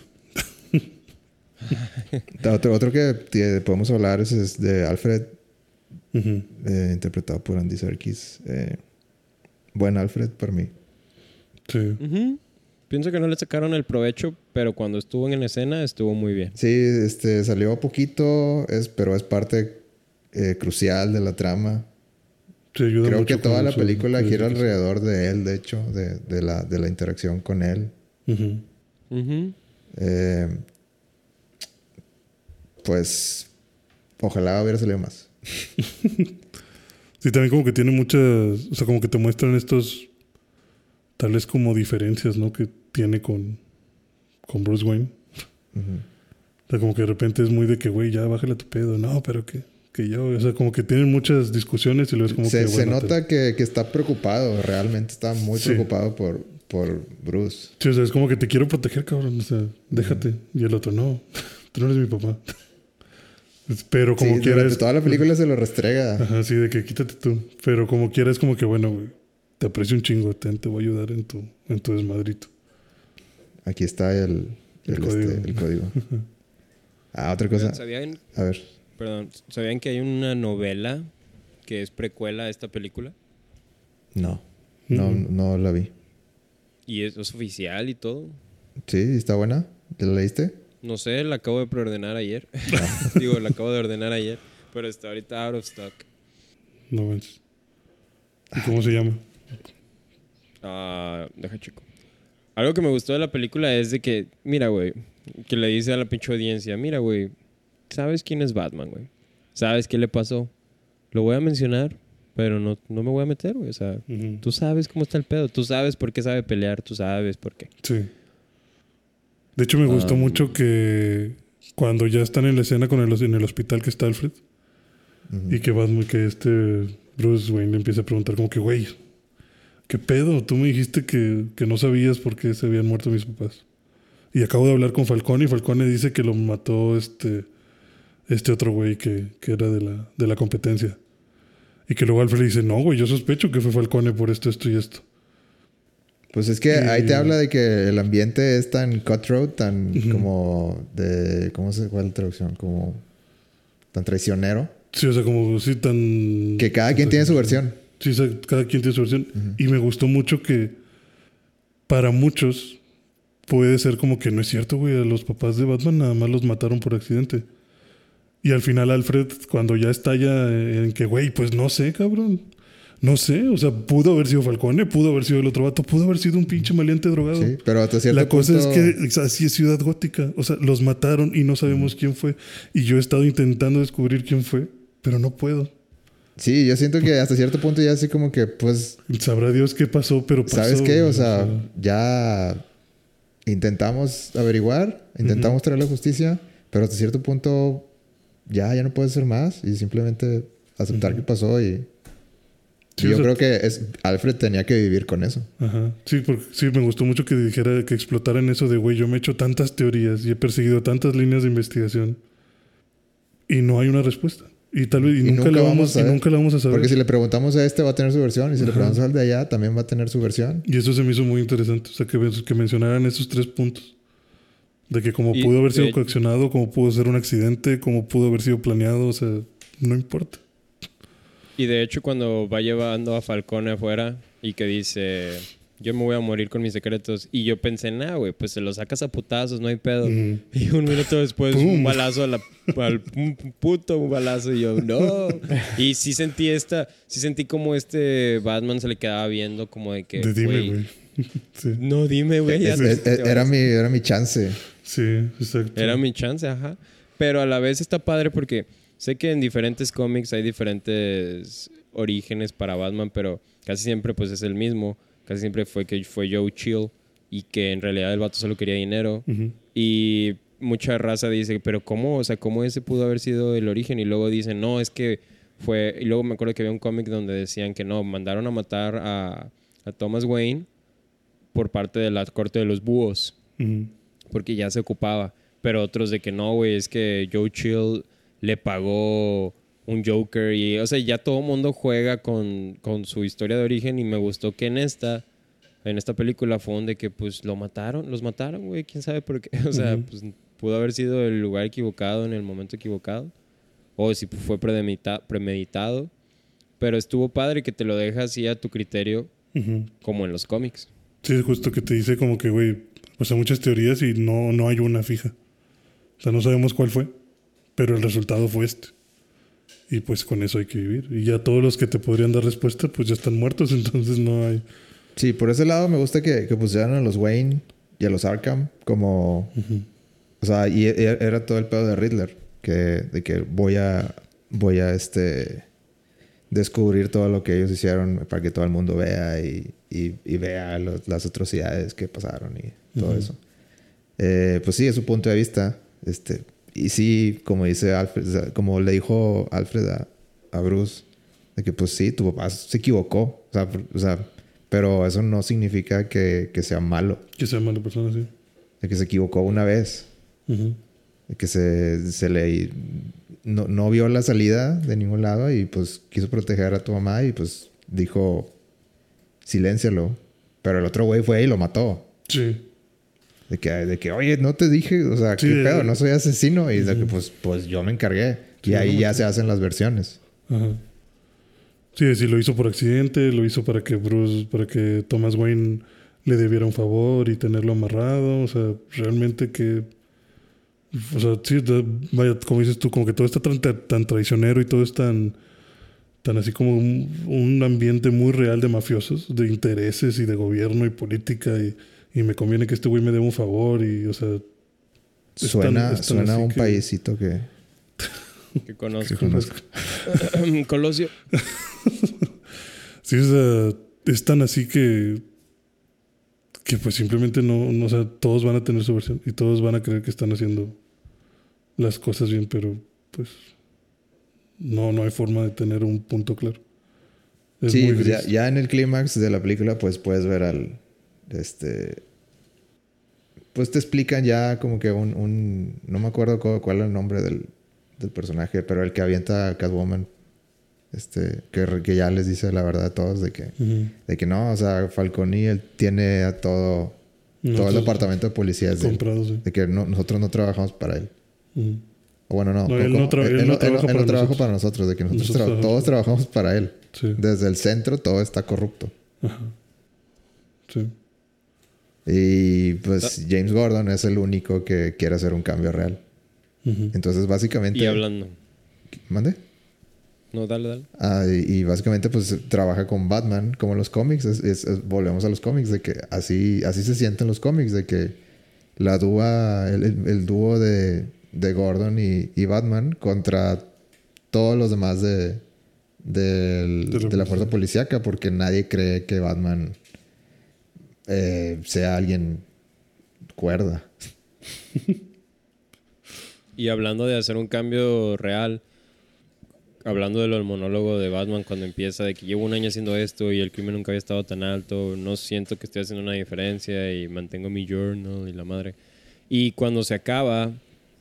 [LAUGHS] Otro, otro que podemos hablar es, es de Alfred, eh, interpretado por Andy Serkis. Eh, buen Alfred para mí. Sí. Pienso que no le sacaron el provecho, pero cuando estuvo en la escena estuvo muy bien. Sí, este, salió poquito, es, pero es parte eh, crucial de la trama. Sí, ayuda Creo mucho que toda la película gira alrededor de él, de hecho, de, de la, de la interacción con él. Ujú. Eh, pues, ojalá hubiera salido más. [LAUGHS] Sí, también como que tiene muchas, o sea, como que te muestran estos, tal vez como diferencias, ¿no? Que tiene con, con Bruce Wayne. Ujú. O sea, como que de repente es muy de que, güey, ya bájale tu pedo. No, pero que, que yo, o sea, como que tienen muchas discusiones y luego es como Se, que, se bueno, te- nota que, que está preocupado, realmente está muy Sí. preocupado por, por Bruce. Sí, o sea, es como que te quiero proteger, cabrón. O sea, déjate. Y el otro, no, [LAUGHS] tú no eres mi papá. Pero como sí, quieras. durante toda la película se lo restrega. Ajá, sí, de que quítate tú. Pero como quieras, como que bueno, güey. Te aprecio un chingo, ten, te voy a ayudar en tu, en tu desmadrito. Aquí está el, El el, código. este, el código. [LAUGHS] Ah, otra cosa. ¿Sabían, A ver. perdón, ¿sabían que hay una novela que es precuela a esta película? No. No, Mm. no la vi. Y es, es oficial y todo. Sí, está buena. ¿Te la leíste? No sé, la acabo de preordenar ayer. [LAUGHS] Digo, la acabo de ordenar ayer. Pero está ahorita out of stock. No ves. ¿Y cómo se llama? Ah, deja chico. Algo que me gustó de la película es de que, mira, güey, que le dice a la pinche audiencia, mira, güey, ¿sabes quién es Batman, güey? ¿Sabes qué le pasó? Lo voy a mencionar, pero no, no me voy a meter, güey. O sea, tú sabes cómo está el pedo, tú sabes por qué sabe pelear, tú sabes por qué. Sí. De hecho, me gustó Ah. mucho que cuando ya están en la escena con el, en el hospital que está Alfred y que Batman, que este Bruce Wayne le empieza a preguntar como que, güey, ¿qué pedo? Tú me dijiste que, que no sabías por qué se habían muerto mis papás. Y acabo de hablar con Falcone y Falcone dice que lo mató este, este otro güey que, que era de la, de la competencia. Y que luego Alfred le dice, no, güey, yo sospecho que fue Falcone por esto, esto y esto. Pues es que ahí te habla de que el ambiente es tan cutthroat, tan como de... ¿Cómo se cuál es la traducción? Como tan traicionero. Sí, o sea, como sí, tan... Que cada quien tiene su versión. Sí, o sea, cada quien tiene su versión. Y me gustó mucho que para muchos puede ser como que no es cierto, güey. A los papás de Batman nada más los mataron por accidente. Y al final Alfred, cuando ya estalla en que, güey, pues no sé, cabrón. No sé, o sea, pudo haber sido Falcone, pudo haber sido el otro vato, pudo haber sido un pinche maleante drogado. Sí, pero hasta cierto La cosa punto... es que así es Ciudad Gótica. O sea, los mataron y no sabemos quién fue. Y yo he estado intentando descubrir quién fue, pero no puedo. Sí, yo siento que hasta cierto punto ya así como que, pues, Sabrá Dios qué pasó, pero pasó. ¿sabes qué? O sea, ya intentamos averiguar, intentamos traer la justicia, pero hasta cierto punto ya, ya no puedes hacer más y simplemente aceptar que pasó y... Sí, y yo o sea, creo que es, Alfred tenía que vivir con eso. Ajá. Sí, porque sí, me gustó mucho que dijera que explotaran eso de, güey, yo me he hecho tantas teorías y he perseguido tantas líneas de investigación y no hay una respuesta. Y tal vez y Y nunca, nunca la vamos vamos, a y ver. nunca la vamos a saber. Porque si le preguntamos a este va a tener su versión y si le preguntamos al de allá también va a tener su versión. Y eso se me hizo muy interesante. O sea, que, que mencionaran esos tres puntos. De que como Y pudo haber sido coaccionado, como pudo ser un accidente, como pudo haber sido planeado, o sea, no importa. Y de hecho, cuando va llevando a Falcone afuera y que dice, yo me voy a morir con mis secretos, y yo pensé, nah, güey, pues se lo sacas a putazos, no hay pedo. Ujú. [LAUGHS] Y un minuto después, Pum. un balazo a la, al un puto un balazo, y yo, no. [LAUGHS] Y sí sentí esta, sí sentí como este Batman se le quedaba viendo, como de que, De dime, güey, [LAUGHS] sí, no dime, güey. ya Es- te- es- te era, vas". mi, era mi chance. sí, exacto. Era mi chance, ajá. Pero a la vez está padre porque sé que en diferentes cómics hay diferentes orígenes para Batman, pero casi siempre pues es el mismo. Casi siempre fue que fue Joe Chill y que en realidad el vato solo quería dinero. Y mucha raza dice, pero ¿cómo? O sea, ¿cómo ese pudo haber sido el origen? Y luego dicen, no, es que fue... Y luego me acuerdo que había un cómic donde decían que no, mandaron a matar a, a Thomas Wayne por parte de la corte de los búhos porque ya se ocupaba. Pero otros de que no, güey, es que Joe Chill le pagó un Joker y, o sea, ya todo el mundo juega con, con su historia de origen y me gustó que en esta, en esta película fue donde que pues lo mataron, los mataron, güey, quién sabe por qué. [LAUGHS] O sea, pues pudo haber sido el lugar equivocado en el momento equivocado o si fue premedita- premeditado. Pero estuvo padre que te lo deja así a tu criterio como en los cómics. Sí, es justo que te dice como que, güey, o sea, muchas teorías y no, no hay una fija. O sea, no sabemos cuál fue, pero el resultado fue este. Y pues con eso hay que vivir. Y ya todos los que te podrían dar respuesta, pues ya están muertos, [LAUGHS] entonces no hay... Sí, por ese lado me gusta que, que pusieran a los Wayne y a los Arkham como... O sea, y e- era todo el pedo de Riddler. Que, de que voy a... Voy a este... Descubrir todo lo que ellos hicieron para que todo el mundo vea y, y- y vea los- las atrocidades que pasaron y todo Ujú. eso. Eh, pues sí, es su punto de vista. Este, y sí, como dice Alfred, como le dijo Alfred a, a Bruce, de que pues sí, tu papá se equivocó. O sea, por- o sea, pero eso no significa que, que sea malo. Que sea mala persona, sí. De que se equivocó una vez. De que se, se le... No, no vio la salida de ningún lado y pues quiso proteger a tu mamá y pues dijo, siléncialo. Pero el otro güey fue y lo mató. Sí. De que, de que, oye, no te dije, o sea, Sí, ¿qué pedo? No soy asesino. Y de que, pues, pues yo me encargué. Sí, y ahí ya se hacen las versiones. Ajá. Sí, sí, lo hizo por accidente, lo hizo para que Bruce, para que Thomas Wayne le debiera un favor y tenerlo amarrado. O sea, realmente que. O sea, sí, vaya, como dices tú, como que todo está tan, tan traicionero y todo es tan. Tan así como un, un ambiente muy real de mafiosos, de intereses y de gobierno y política. Y, y me conviene que este güey me dé un favor y, o sea. Es Suena, tan- es tan suena a un que- paísito que, Que [LAUGHS] que conozco. [LAUGHS] Colosio. Sí, o sea, es tan así que. que pues simplemente no, no, o sea, todos van a tener su versión y todos van a creer que están haciendo las cosas bien, pero pues. No, no hay forma de tener un punto claro. Es sí, muy pues ya, ya en el clímax de la película, pues puedes ver al. Este. Pues te explican ya como que un. un- no me acuerdo cu- cuál, es el nombre del, del personaje, pero el que avienta a Catwoman. Este, que, ya les dice la verdad a todos de que, de que no, o sea, Falconi él tiene a todo, todo el departamento de policía de sí. De que no- nosotros no trabajamos para él. O bueno, no. No, él no tra- él no trabaja él para nosotros. para nosotros. De que nosotros, Nosotros tra- trabajamos todos trabajamos para él. Sí. Desde el centro todo está corrupto. Ajá. Sí. Y pues James Gordon es el único que quiere hacer un cambio real. Entonces básicamente... Y hablando. ¿Mande? No, dale, dale. Ah, y, y básicamente pues trabaja con Batman como en los cómics. Es- es- es- volvemos a los cómics de que así, así se sienten los cómics. De que la dúa, el, el- el dúo de, de Gordon y, y Batman contra todos los demás de, De la de la fuerza policíaca porque nadie cree que Batman eh, sea alguien cuerda. Y hablando de hacer un cambio real, hablando de lo del monólogo de Batman cuando empieza de que llevo un año haciendo esto y el crimen nunca había estado tan alto, no siento que estoy haciendo una diferencia y mantengo mi journal y la madre. Y cuando se acaba,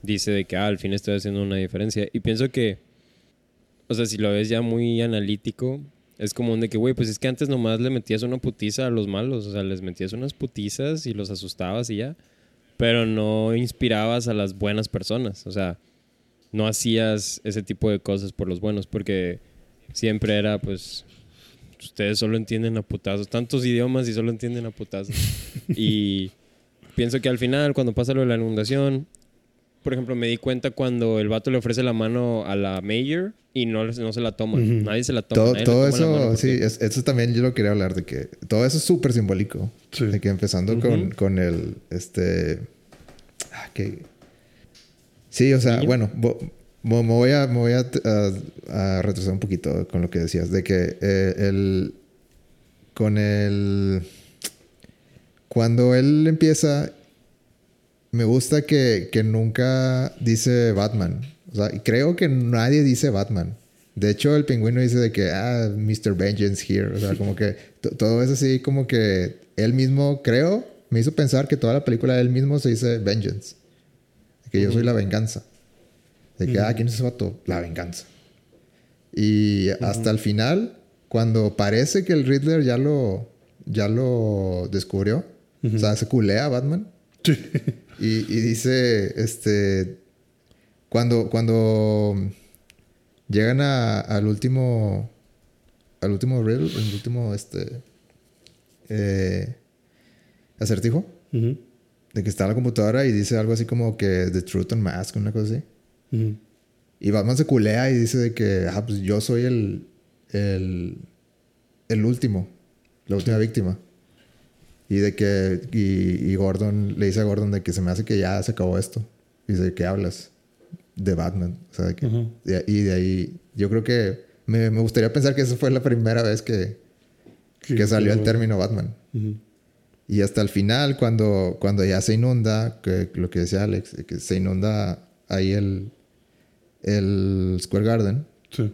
dice de que ah, al fin estoy haciendo una diferencia. Y pienso que o sea, si lo ves ya muy analítico, es como un de que, güey, pues es que antes nomás le metías una putiza a los malos, o sea, les metías unas putizas y los asustabas y ya, pero no inspirabas a las buenas personas, o sea, no hacías ese tipo de cosas por los buenos, porque siempre era, pues, ustedes solo entienden a putazos, tantos idiomas y solo entienden a putazos. [LAUGHS] y pienso que al final, cuando pasa lo de la inundación, por ejemplo, me di cuenta cuando el vato le ofrece la mano a la mayor y no, no se la toma. Nadie se la toma. Todo, toma eso, porque- sí, es- eso también yo lo quería hablar de que todo eso es súper simbólico. Sí. De que empezando con, con el, este, ah, que, sí, o sea, bueno, vo- me voy a, me voy a, a- a retroceder un poquito con lo que decías, de que eh, el, con el, cuando él empieza, me gusta que, que nunca dice Batman. O sea, creo que nadie dice Batman. De hecho, el pingüino dice de que, ah, Mr. Vengeance here. O sea, como que to- todo es así como que él mismo, creo, me hizo pensar que toda la película de él mismo se dice Vengeance. De que yo soy la venganza. De que, ah, ¿quién es ese vato? La venganza. Y hasta el final, cuando parece que el Riddler ya lo, ya lo descubrió, o sea, se culea a Batman. Y, y dice, este, cuando, cuando llegan a- al último, al último riddle, el último, este, eh, acertijo, de que está en la computadora y dice algo así como que The Truth Unmasked, una cosa así. Y Batman se culea y dice de que, ah, pues yo soy el, el, el último, la última víctima. Y de que, y, y Gordon le dice a Gordon de que se me hace que ya se acabó esto. Y dice, ¿de qué hablas? De Batman. O sea, de que, Ujú. de- y de ahí, yo creo que me, me gustaría pensar que esa fue la primera vez que, que salió el término Batman. Y hasta el final, cuando, cuando ya se inunda, que lo que decía Alex, que se inunda ahí el, el Square Garden, Sí.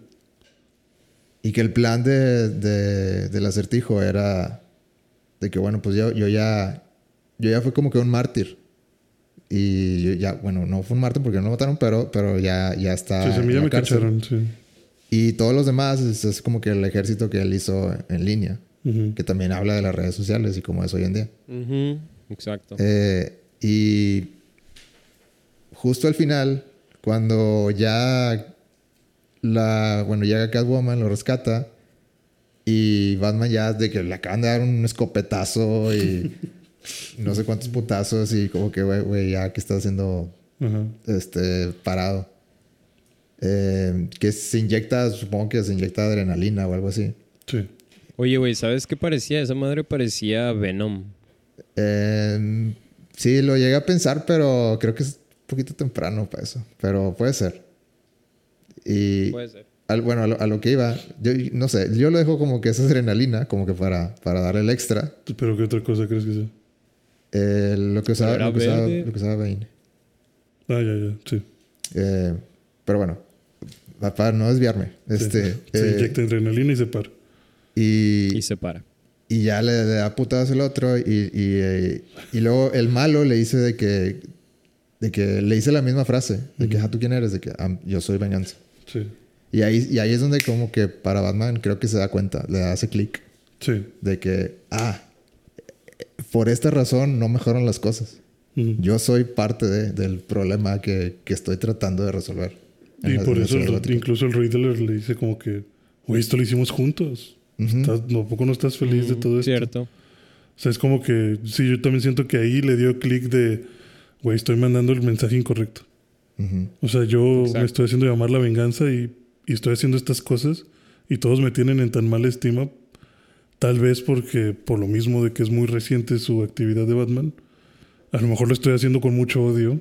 y que el plan de, de- del acertijo era de que, bueno, pues yo, yo ya, yo ya fui como que un mártir. Y yo ya, bueno, no fue un mártir porque no lo mataron, pero, pero ya, ya está. Sí, a mí en ya la me cárcel. cacharon, sí. Y todos los demás es, es como que el ejército que él hizo en línea, que también habla de las redes sociales y cómo es hoy en día. Exacto. Eh, y justo al final, cuando ya la, bueno, llega Catwoman, lo rescata y Batman ya de que le acaban de dar un escopetazo y no sé cuántos putazos y como que, güey, ya que está haciendo este parado. Eh, que se inyecta, supongo que se inyecta adrenalina o algo así. Sí. Oye, güey, ¿sabes qué parecía? Esa madre parecía Venom. Eh, sí, lo llegué a pensar, pero creo que es un poquito temprano para eso. Pero puede ser. Y Puede ser. Al- bueno, a lo, a lo que iba, yo no sé, yo lo dejo como que esa adrenalina, como que para, para dar el extra. ¿Pero qué otra cosa crees que sea? Eh, lo, que usaba, lo, que usaba, lo que usaba Bane. Ah, ya, ya, sí. Eh, pero bueno, pa- para no desviarme. Este, Sí. [LAUGHS] Se eh, inyecta adrenalina y se para. y, Y se para. Y ya le, le da putadas el otro. Y, y, eh, y luego el malo le dice de que, de que le dice la misma frase. De que, ah, ¿tú quién eres? De que "Ah, yo soy venganza. Sí. Y ahí, y ahí es donde como que para Batman creo que se da cuenta. Le hace clic. Sí. De que, ah, por esta razón no mejoran las cosas. Ujú. Yo soy parte de- del problema que, que estoy tratando de resolver. Y la- por eso el- incluso el Riddler le dice como que, güey, esto lo hicimos juntos. Estás- ¿No, ¿a poco no estás feliz de todo esto? Cierto. O sea, es como que, sí, yo también siento que ahí le dio clic de, güey, estoy mandando el mensaje incorrecto. Ujú. O sea, yo Exacto. me estoy haciendo llamar la venganza y, y estoy haciendo estas cosas y todos me tienen en tan mala estima. Tal vez porque, por lo mismo de que es muy reciente su actividad de Batman, a lo mejor lo estoy haciendo con mucho odio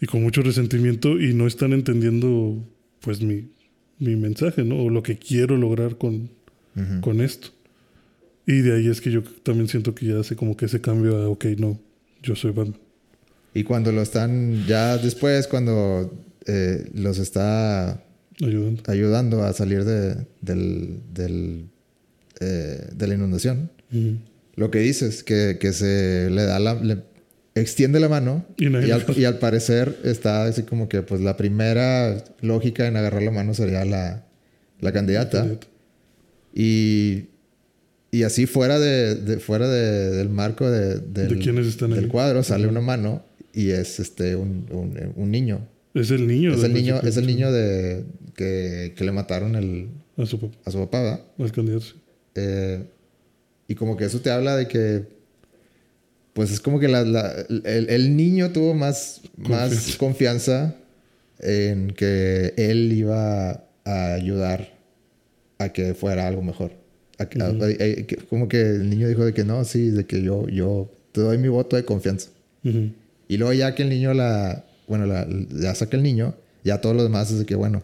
y con mucho resentimiento y no están entendiendo, pues, mi, mi mensaje, ¿no? O lo que quiero lograr con, con esto. Y de ahí es que yo también siento que ya hace como que ese cambio a, ok, no, yo soy Batman. Y cuando lo están, ya después, cuando eh, los está Ayudando. ayudando a salir de, del, del, eh, de la inundación. Lo que dices, que, que se le da la... le- extiende la mano Y al, lo- y al parecer está así como que pues la primera lógica en agarrar la mano sería la, la candidata. Y, y así fuera de, de- fuera de- del marco de, del, cuadro sale una mano y es este un, un- un niño. Es el niño. Es el niño, es el niño de que, que le mataron el, A su papá, a su papá. ¿verdad? al candidato. Eh, y como que eso te habla de que, pues es como que la- la- el, el niño tuvo más, más confianza en que él iba a ayudar a que fuera algo mejor. A a- a- como que el niño dijo de que no, sí, de que yo, yo te doy mi voto de confianza. Y luego ya que el niño la, bueno, la, ya saca el niño, ya todo lo demás es de que, bueno,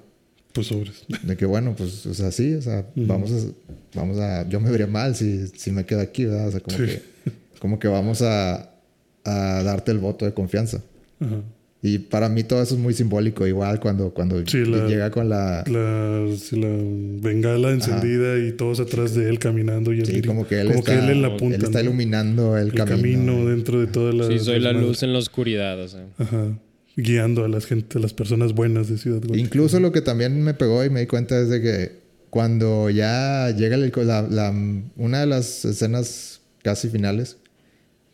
Pues sobres. [LAUGHS] de que bueno, pues, o sea, sí, o sea, vamos a, vamos a, yo me vería mal si, si me quedo aquí, ¿verdad? O sea, como Sí. que, como que vamos a, a darte el voto de confianza. Ajá. Y para mí todo eso es muy simbólico, igual cuando, cuando Sí, la- llega con la, La, sí, la bengala encendida y todos atrás de él caminando y él, sí, como que él como está, que él en la punta. él está iluminando el, el camino. camino, dentro de toda la. Sí, soy la luz en la oscuridad, o sea. Ajá. Guiando a las gente, a las personas buenas de Ciudad Gótica. Incluso lo que también me pegó y me di cuenta es de que cuando ya llega el, la, la- una de las escenas casi finales,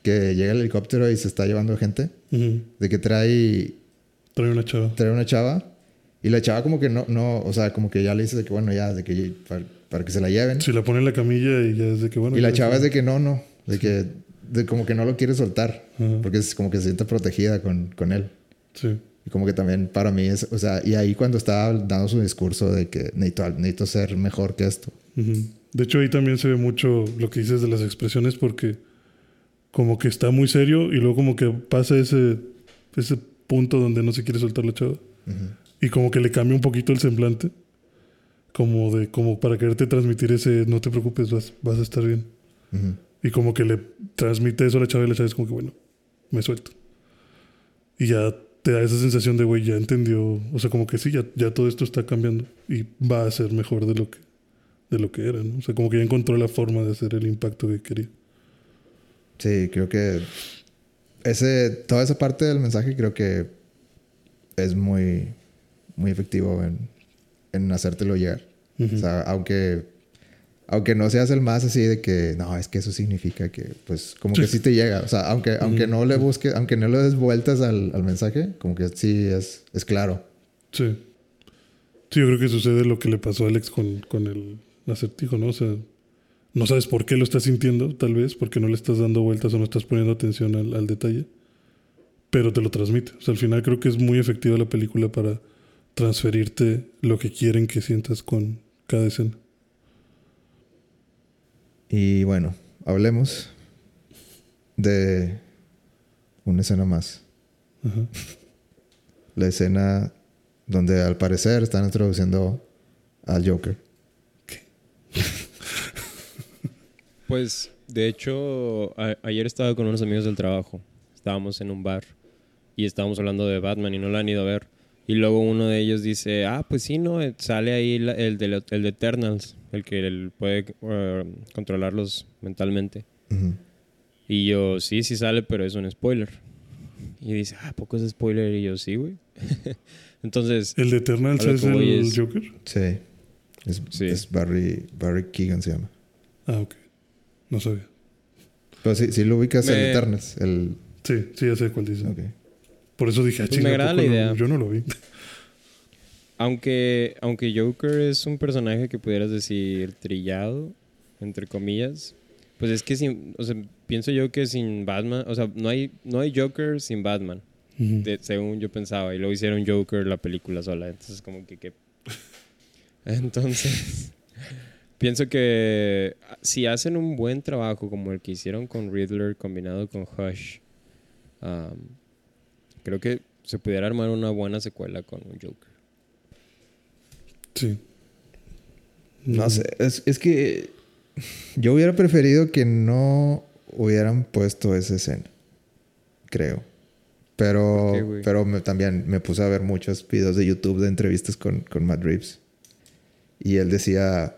que llega el helicóptero y se está llevando gente, Ujú. de que trae, Trae una chava. trae una chava y la chava como que no, no, o sea, como que ya le dice de que bueno, ya, de que para, para que se la lleven. Si la pone en la camilla y ya es de que bueno. y la chava es de que no, no, de que de como que no lo quiere soltar, Ajá. porque es como que se siente protegida con, con él. Sí. Y como que también para mí es, o sea, y ahí cuando estaba dando su discurso de que necesito, necesito ser mejor que esto. De hecho, ahí también se ve mucho lo que dices de las expresiones porque como que está muy serio y luego como que pasa ese, ese punto donde no se quiere soltar la chava. Y como que le cambia un poquito el semblante. Como de, como para quererte transmitir ese no te preocupes, vas, vas a estar bien. Y como que le transmite eso a la chava y la chava es como que bueno, me suelto. Y ya te da esa sensación de, güey, ya entendió. O sea, como que sí, ya, ya todo esto está cambiando y va a ser mejor de lo que, de lo que era, ¿no? O sea, como que ya encontró la forma de hacer el impacto que quería. Sí, creo que ese, toda esa parte del mensaje creo que es muy, muy efectivo en, en hacértelo llegar. O sea, aunque, aunque no seas el más así de que, no, es que eso significa que, pues, como que Sí. te llega. O sea, aunque, aunque no le busques, aunque no le des vueltas al, al mensaje, como que sí es, es claro. Sí. Sí, yo creo que sucede lo que le pasó a Alex con, con el acertijo, ¿no? O sea, no sabes por qué lo estás sintiendo, tal vez, porque no le estás dando vueltas o no estás poniendo atención al, al detalle, pero te lo transmite. O sea, al final creo que es muy efectiva la película para transferirte lo que quieren que sientas con cada escena. Y bueno, hablemos de una escena más. [LAUGHS] La escena donde al parecer están introduciendo al Joker. [LAUGHS] Pues, de hecho, ayer estaba con unos amigos del trabajo. Estábamos en un bar y estábamos hablando de Batman y no lo han ido a ver. Y luego uno de ellos dice, ah, pues sí, ¿no? Sale ahí la- el, de, el de Eternals, el que él puede eh, controlarlos mentalmente. Y yo, sí, sí sale, pero es un spoiler. Y dice, ah, ¿a poco es spoiler? Y yo, sí, güey. [LAUGHS] Entonces, ¿El de Eternals es el es- Joker? Sí. Es, Sí. es Barry, Barry Keegan se llama. Ah, ok. No sabía. Pero sí, sí lo ubicas el Me- Eternals. El... Sí, sí, ya sé cuál dice. ok. Por eso dije, ah, Pues me ¿a agrada la no? idea. Yo no lo vi. aunque, aunque Joker es un personaje que pudieras decir trillado, entre comillas, pues es que sin, o sea, pienso yo que sin Batman, o sea, no hay, no hay Joker sin Batman, Ujú. de- según yo pensaba, y luego hicieron Joker la película sola, entonces como que... que- [LAUGHS] Entonces, [LAUGHS] pienso que si hacen un buen trabajo como el que hicieron con Riddler combinado con Hush, um, creo que se pudiera armar una buena secuela con un Joker. Sí. No sé. Es, es que yo hubiera preferido que no hubieran puesto esa escena. Creo. Pero, pero me- también me puse a ver muchos videos de YouTube de entrevistas con, con Matt Reeves. Y él decía,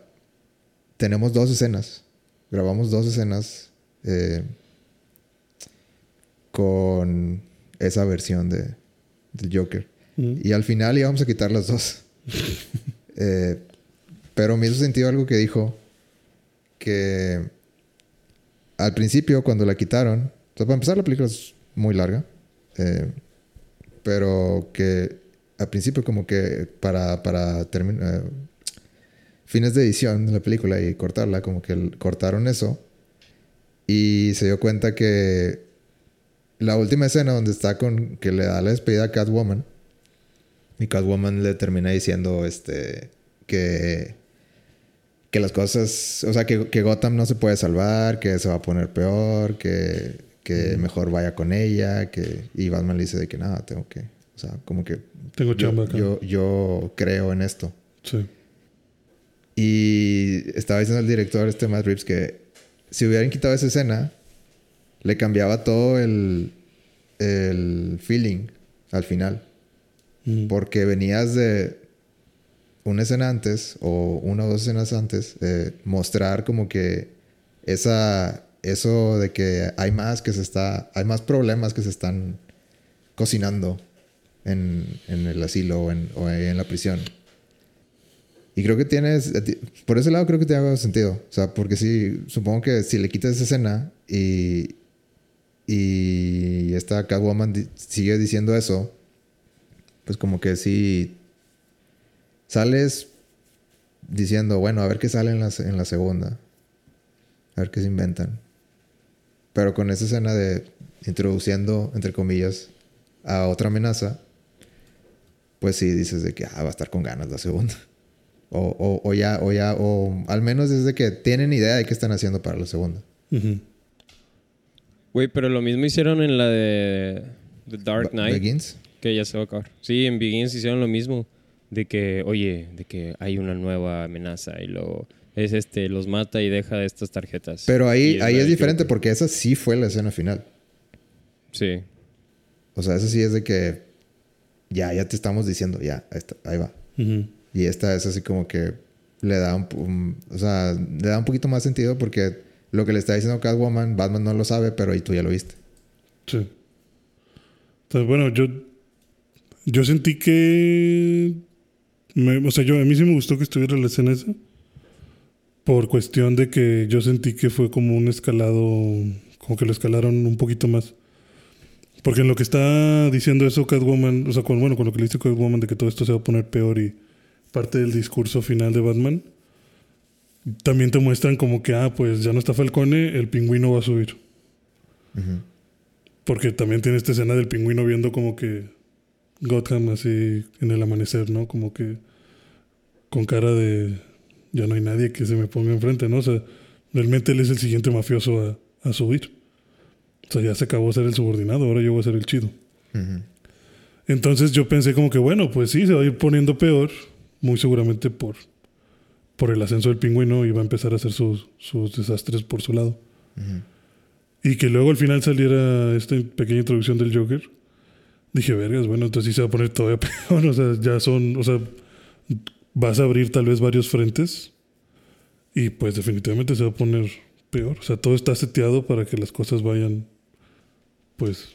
tenemos dos escenas. Grabamos dos escenas. eh, con esa versión de, del Joker. Y al final íbamos a quitar las dos. [LAUGHS] Eh, pero me hizo sentido algo que dijo que al principio cuando la quitaron, o sea, para empezar la película es muy larga, eh, pero que al principio como que para, para terminar fines de edición de la película y cortarla, como que cortaron eso y se dio cuenta que la última escena donde está con que le da la despedida a Catwoman y Catwoman le termina diciendo este que que las cosas, o sea, que, que Gotham no se puede salvar, que se va a poner peor, que, que mejor vaya con ella, que y Batman le dice de que nada, tengo que, o sea, como que Tengo yo, chamba acá. yo, yo creo en esto. Sí. Y estaba diciendo el director, este Matt Reeves, que si hubieran quitado esa escena, le cambiaba todo el, el feeling al final. Porque venías de una escena antes, o una o dos escenas antes, eh, mostrar como que esa, eso de que hay más que se está, hay más problemas que se están cocinando en, en el asilo o en, o en la prisión. Y creo que tienes, por ese lado creo que tiene algo de sentido. O sea, porque sí, supongo que si le quitas esa escena y, y esta Catwoman di- sigue diciendo eso, pues como que sí sales diciendo, bueno, a ver qué sale en la, segunda. A ver qué se inventan. Pero con esa escena de introduciendo, entre comillas, a otra amenaza, pues sí dices de que ah, va a estar con ganas la segunda. O, o, o ya, o ya, o al menos desde que tienen idea de qué están haciendo para la segunda. Güey, pero lo mismo hicieron en la de The Dark Ba- Knight, Begins. que ya se va a acabar. Sí, en Begins hicieron lo mismo. De que, oye, de que hay una nueva amenaza y luego es este, los mata y deja estas tarjetas. Pero ahí, ahí es diferente Joker. porque esa sí fue la escena final. Sí. O sea, esa sí es de que ya, ya te estamos diciendo, ya, ahí, está, ahí va. Y esta es así como que le da un, un- o sea, le da un poquito más sentido porque lo que le está diciendo Catwoman, Batman no lo sabe, pero y tú ya lo viste. Sí. Entonces, bueno, yo, yo sentí que. me- o sea, yo, a mí sí me gustó que estuviera la escena esa. Por cuestión de que yo sentí que fue como un escalado. Como que lo escalaron un poquito más. Porque en lo que está diciendo eso Catwoman, o sea, con, bueno, con lo que le dice Catwoman de que todo esto se va a poner peor y parte del discurso final de Batman, también te muestran como que, ah, pues ya no está Falcone, el pingüino va a subir. Porque también tiene esta escena del pingüino viendo como que Gotham así en el amanecer, ¿no? Como que con cara de ya no hay nadie que se me ponga enfrente, ¿no? O sea, realmente él es el siguiente mafioso a, a subir. O sea, ya se acabó de ser el subordinado, ahora yo voy a ser el chido. Entonces yo pensé como que, bueno, pues sí, se va a ir poniendo peor, muy seguramente por, por el ascenso del pingüino va a empezar a hacer sus, sus desastres por su lado. Ujú. Y que luego al final saliera esta pequeña introducción del Joker. Dije, vergas, bueno, entonces sí se va a poner todavía [LAUGHS] peor. O sea, ya son, o sea, vas a abrir tal vez varios frentes y pues definitivamente se va a poner peor. O sea, todo está seteado para que las cosas vayan, pues,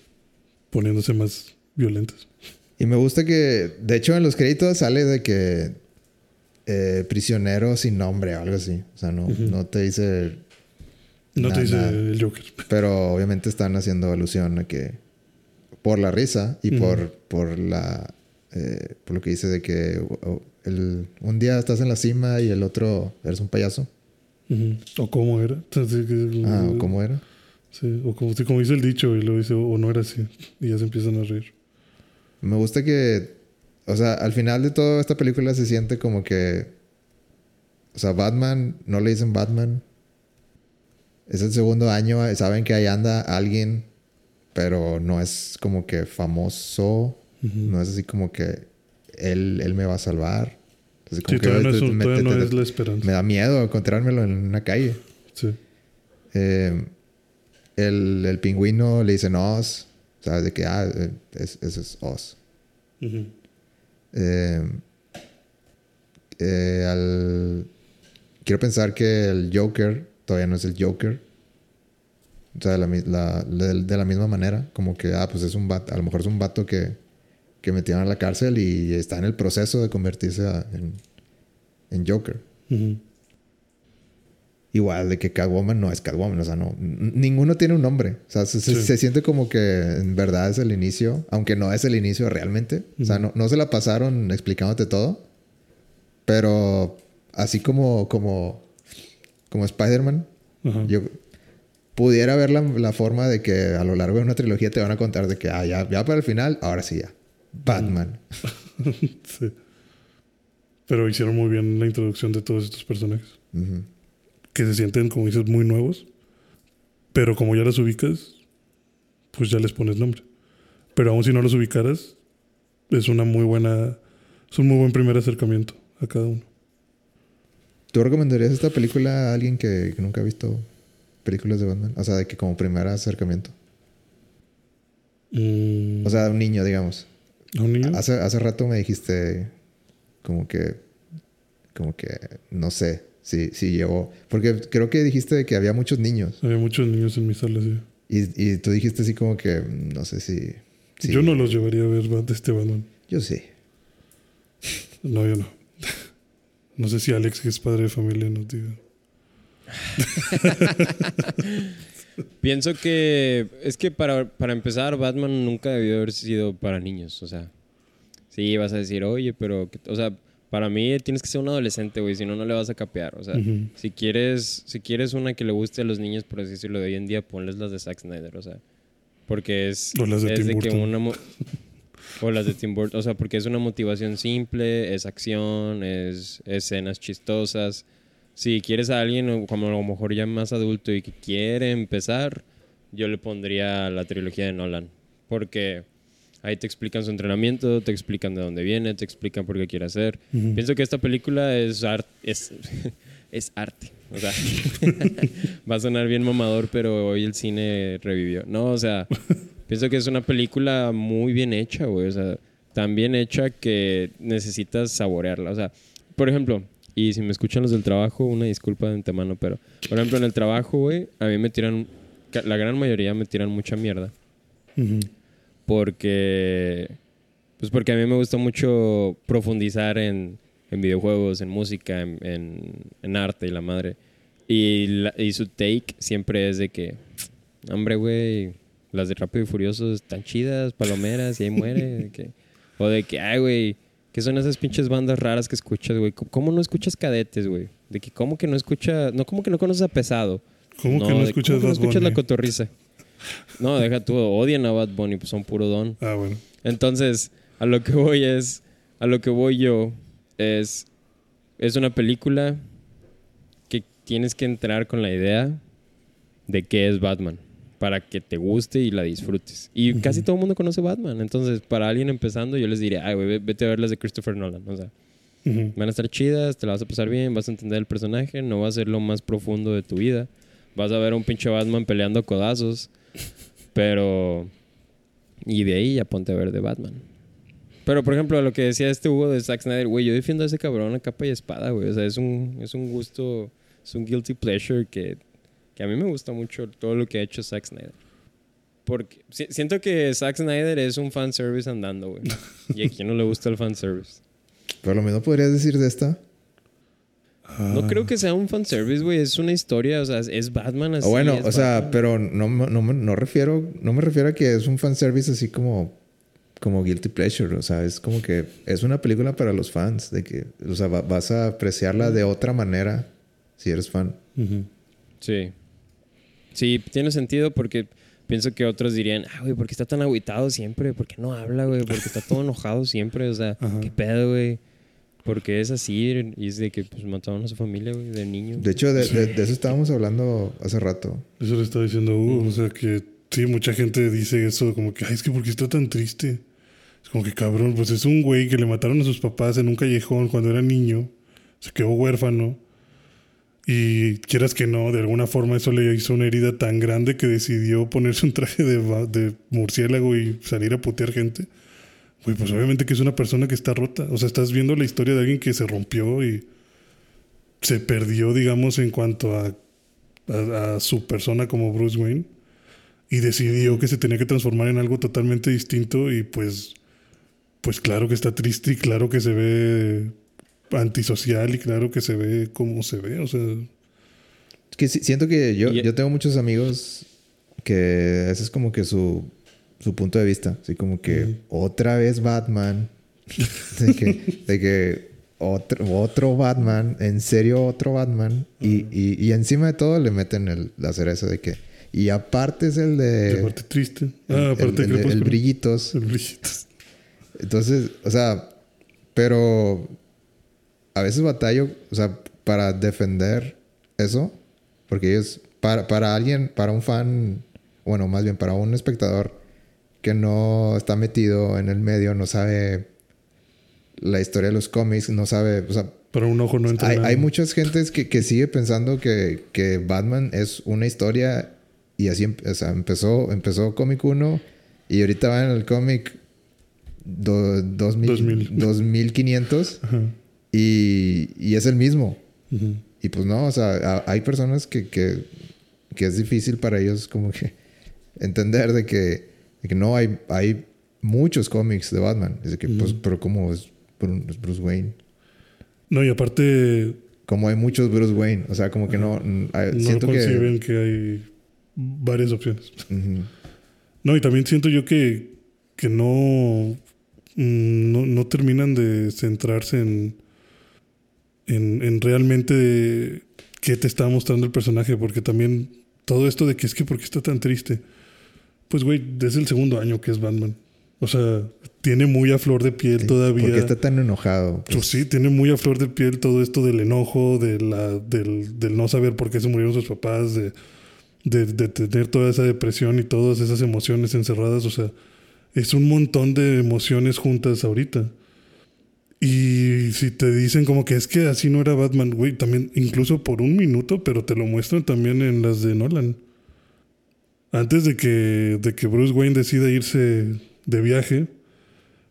poniéndose más violentas. Y me gusta que, de hecho, en los créditos sale de que eh, prisionero sin nombre o algo así. O sea, no, no te dice. No te dice nada. el Joker. Pero obviamente están haciendo alusión a que por la risa y por, por la eh, por lo que dice de que el, un día estás en la cima y el otro eres un payaso. O cómo era. Ah, ¿o ¿cómo era? Sí, o como, como dice el dicho y lo dice, o no era así. Y ya se empiezan a reír. Me gusta que, o sea, al final de toda esta película se siente como que, o sea, Batman, no le dicen Batman. Es el segundo año, saben que ahí anda alguien, pero no es como que famoso, no es así como que él, él me va a salvar. Así como Sí, que no, es, me- todavía te- no te- es la esperanza. me da miedo encontrármelo en una calle. Sí. Eh, el, el pingüino le dicen Oz, ¿sabes? De que, ah, eh, es- ese es Oz. Ujú. Eh, eh, al... Quiero pensar que el Joker todavía no es el Joker. O sea, de la, misma manera. Como que, ah, pues es un vato. A lo mejor es un vato que, que metieron a la cárcel y está en el proceso de convertirse en, en Joker. Igual de que Catwoman no es Catwoman, o sea, no. Ninguno tiene un nombre. O sea, se, Sí. se siente como que en verdad es el inicio, aunque no es el inicio realmente. O sea, no, no se la pasaron explicándote todo. Pero así como, como, como Spider-Man, Ajá. yo pudiera ver la, la forma de que a lo largo de una trilogía te van a contar de que, ah, ya, ya para el final, ahora sí ya. Batman. [LAUGHS] Sí. Pero hicieron muy bien la introducción de todos estos personajes. Que se sienten, como dices, muy nuevos. Pero como ya los ubicas, pues ya les pones nombre. Pero aún si no los ubicaras, es una muy buena. Es un muy buen primer acercamiento a cada uno. ¿Tú recomendarías esta película a alguien que, que nunca ha visto películas de Batman? O sea, de que como primer acercamiento. Mm, O sea, a un niño, digamos. ¿A un niño? Hace, hace rato me dijiste como que, como que, no sé si, si llegó. Porque creo que dijiste que había muchos niños. Había muchos niños en mi sala, sí. Y, y tú dijiste así como que, mm, no sé si... si- Yo no los llevaría a ver Bat- este Batman. Yo sí. No, yo no. No sé si Alex, que es padre de familia, nos diga. [LAUGHS] Pienso que es que para, para empezar, Batman nunca debió haber sido para niños. O sea, sí, vas a decir, oye, pero, o sea, para mí tienes que ser un adolescente, güey, si no, no le vas a capear. O sea, si quieres si quieres una que le guste a los niños, por así decirlo, de hoy en día, ponles las de Zack Snyder, o sea, porque es, O las de es Tim de que una. [LAUGHS] O las de Tim Burton, o sea, porque es una motivación simple, es acción, es escenas chistosas. Si quieres a alguien como a lo mejor ya más adulto y que quiere empezar, yo le pondría la trilogía de Nolan. Porque ahí te explican su entrenamiento, te explican de dónde viene, te explican por qué quiere hacer. Ujú. Pienso que esta película es, art- es, [LAUGHS] es arte. O sea, [LAUGHS] va a sonar bien mamador, pero hoy el cine revivió. No, o sea, [LAUGHS] pienso que es una película muy bien hecha, güey. O sea, tan bien hecha que necesitas saborearla. O sea, por ejemplo, y si me escuchan los del trabajo, una disculpa de antemano, pero, por ejemplo, en el trabajo, güey, a mí me tiran, la gran mayoría me tiran mucha mierda Ujú. Porque pues porque a mí me gusta mucho profundizar en, en videojuegos, en música, en, en- en arte y la madre. Y, la- y su take siempre es de que, hombre, güey, las de Rápido y Furioso están chidas, palomeras, y ahí muere. que- o de que, ay, güey, ¿qué son esas pinches bandas raras que escuchas, güey? ¿Cómo- ¿Cómo no escuchas cadetes, güey? De que, ¿cómo que no escuchas, no, cómo que no conoces a Pesado? ¿Cómo que no de- escuchas ¿cómo que no escuchas la cotorriza? No, deja tú, odian a Bad Bunny, pues son puro don. Ah, bueno. Entonces, a lo que voy es, a lo que voy yo es, es una película que tienes que entrar con la idea de qué es Batman para que te guste y la disfrutes. Y casi todo el mundo conoce Batman. Entonces, para alguien empezando, yo les diría, ay, güey, ve- vete a ver las de Christopher Nolan. O sea, van a estar chidas, te la vas a pasar bien, vas a entender el personaje, no va a ser lo más profundo de tu vida. Vas a ver a un pinche Batman peleando a codazos, pero... Y de ahí ya ponte a ver de Batman. Pero, por ejemplo, lo que decía este Hugo de Zack Snyder, güey, yo defiendo a ese cabrón a capa y espada, güey. O sea, es un, es un gusto, es un guilty pleasure que, que a mí me gusta mucho todo lo que ha hecho Zack Snyder. Porque si- siento que Zack Snyder es un fanservice andando, güey. Y a quien no le gusta el fanservice. Pero lo mismo podrías decir de esta. No Ah. creo que sea un fanservice, güey. Es una historia, o sea, es Batman así. Bueno, es o sea, Batman. pero no, no, no, me- no refiero, no me refiero a que es un fanservice así como, como guilty pleasure. O sea, es como que es una película para los fans. De que, o sea, va- vas a apreciarla de otra manera si eres fan. Sí. Sí, tiene sentido porque pienso que otros dirían, ah, güey, ¿por qué está tan agüitado siempre? ¿Por qué no habla, güey? ¿Por qué está todo enojado siempre? O sea, Ajá. ¿qué pedo, güey? Porque es así y es de que pues mataron a su familia, güey, de niño. De hecho, de, de- de eso estábamos hablando hace rato. Eso le estaba diciendo Hugo. O sea, que sí, mucha gente dice eso, como que, ay, es que porque está tan triste. Es como que, cabrón, pues es un güey que le mataron a sus papás en un callejón cuando era niño. Se quedó huérfano. Y quieras que no, de alguna forma eso le hizo una herida tan grande que decidió ponerse un traje de, de murciélago y salir a putear gente. Güey, pues obviamente que es una persona que está rota. O sea, estás viendo la historia de alguien que se rompió y se perdió, digamos, en cuanto a, a, a su persona como Bruce Wayne. y decidió que se tenía que transformar en algo totalmente distinto y pues pues claro que está triste y claro que se ve antisocial y claro que se ve como se ve, o sea, Es que siento que yo, yo tengo muchos amigos que ese es como que su, su punto de vista. Así como que otra vez Batman. [LAUGHS] de, que, de que otro, otro Batman, en serio otro Batman. y, y, y encima de todo le meten el, la cereza de que... Y aparte es el de... la parte triste. el- Ah, aparte el, el- brillitos. El brillito. Entonces, o sea, pero a veces batallo, o sea, para defender eso, porque ellos, para, para alguien, para un fan, bueno, más bien para un espectador que no está metido en el medio, no sabe la historia de los cómics, no sabe, o sea, Para un ojo no entra hay, hay muchas gentes que, que sigue pensando que, que Batman es una historia y así em- o sea, empezó, empezó cómic 1 y ahorita va en el cómic do- dos mil- 2000. 2500 [LAUGHS] Ajá. y, y es el mismo. Y pues no, o sea, a- hay personas que, que, que es difícil para ellos como que [LAUGHS] entender de que, de que no hay, hay muchos cómics de Batman. Es de que, pues, pero como es Bru- es Bruce Wayne. No, y aparte Como hay muchos Bruce Wayne. O sea, como que no. ah, no siento que. conciben que... hay varias opciones. No, y también siento yo que, que no, mm, no, no terminan de centrarse en, en, en realmente qué te está mostrando el personaje, porque también todo esto de que es que por qué está tan triste, pues güey, desde el segundo año que es Batman. O sea, tiene muy a flor de piel Sí, todavía. ¿Por qué está tan enojado? Pues sí, tiene muy a flor de piel todo esto del enojo, de la, del, del no saber por qué se murieron sus papás, de, de, de tener toda esa depresión y todas esas emociones encerradas. O sea, es un montón de emociones juntas ahorita. Y si te dicen como que es que así no era Batman, güey, también incluso por un minuto, pero te lo muestran también en las de Nolan. Antes de que, de que Bruce Wayne decida irse de viaje,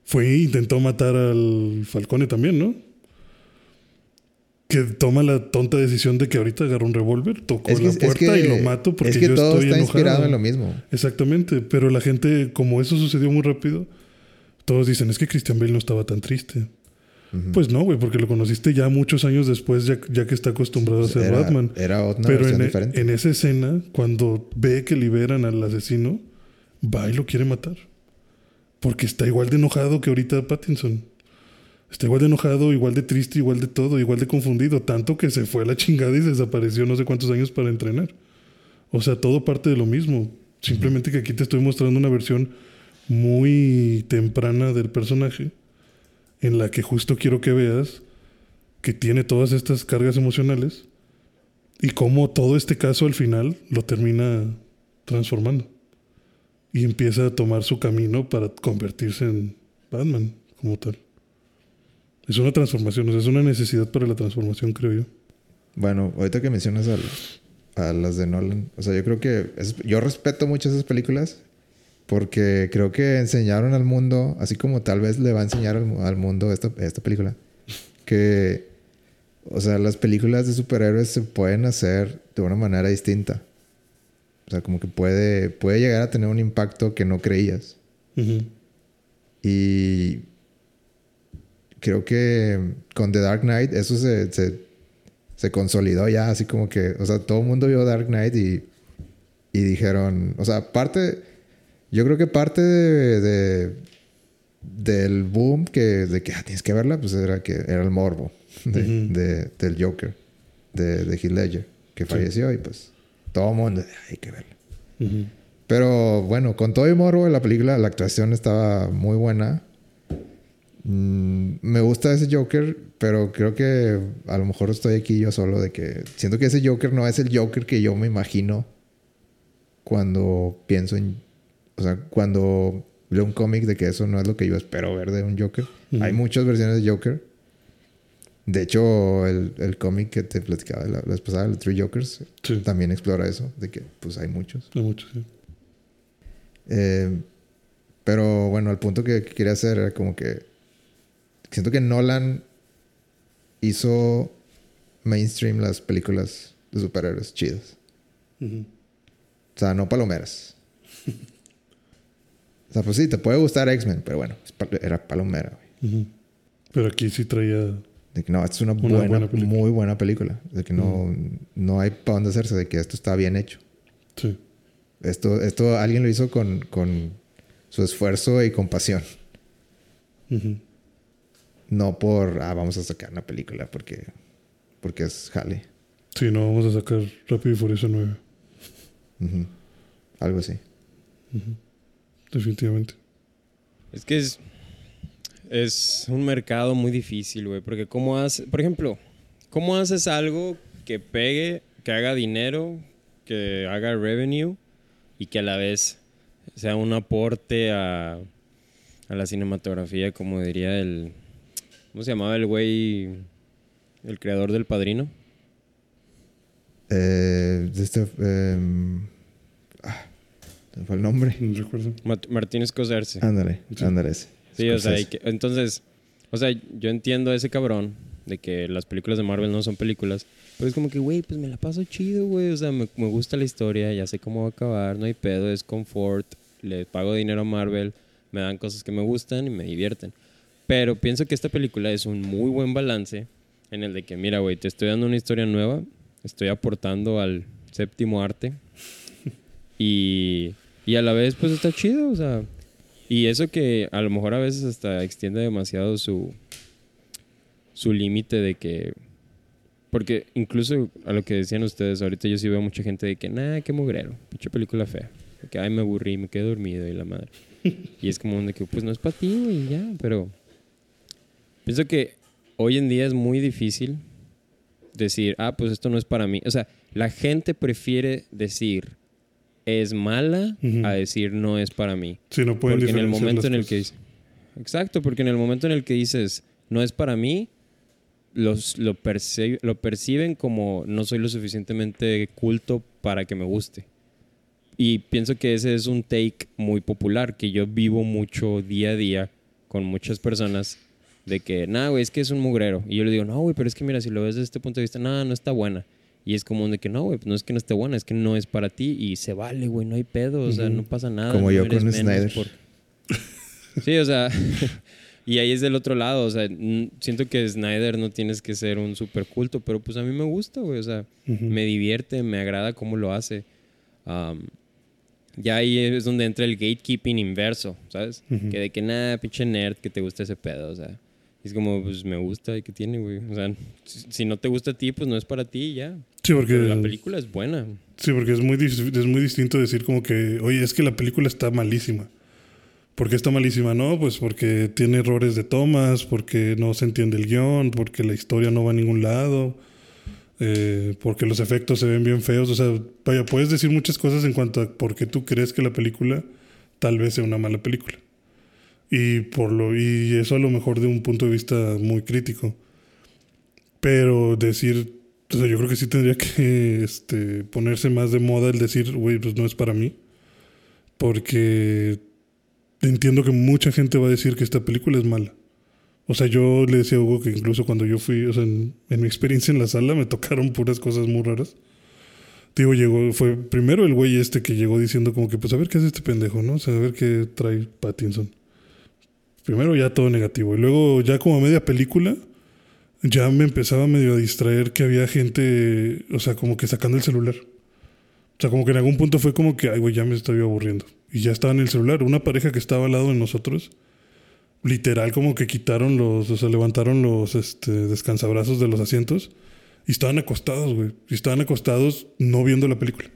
fue e intentó matar al Falcone también, ¿no? Que toma la tonta decisión de que ahorita agarra un revólver, tocó Es que, la es puerta que- y lo mato porque es que yo todo estoy está enojado. inspirado en lo mismo. Exactamente, pero la gente, como eso sucedió muy rápido, todos dicen, es que Christian Bale no estaba tan triste. Pues no, güey, porque lo conociste ya muchos años después, ya, ya que está acostumbrado a ser era, Batman. Era otra Pero en, e- diferente. en esa escena, cuando ve que liberan al asesino, va y lo quiere matar. Porque está igual de enojado que ahorita Pattinson. Está igual de enojado, igual de triste, igual de todo, igual de confundido. Tanto que se fue a la chingada y se desapareció no sé cuántos años para entrenar. O sea, todo parte de lo mismo. Simplemente que aquí te estoy mostrando una versión muy temprana del personaje en la que justo quiero que veas que tiene todas estas cargas emocionales y cómo todo este caso al final lo termina transformando y empieza a tomar su camino para convertirse en Batman como tal. Es una transformación, es una necesidad para la transformación, creo yo. Bueno, ahorita que mencionas a las de Nolan, o sea, yo creo que yo respeto mucho esas películas porque creo que enseñaron al mundo, así como tal vez le va a enseñar al, mu- al mundo esta, esta película, que, o sea, las películas de superhéroes se pueden hacer de una manera distinta. O sea, como que puede, puede llegar a tener un impacto que no creías. Y creo que con The Dark Knight eso se, se, se consolidó ya, así como que, o sea, todo el mundo vio Dark Knight y, y dijeron, o sea, parte, yo creo que parte de, de- del boom que, de que ah, tienes que verla, pues era que era el morbo de, Ujú. de- del Joker, de, de Heath Ledger, que falleció y pues todo el mundo, hay que verla. Ujú. Pero bueno, con todo el morbo de la película, la actuación estaba muy buena. Mm, me gusta ese Joker, pero creo que a lo mejor estoy aquí yo solo de que siento que ese Joker no es el Joker que yo me imagino cuando pienso en, o sea, cuando leo un cómic de que eso no es lo que yo espero ver de un Joker. Hay muchas versiones de Joker. De hecho, el, el cómic que te platicaba la, la vez pasada, el Three Jokers, Sí, también explora eso, de que pues hay muchos. hay mucho, sí. Eh, pero bueno, el punto que, que quería hacer era como que siento que Nolan hizo mainstream las películas de superhéroes chidas. O sea, no palomeras. O sea, pues sí, te puede gustar X-Men, pero bueno, era palomera, güey. Pero aquí sí traía. De que no, esta es una, Una buena, buena película. muy buena película. De que no, no hay para dónde hacerse, de que esto está bien hecho. Sí. Esto, esto alguien lo hizo con, con su esfuerzo y compasión. Ujú. No por, ah, vamos a sacar una película porque, porque es Halle. Sí, no vamos a sacar Rápido y Furioso 9. Ujú. Algo así. Definitivamente. Es que es, es un mercado muy difícil, güey. Porque cómo haces, por ejemplo, ¿cómo haces algo que pegue, que haga dinero, que haga revenue y que a la vez sea un aporte a, a la cinematografía, como diría el... ¿Cómo se llamaba el güey? El creador del padrino. Eh, de este, me fue el nombre. No recuerdo. Mat- Martín Scorsese. Ándale, Sí. ándale ese. Sí, o sea, que- entonces, o sea, yo entiendo a ese cabrón de que las películas de Marvel no son películas, pero es como que, güey, pues me la paso chido, güey, o sea, me, me gusta la historia, ya sé cómo va a acabar, no hay pedo, es confort, le pago dinero a Marvel, me dan cosas que me gustan y me divierten. Pero pienso que esta película es un muy buen balance en el de que, mira, güey, te estoy dando una historia nueva, estoy aportando al séptimo arte y, y a la vez, pues está chido, o sea, y eso que a lo mejor a veces hasta extiende demasiado su, su límite de que... Porque incluso a lo que decían ustedes, ahorita yo sí veo mucha gente de que, nah, qué mugrero, pinche película fea. De que, ay, me aburrí, me quedé dormido y la madre. [LAUGHS] y es como de que, pues no es para ti, güey, ya, pero... Pienso que hoy en día es muy difícil decir, ah, pues esto no es para mí. O sea, la gente prefiere decir, es mala, a decir, no es para mí. Sí, no pueden Porque en el momento en el que. Exacto, porque en el momento en el que dices no es para mí, los, lo, perci- lo perciben como no soy lo suficientemente culto para que me guste. Y pienso que ese es un take muy popular, que yo vivo mucho día a día con muchas personas, de que, nah, güey, es que es un mugrero. Y yo le digo, no, güey, pero es que mira, si lo ves desde este punto de vista, nada, no está buena. Y es como de que, no, güey, no es que no esté buena, es que no es para ti y se vale, güey, no hay pedo, o sea, no pasa nada. Como no yo con Snyder. por- [LAUGHS] Sí, o sea, [LAUGHS] y ahí es del otro lado, o sea, siento que Snyder no tienes que ser un super culto, pero pues a mí me gusta, güey, o sea, me divierte, me agrada cómo lo hace. Am, ya ahí es donde entra el gatekeeping inverso, ¿sabes? Que de que nada, pinche nerd, que te gusta ese pedo, o sea. Es como, pues me gusta y que tiene, güey. O sea, si, si no te gusta a ti, pues no es para ti ya. Sí, porque, Pero la película es buena. sí, porque es muy, es muy distinto decir como que, oye, es que la película está malísima. ¿Por qué está malísima? No, pues porque tiene errores de tomas, porque no se entiende el guion, porque la historia no va a ningún lado, eh, porque los efectos se ven bien feos. O sea, vaya, puedes decir muchas cosas en cuanto a por qué tú crees que la película tal vez sea una mala película. Y, por lo, y eso a lo mejor de un punto de vista muy crítico. Pero decir, sea, yo creo que sí tendría que este, ponerse más de moda el decir, güey, pues no es para mí. Porque entiendo que mucha gente va a decir que esta película es mala. O sea, yo le decía a Hugo que incluso cuando yo fui, o sea, en, en mi experiencia en la sala me [LAUGHS] tocaron puras cosas muy raras. Digo, llegó, fue primero el güey este que llegó diciendo como que, pues a ver qué hace este pendejo, ¿no? O sea, a ver qué trae Pattinson. Primero ya todo negativo. Y luego ya como media película, ya me empezaba medio a distraer que había gente, o sea, como que sacando el celular. O sea, como que en algún punto fue como que, ay, güey, ya me estoy aburriendo. Y ya estaba en el celular. Una pareja que estaba al lado de nosotros, literal, como que quitaron los, o sea, levantaron los este, descansabrazos de los asientos y estaban acostados, güey. Y estaban acostados no viendo la película.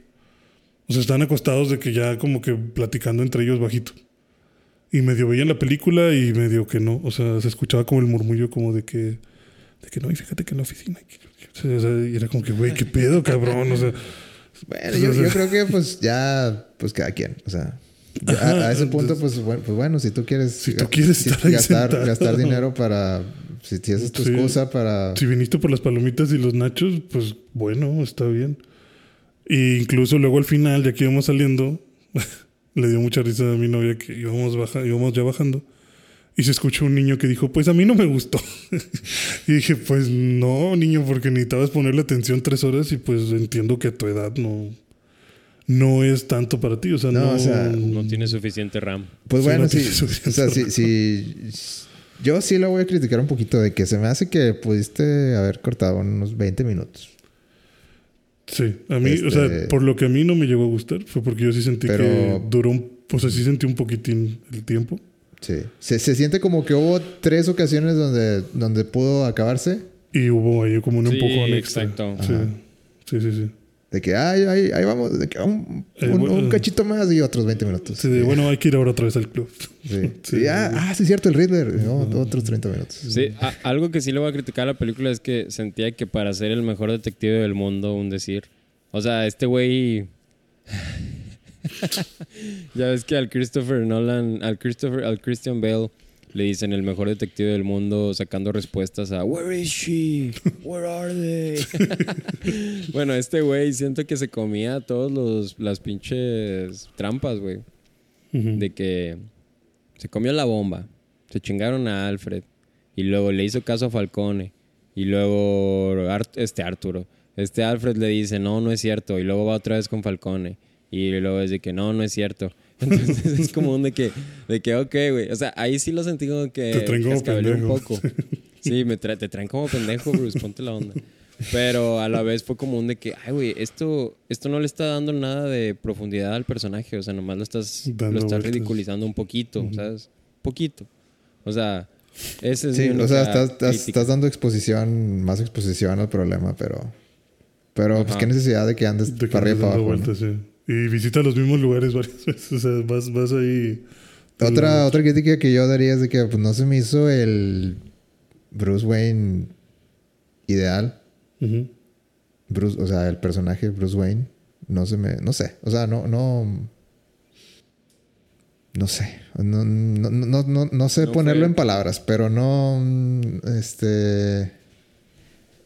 O sea, estaban acostados de que ya como que platicando entre ellos bajito. Y medio veían la película y medio que no. O sea, se escuchaba como el murmullo como de que, de que no, y fíjate que en la oficina. Y era como que, güey, qué pedo, cabrón. O sea, Bueno, yo, yo creo que pues ya, pues cada quien. O sea, a, a ese punto, pues bueno, pues bueno, si tú quieres, Si tú quieres estar gastar, sentado. gastar dinero para, si, si esa es tu Sí. excusa para... si viniste por las palomitas y los nachos, pues bueno, está bien. E incluso luego al final, ya que íbamos saliendo, [LAUGHS] le dio mucha risa a mi novia que íbamos, baja, íbamos ya bajando. Y se escuchó un niño que dijo, pues a mí no me gustó. [LAUGHS] y dije, pues no, niño, porque necesitabas ponerle atención tres horas y pues entiendo que a tu edad no, no es tanto para ti. O sea, no. No, o sea, No tiene suficiente RAM. Pues Sí, bueno, no sí. o sea, sí, sí- Yo sí la voy a criticar un poquito de que se me hace que pudiste haber cortado unos 20 minutos. Sí, a mí, o sea, Este- por lo que a mí no me llegó a gustar fue porque yo sí sentí Pero- que duró un. O sea, sí sentí un poquitín el tiempo. Sí. Se, se siente como que hubo tres ocasiones donde, donde pudo acabarse. Y hubo ahí como un Sí, empujón extra. exacto. Sí, sí, sí. sí. De que, ay, ay, ahí vamos. De que un, Eh, un- bueno. un cachito más y otros 20 minutos. Sí, de, bueno, hay que ir ahora otra vez al club. Sí. [LAUGHS] Sí. Y, ah, ah, sí, es cierto, el Riddler. No, otros 30 minutos. Sí, a- algo que sí le voy a criticar a la película es que sentía que para ser el mejor detective del mundo, un decir. O sea, este güey. [LAUGHS] ya ves que al Christopher Nolan, al Christopher, al Christian Bale le dicen el mejor detective del mundo sacando respuestas a Where is she? Where are they? [LAUGHS] bueno, este güey siento que se comía todos los las pinches trampas, güey. De que se comió la bomba, se chingaron a Alfred y luego le hizo caso a Falcone y luego Ar- este Arturo, este Alfred le dice no, no es cierto y luego va otra vez con Falcone y luego es de que no, no es cierto. [LAUGHS] Entonces es como un de que, de que ok, güey. O sea, ahí sí lo sentí como que Te traen como cascabeleó un pendejo. poco. [LAUGHS] Sí, me tra- te traen como pendejo, Bruce, ponte la onda. Pero a la vez fue como un de que, ay, güey, esto, esto no le está dando nada de profundidad al personaje. O sea, nomás lo estás, Dando lo estás vueltas. ridiculizando un poquito, ¿sabes? Poquito. O sea, ese es Sí, mi o sea, estás, estás, crítica. estás dando exposición, más exposición al problema, pero. Pero, pues, qué necesidad de que andes De que para arriba para abajo. ¿no? sí. Y visita los mismos lugares [LAUGHS] varias veces. O sea, vas, vas ahí. Otra, otra crítica que yo daría es de que pues, no se me hizo el Bruce Wayne ideal. Bruce, o sea, el personaje Bruce Wayne. No se me. No sé. O sea, no. No, no sé. No, no, no, no, no sé No ponerlo fue- en palabras, pero no. mm, Este.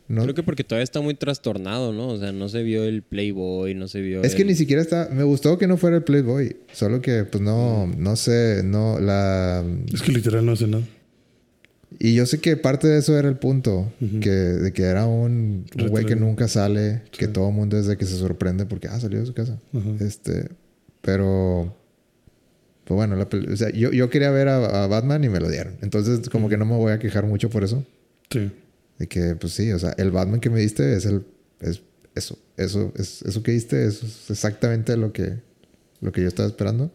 No, Creo que porque todavía está muy trastornado, ¿no? O sea, no se vio el Playboy, no se vio Es que ni siquiera está. Me gustó que no fuera el Playboy. Solo que, pues no, no sé, no, la. Es que literal no hace nada. Y yo sé que parte de eso era el punto. Que, de que era un güey que nunca sale. Que todo el mundo es de que se sorprende porque, ah, salió de su casa. Este. Pero. Pues bueno, la o sea, yo, yo quería ver a, a Batman y me lo dieron. Entonces, como que no me voy a quejar mucho por eso. Sí. De que, pues sí, o sea, el Batman que me diste es el. Es eso. Eso, es, eso que diste es exactamente lo que, lo que yo estaba esperando.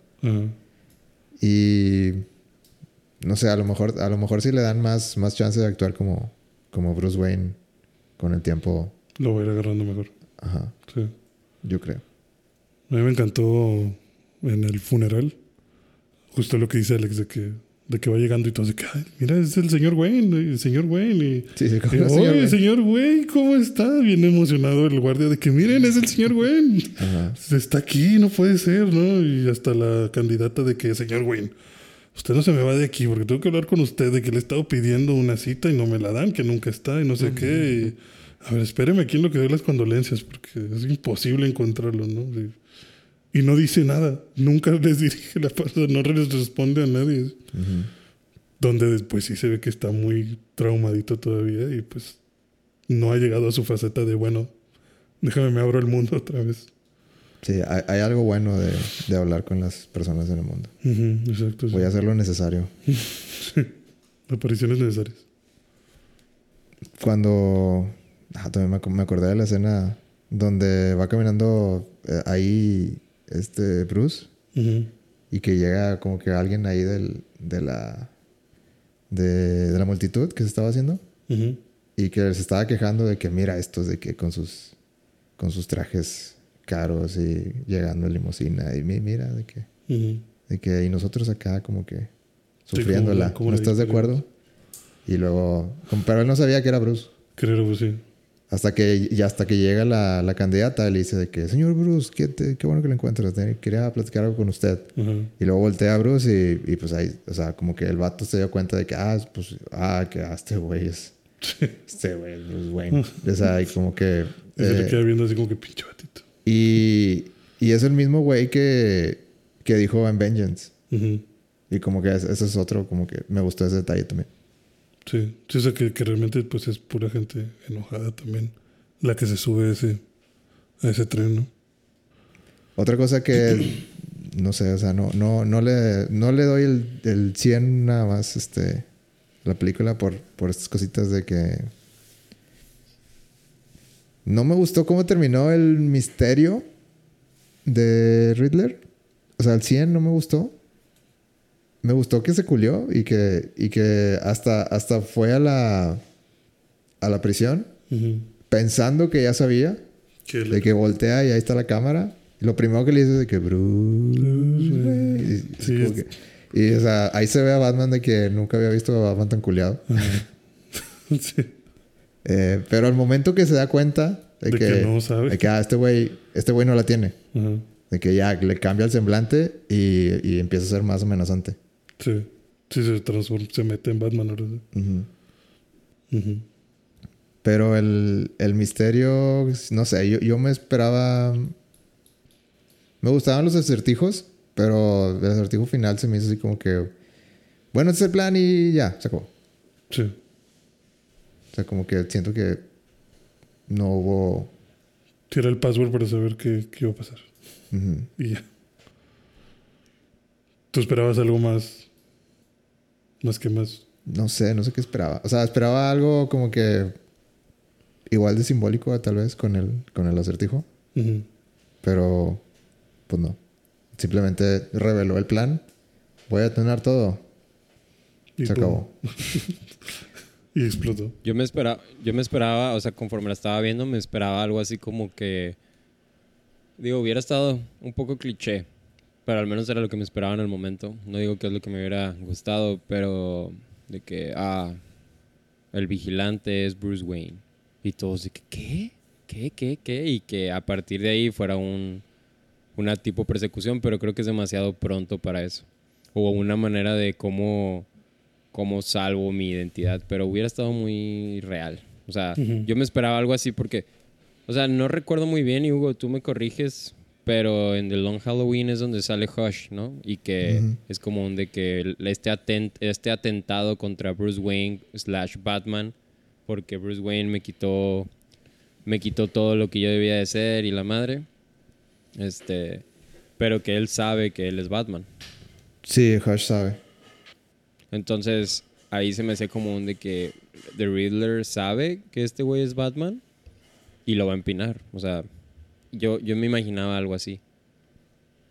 Y no sé, a lo mejor, a lo mejor sí le dan más, más chance de actuar como, como Bruce Wayne con el tiempo. Lo voy a ir agarrando mejor. Ajá, Sí. yo creo. A mí me encantó en el funeral. Justo lo que dice Alex de que, de que va llegando y todo de que, "Ay, mira, es el señor Wayne, el señor Wayne. Y, Sí, y, "Oye, Wayne". señor Wayne, ¿cómo está? Bien emocionado el guardia de que, miren, es el señor Wayne. Ajá. [LAUGHS] Está aquí, no puede ser, ¿no? Y hasta la candidata de que, señor Wayne, usted no se me va de aquí porque tengo que hablar con usted de que le he estado pidiendo una cita y no me la dan, que nunca está y no sé qué. Y, a ver, espéreme aquí en lo que doy las condolencias porque es imposible encontrarlo, ¿no? Y, y no dice nada, nunca [LAUGHS] les dirige la palabra, no les responde a nadie. Ujú. Donde después sí se ve que está muy traumadito todavía y pues no ha llegado a su faceta de, bueno, déjame me abro el mundo [LAUGHS] otra vez. Sí, hay, hay algo bueno de, de hablar con las personas en el mundo. Exacto. sí. Voy a hacer lo necesario. [LAUGHS] Apariciones necesarias. Cuando. Ah, también me acordé de la escena donde va caminando eh, ahí este Bruce y que llega como que alguien ahí del, de la. De, de la multitud que se estaba haciendo. Y que se estaba quejando de que mira estos de que con sus con sus trajes caros y llegando en limusina y mi- mira de que de que y nosotros acá como que Sí, sufriéndola, como- como ¿no estás de acuerdo? Y luego, pero él no sabía que era Bruce. Creo que sí. Hasta que, y hasta que llega la, la candidata, le dice de que, señor Bruce, qué, te- qué bueno que lo encuentras, quería platicar algo con usted. Y luego voltea a Bruce y, y pues ahí, o sea, como que el vato se dio cuenta de que, ah, pues, ah, que ah, este güey es, este güey es Bruce Wayne. o sea, y como que... Y se le eh, queda viendo así como que pinche batito. y, y es el mismo güey que, que dijo en Vengeance. Y como que es- ese es otro, como que me gustó ese detalle también. Sí. Sí, o sea que, que realmente pues es pura gente enojada también. La que se sube ese, a ese tren, ¿no? Otra cosa que no sé, o sea, no, no, no, le, no le doy el, el 100 nada más este, la película por, por estas cositas de que no me gustó cómo terminó el misterio de Riddler. O sea, el 100 no me gustó. Me gustó que se culió y que, y que hasta, hasta fue a la, a la prisión pensando que ya sabía. Que De le- que voltea y ahí está la cámara. Y lo primero que le dice es de que Bruce Wayne", y- y Sí, como es- que- y, o sea, ahí se ve a Batman de que nunca había visto a Batman tan culiado. [LAUGHS] Sí. Eh, pero al momento que se da cuenta de, De que, que no sabe. de que ah, este güey este güey no la tiene. De que ya le cambia el semblante y, y empieza a ser más amenazante. Sí. Sí, se transforma, se mete en Batman ahora. Ujú. Pero el, el misterio, no sé, yo, yo me esperaba... Me gustaban los acertijos, pero el acertijo final se me hizo así como que... Bueno, este es el plan y ya, se acabó. Sí. O sea, como que siento que no hubo... Tira el password para saber qué, qué iba a pasar. Y ya. ¿Tú esperabas algo más? Más que más. No sé, no sé qué esperaba. O sea, esperaba algo como que... Igual de simbólico tal vez con el, con el acertijo. Pero, pues no. Simplemente reveló el plan. Voy a detonar todo. Y Se pum, acabó. [LAUGHS] Y explotó. Yo me esperaba, yo me esperaba, o sea, conforme la estaba viendo, me esperaba algo así como que, digo, hubiera estado un poco cliché, pero al menos era lo que me esperaba en el momento. No digo que es lo que me hubiera gustado, pero de que, ah, el vigilante es Bruce Wayne. Y todos de que, ¿qué? ¿Qué? ¿Qué? ¿Qué? Y que a partir de ahí fuera un, una tipo persecución, pero creo que es demasiado pronto para eso. O una manera de cómo cómo salvo mi identidad, pero hubiera estado muy real. O sea, yo me esperaba algo así porque, o sea, no recuerdo muy bien, y Hugo, tú me corriges, pero en The Long Halloween es donde sale Hush, ¿no? Y que es como un de que este, atent- este atentado contra Bruce Wayne slash Batman, porque Bruce Wayne me quitó, me quitó todo lo que yo debía de ser y la madre. Este, pero que él sabe que él es Batman. Sí, Hush sabe. Entonces, ahí se me hace como un de que The Riddler sabe que este güey es Batman y lo va a empinar. O sea, yo, yo me imaginaba algo así.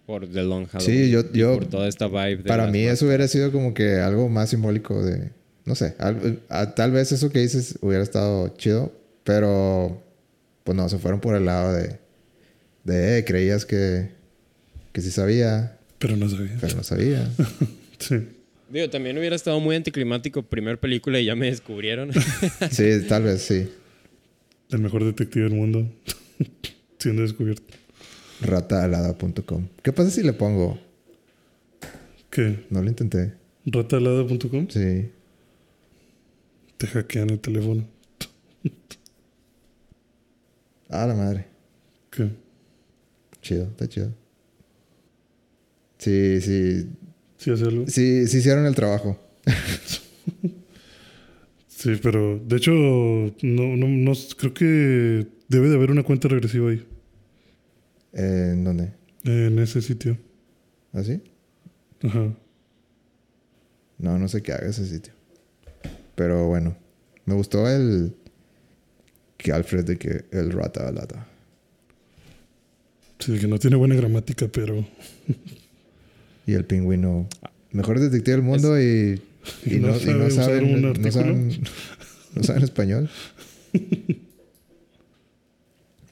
Por The Long Halloween. Sí, yo- yo- por toda esta vibe. de Para mí eso hubiera sido como que algo más simbólico de... No sé, algo- a- tal vez eso que dices hubiera estado chido, pero pues no, se fueron por el lado de... De, eh, creías que, que sí sabía, Pero no sabía. pero no sabía. [LAUGHS] Sí. Digo, también hubiera estado muy anticlimático primer película y ya me descubrieron. [LAUGHS] Sí, tal vez sí. El mejor detective del mundo. [LAUGHS] Siendo descubierto. Rataalada.com. ¿Qué pasa si le pongo? ¿Qué? No lo intenté. Ratalada.com. Sí. Te hackean el teléfono. [LAUGHS] Ah, la madre. ¿Qué? Chido, está chido. Sí, sí. ¿Sí hace algo? Sí, sí hicieron el trabajo. [LAUGHS] Sí, pero de hecho, no, no, no, creo que debe de haber una cuenta regresiva ahí, Eh, ¿En dónde? en ese sitio. ¿Así? Ajá. No, no sé qué haga ese sitio. Pero bueno. Me gustó el... Que Alfred de que el rata lata. Sí, que no tiene buena gramática, pero [LAUGHS] Y el pingüino. Mejor detective del mundo y... [LAUGHS] Y, Y no no, y no sabe usar saben, un no artículo. saben, [LAUGHS] no saben español.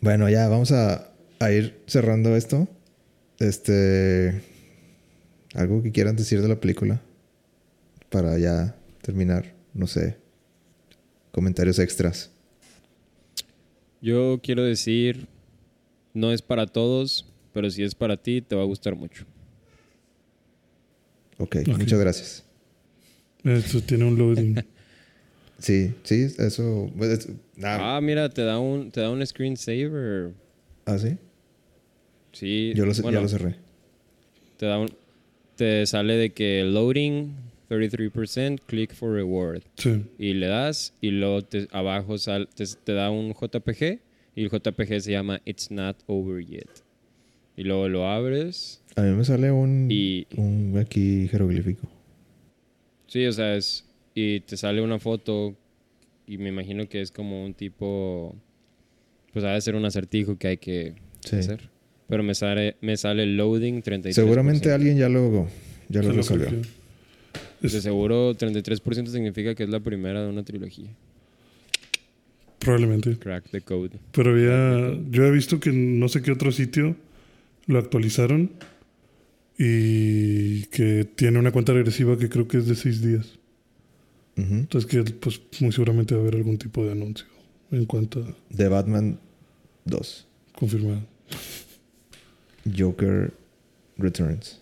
bueno, ya vamos a, a ir cerrando esto. Este... Algo que quieran decir de la película. Para ya terminar. No sé. Comentarios extras. Yo quiero decir, no es para todos, pero si es para ti, te va a gustar mucho. Ok, Ok. muchas gracias. eso tiene un loading. [LAUGHS] Sí, sí, eso. pues, es- ah, Ah, mira, te da un, te da un screensaver. ¿ah, sí. Sí. Yo lo, bueno, ya lo cerré. Te da un, te sale de que loading 33%, click for reward. Sí. Y le das y luego te, abajo sal, te, te da un JPG y el JPG se llama It's Not Over Yet. y luego lo abres. A mí me sale un, Y- un aquí jeroglífico. Sí, o sea, es. Y te sale una foto y me imagino que es como un tipo. Pues ha de ser un acertijo que hay que Sí. hacer. Pero me sale, me sale loading 33%. Seguramente alguien ya lo, ya lo resolvió. De seguro 33% significa que es la primera de una trilogía. Probablemente. Crack the code. Pero había, yo he visto que en no sé qué otro sitio lo actualizaron y que tiene una cuenta regresiva que creo que es de seis días. Ujú. Entonces que pues muy seguramente va a haber algún tipo de anuncio en cuanto a The Batman 2. confirmado. Joker Returns.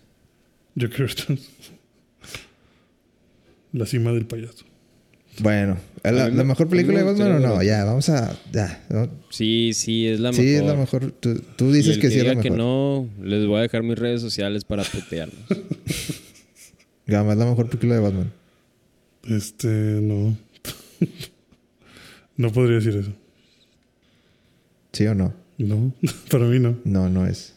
Que estás- la cima del payaso. Bueno, ¿es la, mejor película de Batman o no? Ya, vamos a. Ya. ¿no? Sí, sí, es la Sí, mejor. es la mejor. Tú, tú Y dices el que, sí es la mejor. que no, les voy a dejar mis redes sociales para putearlos. [LAUGHS] Gama es la mejor película de Batman. Este, no. [LAUGHS] no podría decir eso. ¿Sí o no? No, [LAUGHS] para mí no. No, no es.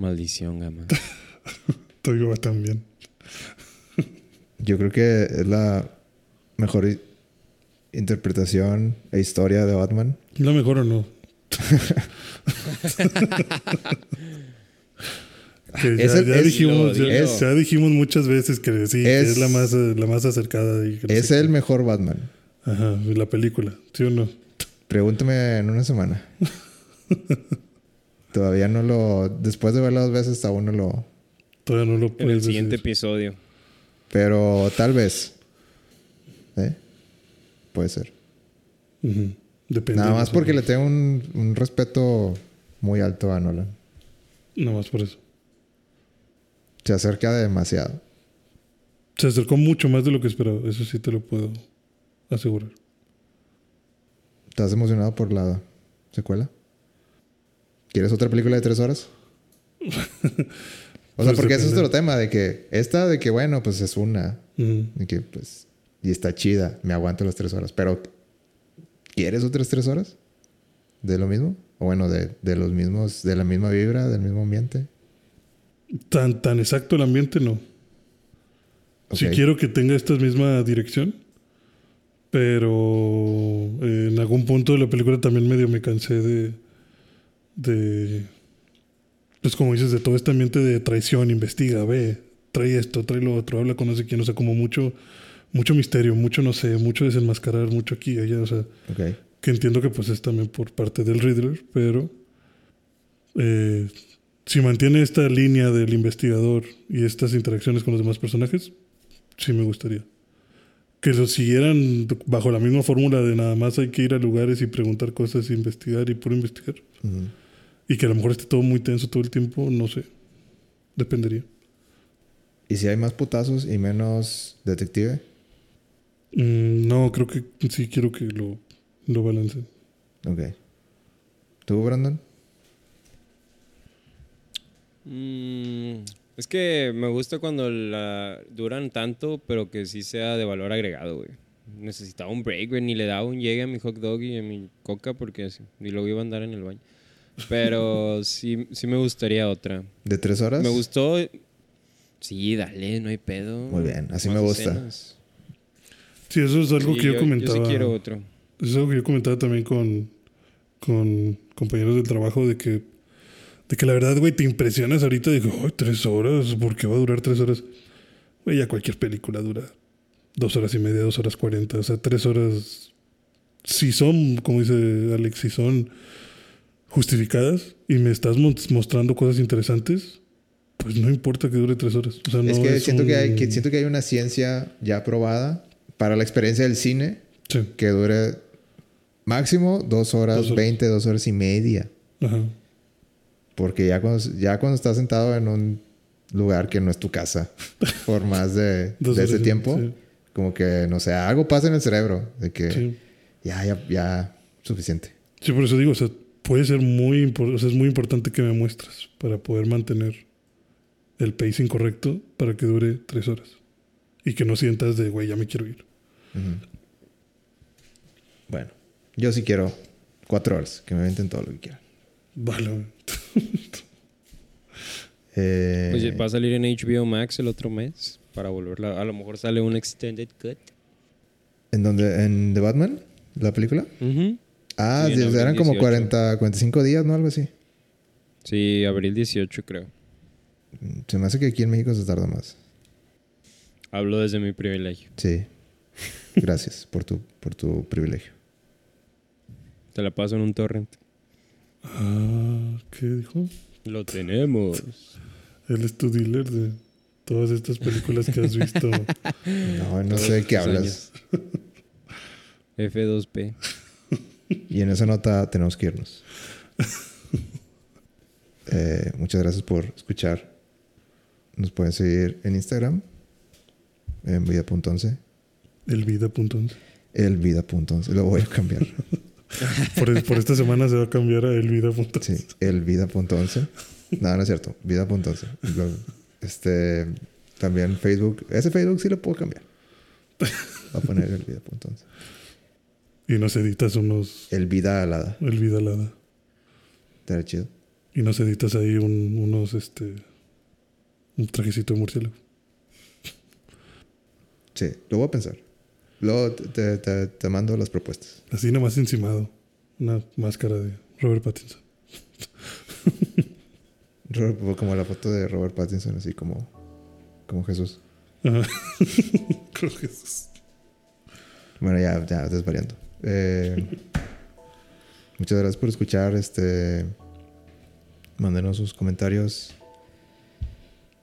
Maldición, gama. [LAUGHS] Tan bien. Yo creo que es la mejor interpretación e historia de Batman. ¿La mejor o no? [LAUGHS] que ya, Es el- ya es- dijimos, ya, ya dijimos muchas veces que sí, que Es- la más, la más acercada. Y que no Es sé el qué. mejor Batman. Ajá, la película, ¿sí o no? Pregúntame en una semana. [LAUGHS] Todavía no lo. Después de verla dos veces, aún no lo. Todavía no lo En el puedes siguiente decir. episodio. Pero tal vez. ¿Eh? Puede ser. Depende. Nada más porque le tengo un, un respeto muy alto a Nolan. Nada más por eso. Se acerca demasiado. Se acercó mucho más de lo que esperaba. Eso sí te lo puedo asegurar. ¿Estás emocionado por la secuela? ¿Quieres otra película de tres horas? [LAUGHS] o sea, Pues porque ese es otro tema, de que esta de que bueno, pues es una, de que pues, y está chida, me aguanto las tres horas, pero ¿quieres otras tres horas? ¿De lo mismo? O bueno, de, de los mismos, de la misma vibra, del mismo ambiente. Tan, tan exacto el ambiente, no. Sí Ok. quiero que tenga esta misma dirección. Pero eh, en algún punto de la película también medio me cansé de. De. Pues como dices, de todo este ambiente de traición, investiga, ve, trae esto, trae lo otro, habla con no sé quién, o sea, como mucho, mucho misterio, mucho no sé, mucho desenmascarar, mucho aquí y allá, o sea, Ok. que entiendo que pues es también por parte del Riddler, pero eh, si mantiene esta línea del investigador y estas interacciones con los demás personajes, sí me gustaría. Que lo siguieran bajo la misma fórmula de nada más hay que ir a lugares y preguntar cosas, investigar y puro investigar. Y que a lo mejor esté todo muy tenso todo el tiempo, no sé. Dependería. ¿Y si hay más putazos y menos detective? Mm, no, creo que sí quiero que lo, lo balanceen. Ok. ¿Tú, Brandon? Mm, es que me gusta cuando la duran tanto, pero que sí sea de valor agregado, güey. Necesitaba un break, güey. Ni le daba un llegue a mi hot dog y a mi coca porque así, y luego iba a andar en el baño. Pero [LAUGHS] sí, sí me gustaría otra. ¿De tres horas? Me gustó. Sí, dale, no hay pedo. Muy bien, así Más me gusta. escenas. Sí, eso es algo Sí, que yo, Yo comentaba. sí quiero otro. Es algo que yo comentaba también con, con compañeros del trabajo de que, de que la verdad, güey, te impresionas ahorita. Digo, ay, tres horas, ¿por qué va a durar tres horas? Güey, ya cualquier película dura dos horas y media, dos horas cuarenta. O sea, tres horas, si son, como dice Alex, si son justificadas y me estás mo- mostrando cosas interesantes, pues no importa que dure tres horas. O sea, no es que, siento, que hay, un- que siento que hay una ciencia ya probada para la experiencia del cine Sí, que dure máximo dos horas, Dos veinte, dos horas y media. ajá. Porque ya cuando, ya cuando estás sentado en un lugar que no es tu casa [LAUGHS] por más de, Dos de ese tiempo, sí. como que, no sé, algo pasa en el cerebro de que Sí. ya, ya, ya, suficiente. Sí, por eso digo, o sea, puede ser muy, impor- o sea, es muy importante que me muestres para poder mantener el pacing correcto para que dure tres horas. Y que no sientas de, güey, ya me quiero ir. Bueno, yo sí quiero cuatro horas, que me venten todo lo que quieran. Vale, güey. [LAUGHS] Eh, Pues va a salir en HBO Max el otro mes para volverla. A lo mejor sale un extended cut. ¿En donde? ¿En The Batman? ¿La película? Ujú. Ah, Sí, eran como 18. 40, 45 días, ¿no? Algo así. Sí, abril 18 creo. Se me hace que aquí en México se tarda más. Hablo desde mi privilegio. Sí. Gracias [LAUGHS] por tu, por tu privilegio. Te la paso en un torrent. Ah, ¿qué dijo? Lo tenemos. Él es tu dealer de todas estas películas que has visto. [LAUGHS] No, no sé de qué hablas. F2P. Y en esa nota tenemos que irnos. [LAUGHS] Eh, muchas gracias por escuchar. Nos pueden seguir en Instagram, en vida.11. El vida.11. El vida.11. Lo voy a cambiar. [LAUGHS] Por, por esta semana se va a cambiar a el vida.11. Sí, el vida.11. No, no es cierto. Vida.11. Lo- Este, también Facebook. Ese Facebook sí lo puedo cambiar. Voy a poner el vida.11. Y nos editas unos. El vida alada. El vida alada. Estaría chido. Y nos editas ahí un- unos, este. Un trajecito de murciélago. Sí, lo voy a pensar. Luego te, te- te- mando las propuestas. Así nada más encimado. Una máscara de Robert Pattinson. [LAUGHS] Ro- Como la foto de Robert Pattinson, así como, como Jesús. Ajá. [LAUGHS] Con Jesús. Bueno, ya, ya desvariando. Eh, [LAUGHS] muchas gracias por escuchar. Este, mándenos sus comentarios.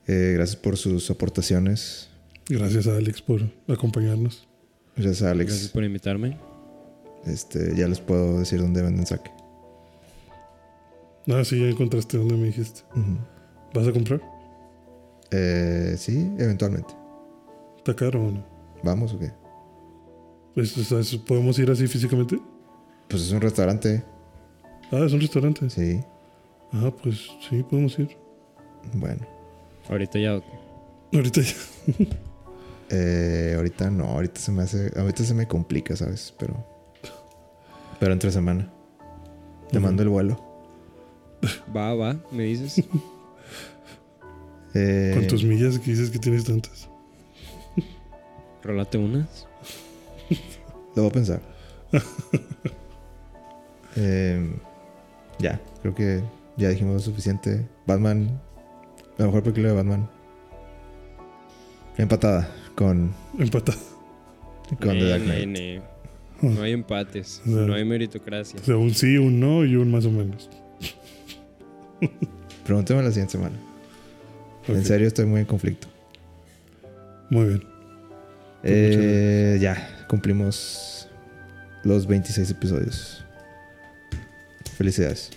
Eh, gracias por sus aportaciones. Gracias a Alex por acompañarnos. Gracias a Alex. Gracias por invitarme. Este, ya les puedo decir dónde venden saque. Ah, sí, ya encontraste donde me dijiste. ¿Vas a comprar? Eh, sí, eventualmente. ¿Está caro o no? ¿Vamos o qué? Pues, o sea, ¿eso- ¿Podemos ir así físicamente? Pues es un restaurante. Ah, es un restaurante. Sí. Ah, pues sí, podemos ir. Bueno. Ahorita ya. Ahorita ya. [LAUGHS] Eh, ahorita no, ahorita se me hace, ahorita se me complica, ¿sabes? Pero, pero entre semana. Te mando el vuelo. Va, va, me dices. [LAUGHS] Eh, Con tus millas que dices que tienes tantas. Rolate unas. [LAUGHS] Lo voy a pensar. [LAUGHS] Eh, ya, creo que ya dijimos lo suficiente. Batman, la mejor película de Batman. Empatada con, Empatado. con The Dark Ne, Knight. ne, ne. No hay empates. [LAUGHS] No. No hay meritocracia. O sea, un sí, un no y un más o menos. Pregúntame la siguiente semana. En serio, estoy muy en conflicto. Muy bien. Eh, ya, cumplimos los 26 episodios. Felicidades.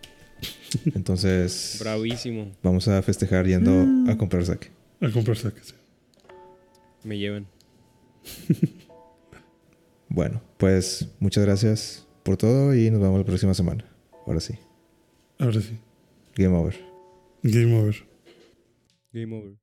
[LAUGHS] Entonces, Bravísimo. vamos a festejar yendo a comprar saque. A comprar saques. Me llevan. [LAUGHS] Bueno, pues muchas gracias por todo y nos vemos la próxima semana. Ahora sí, Ahora sí. game over. Game over. Game over.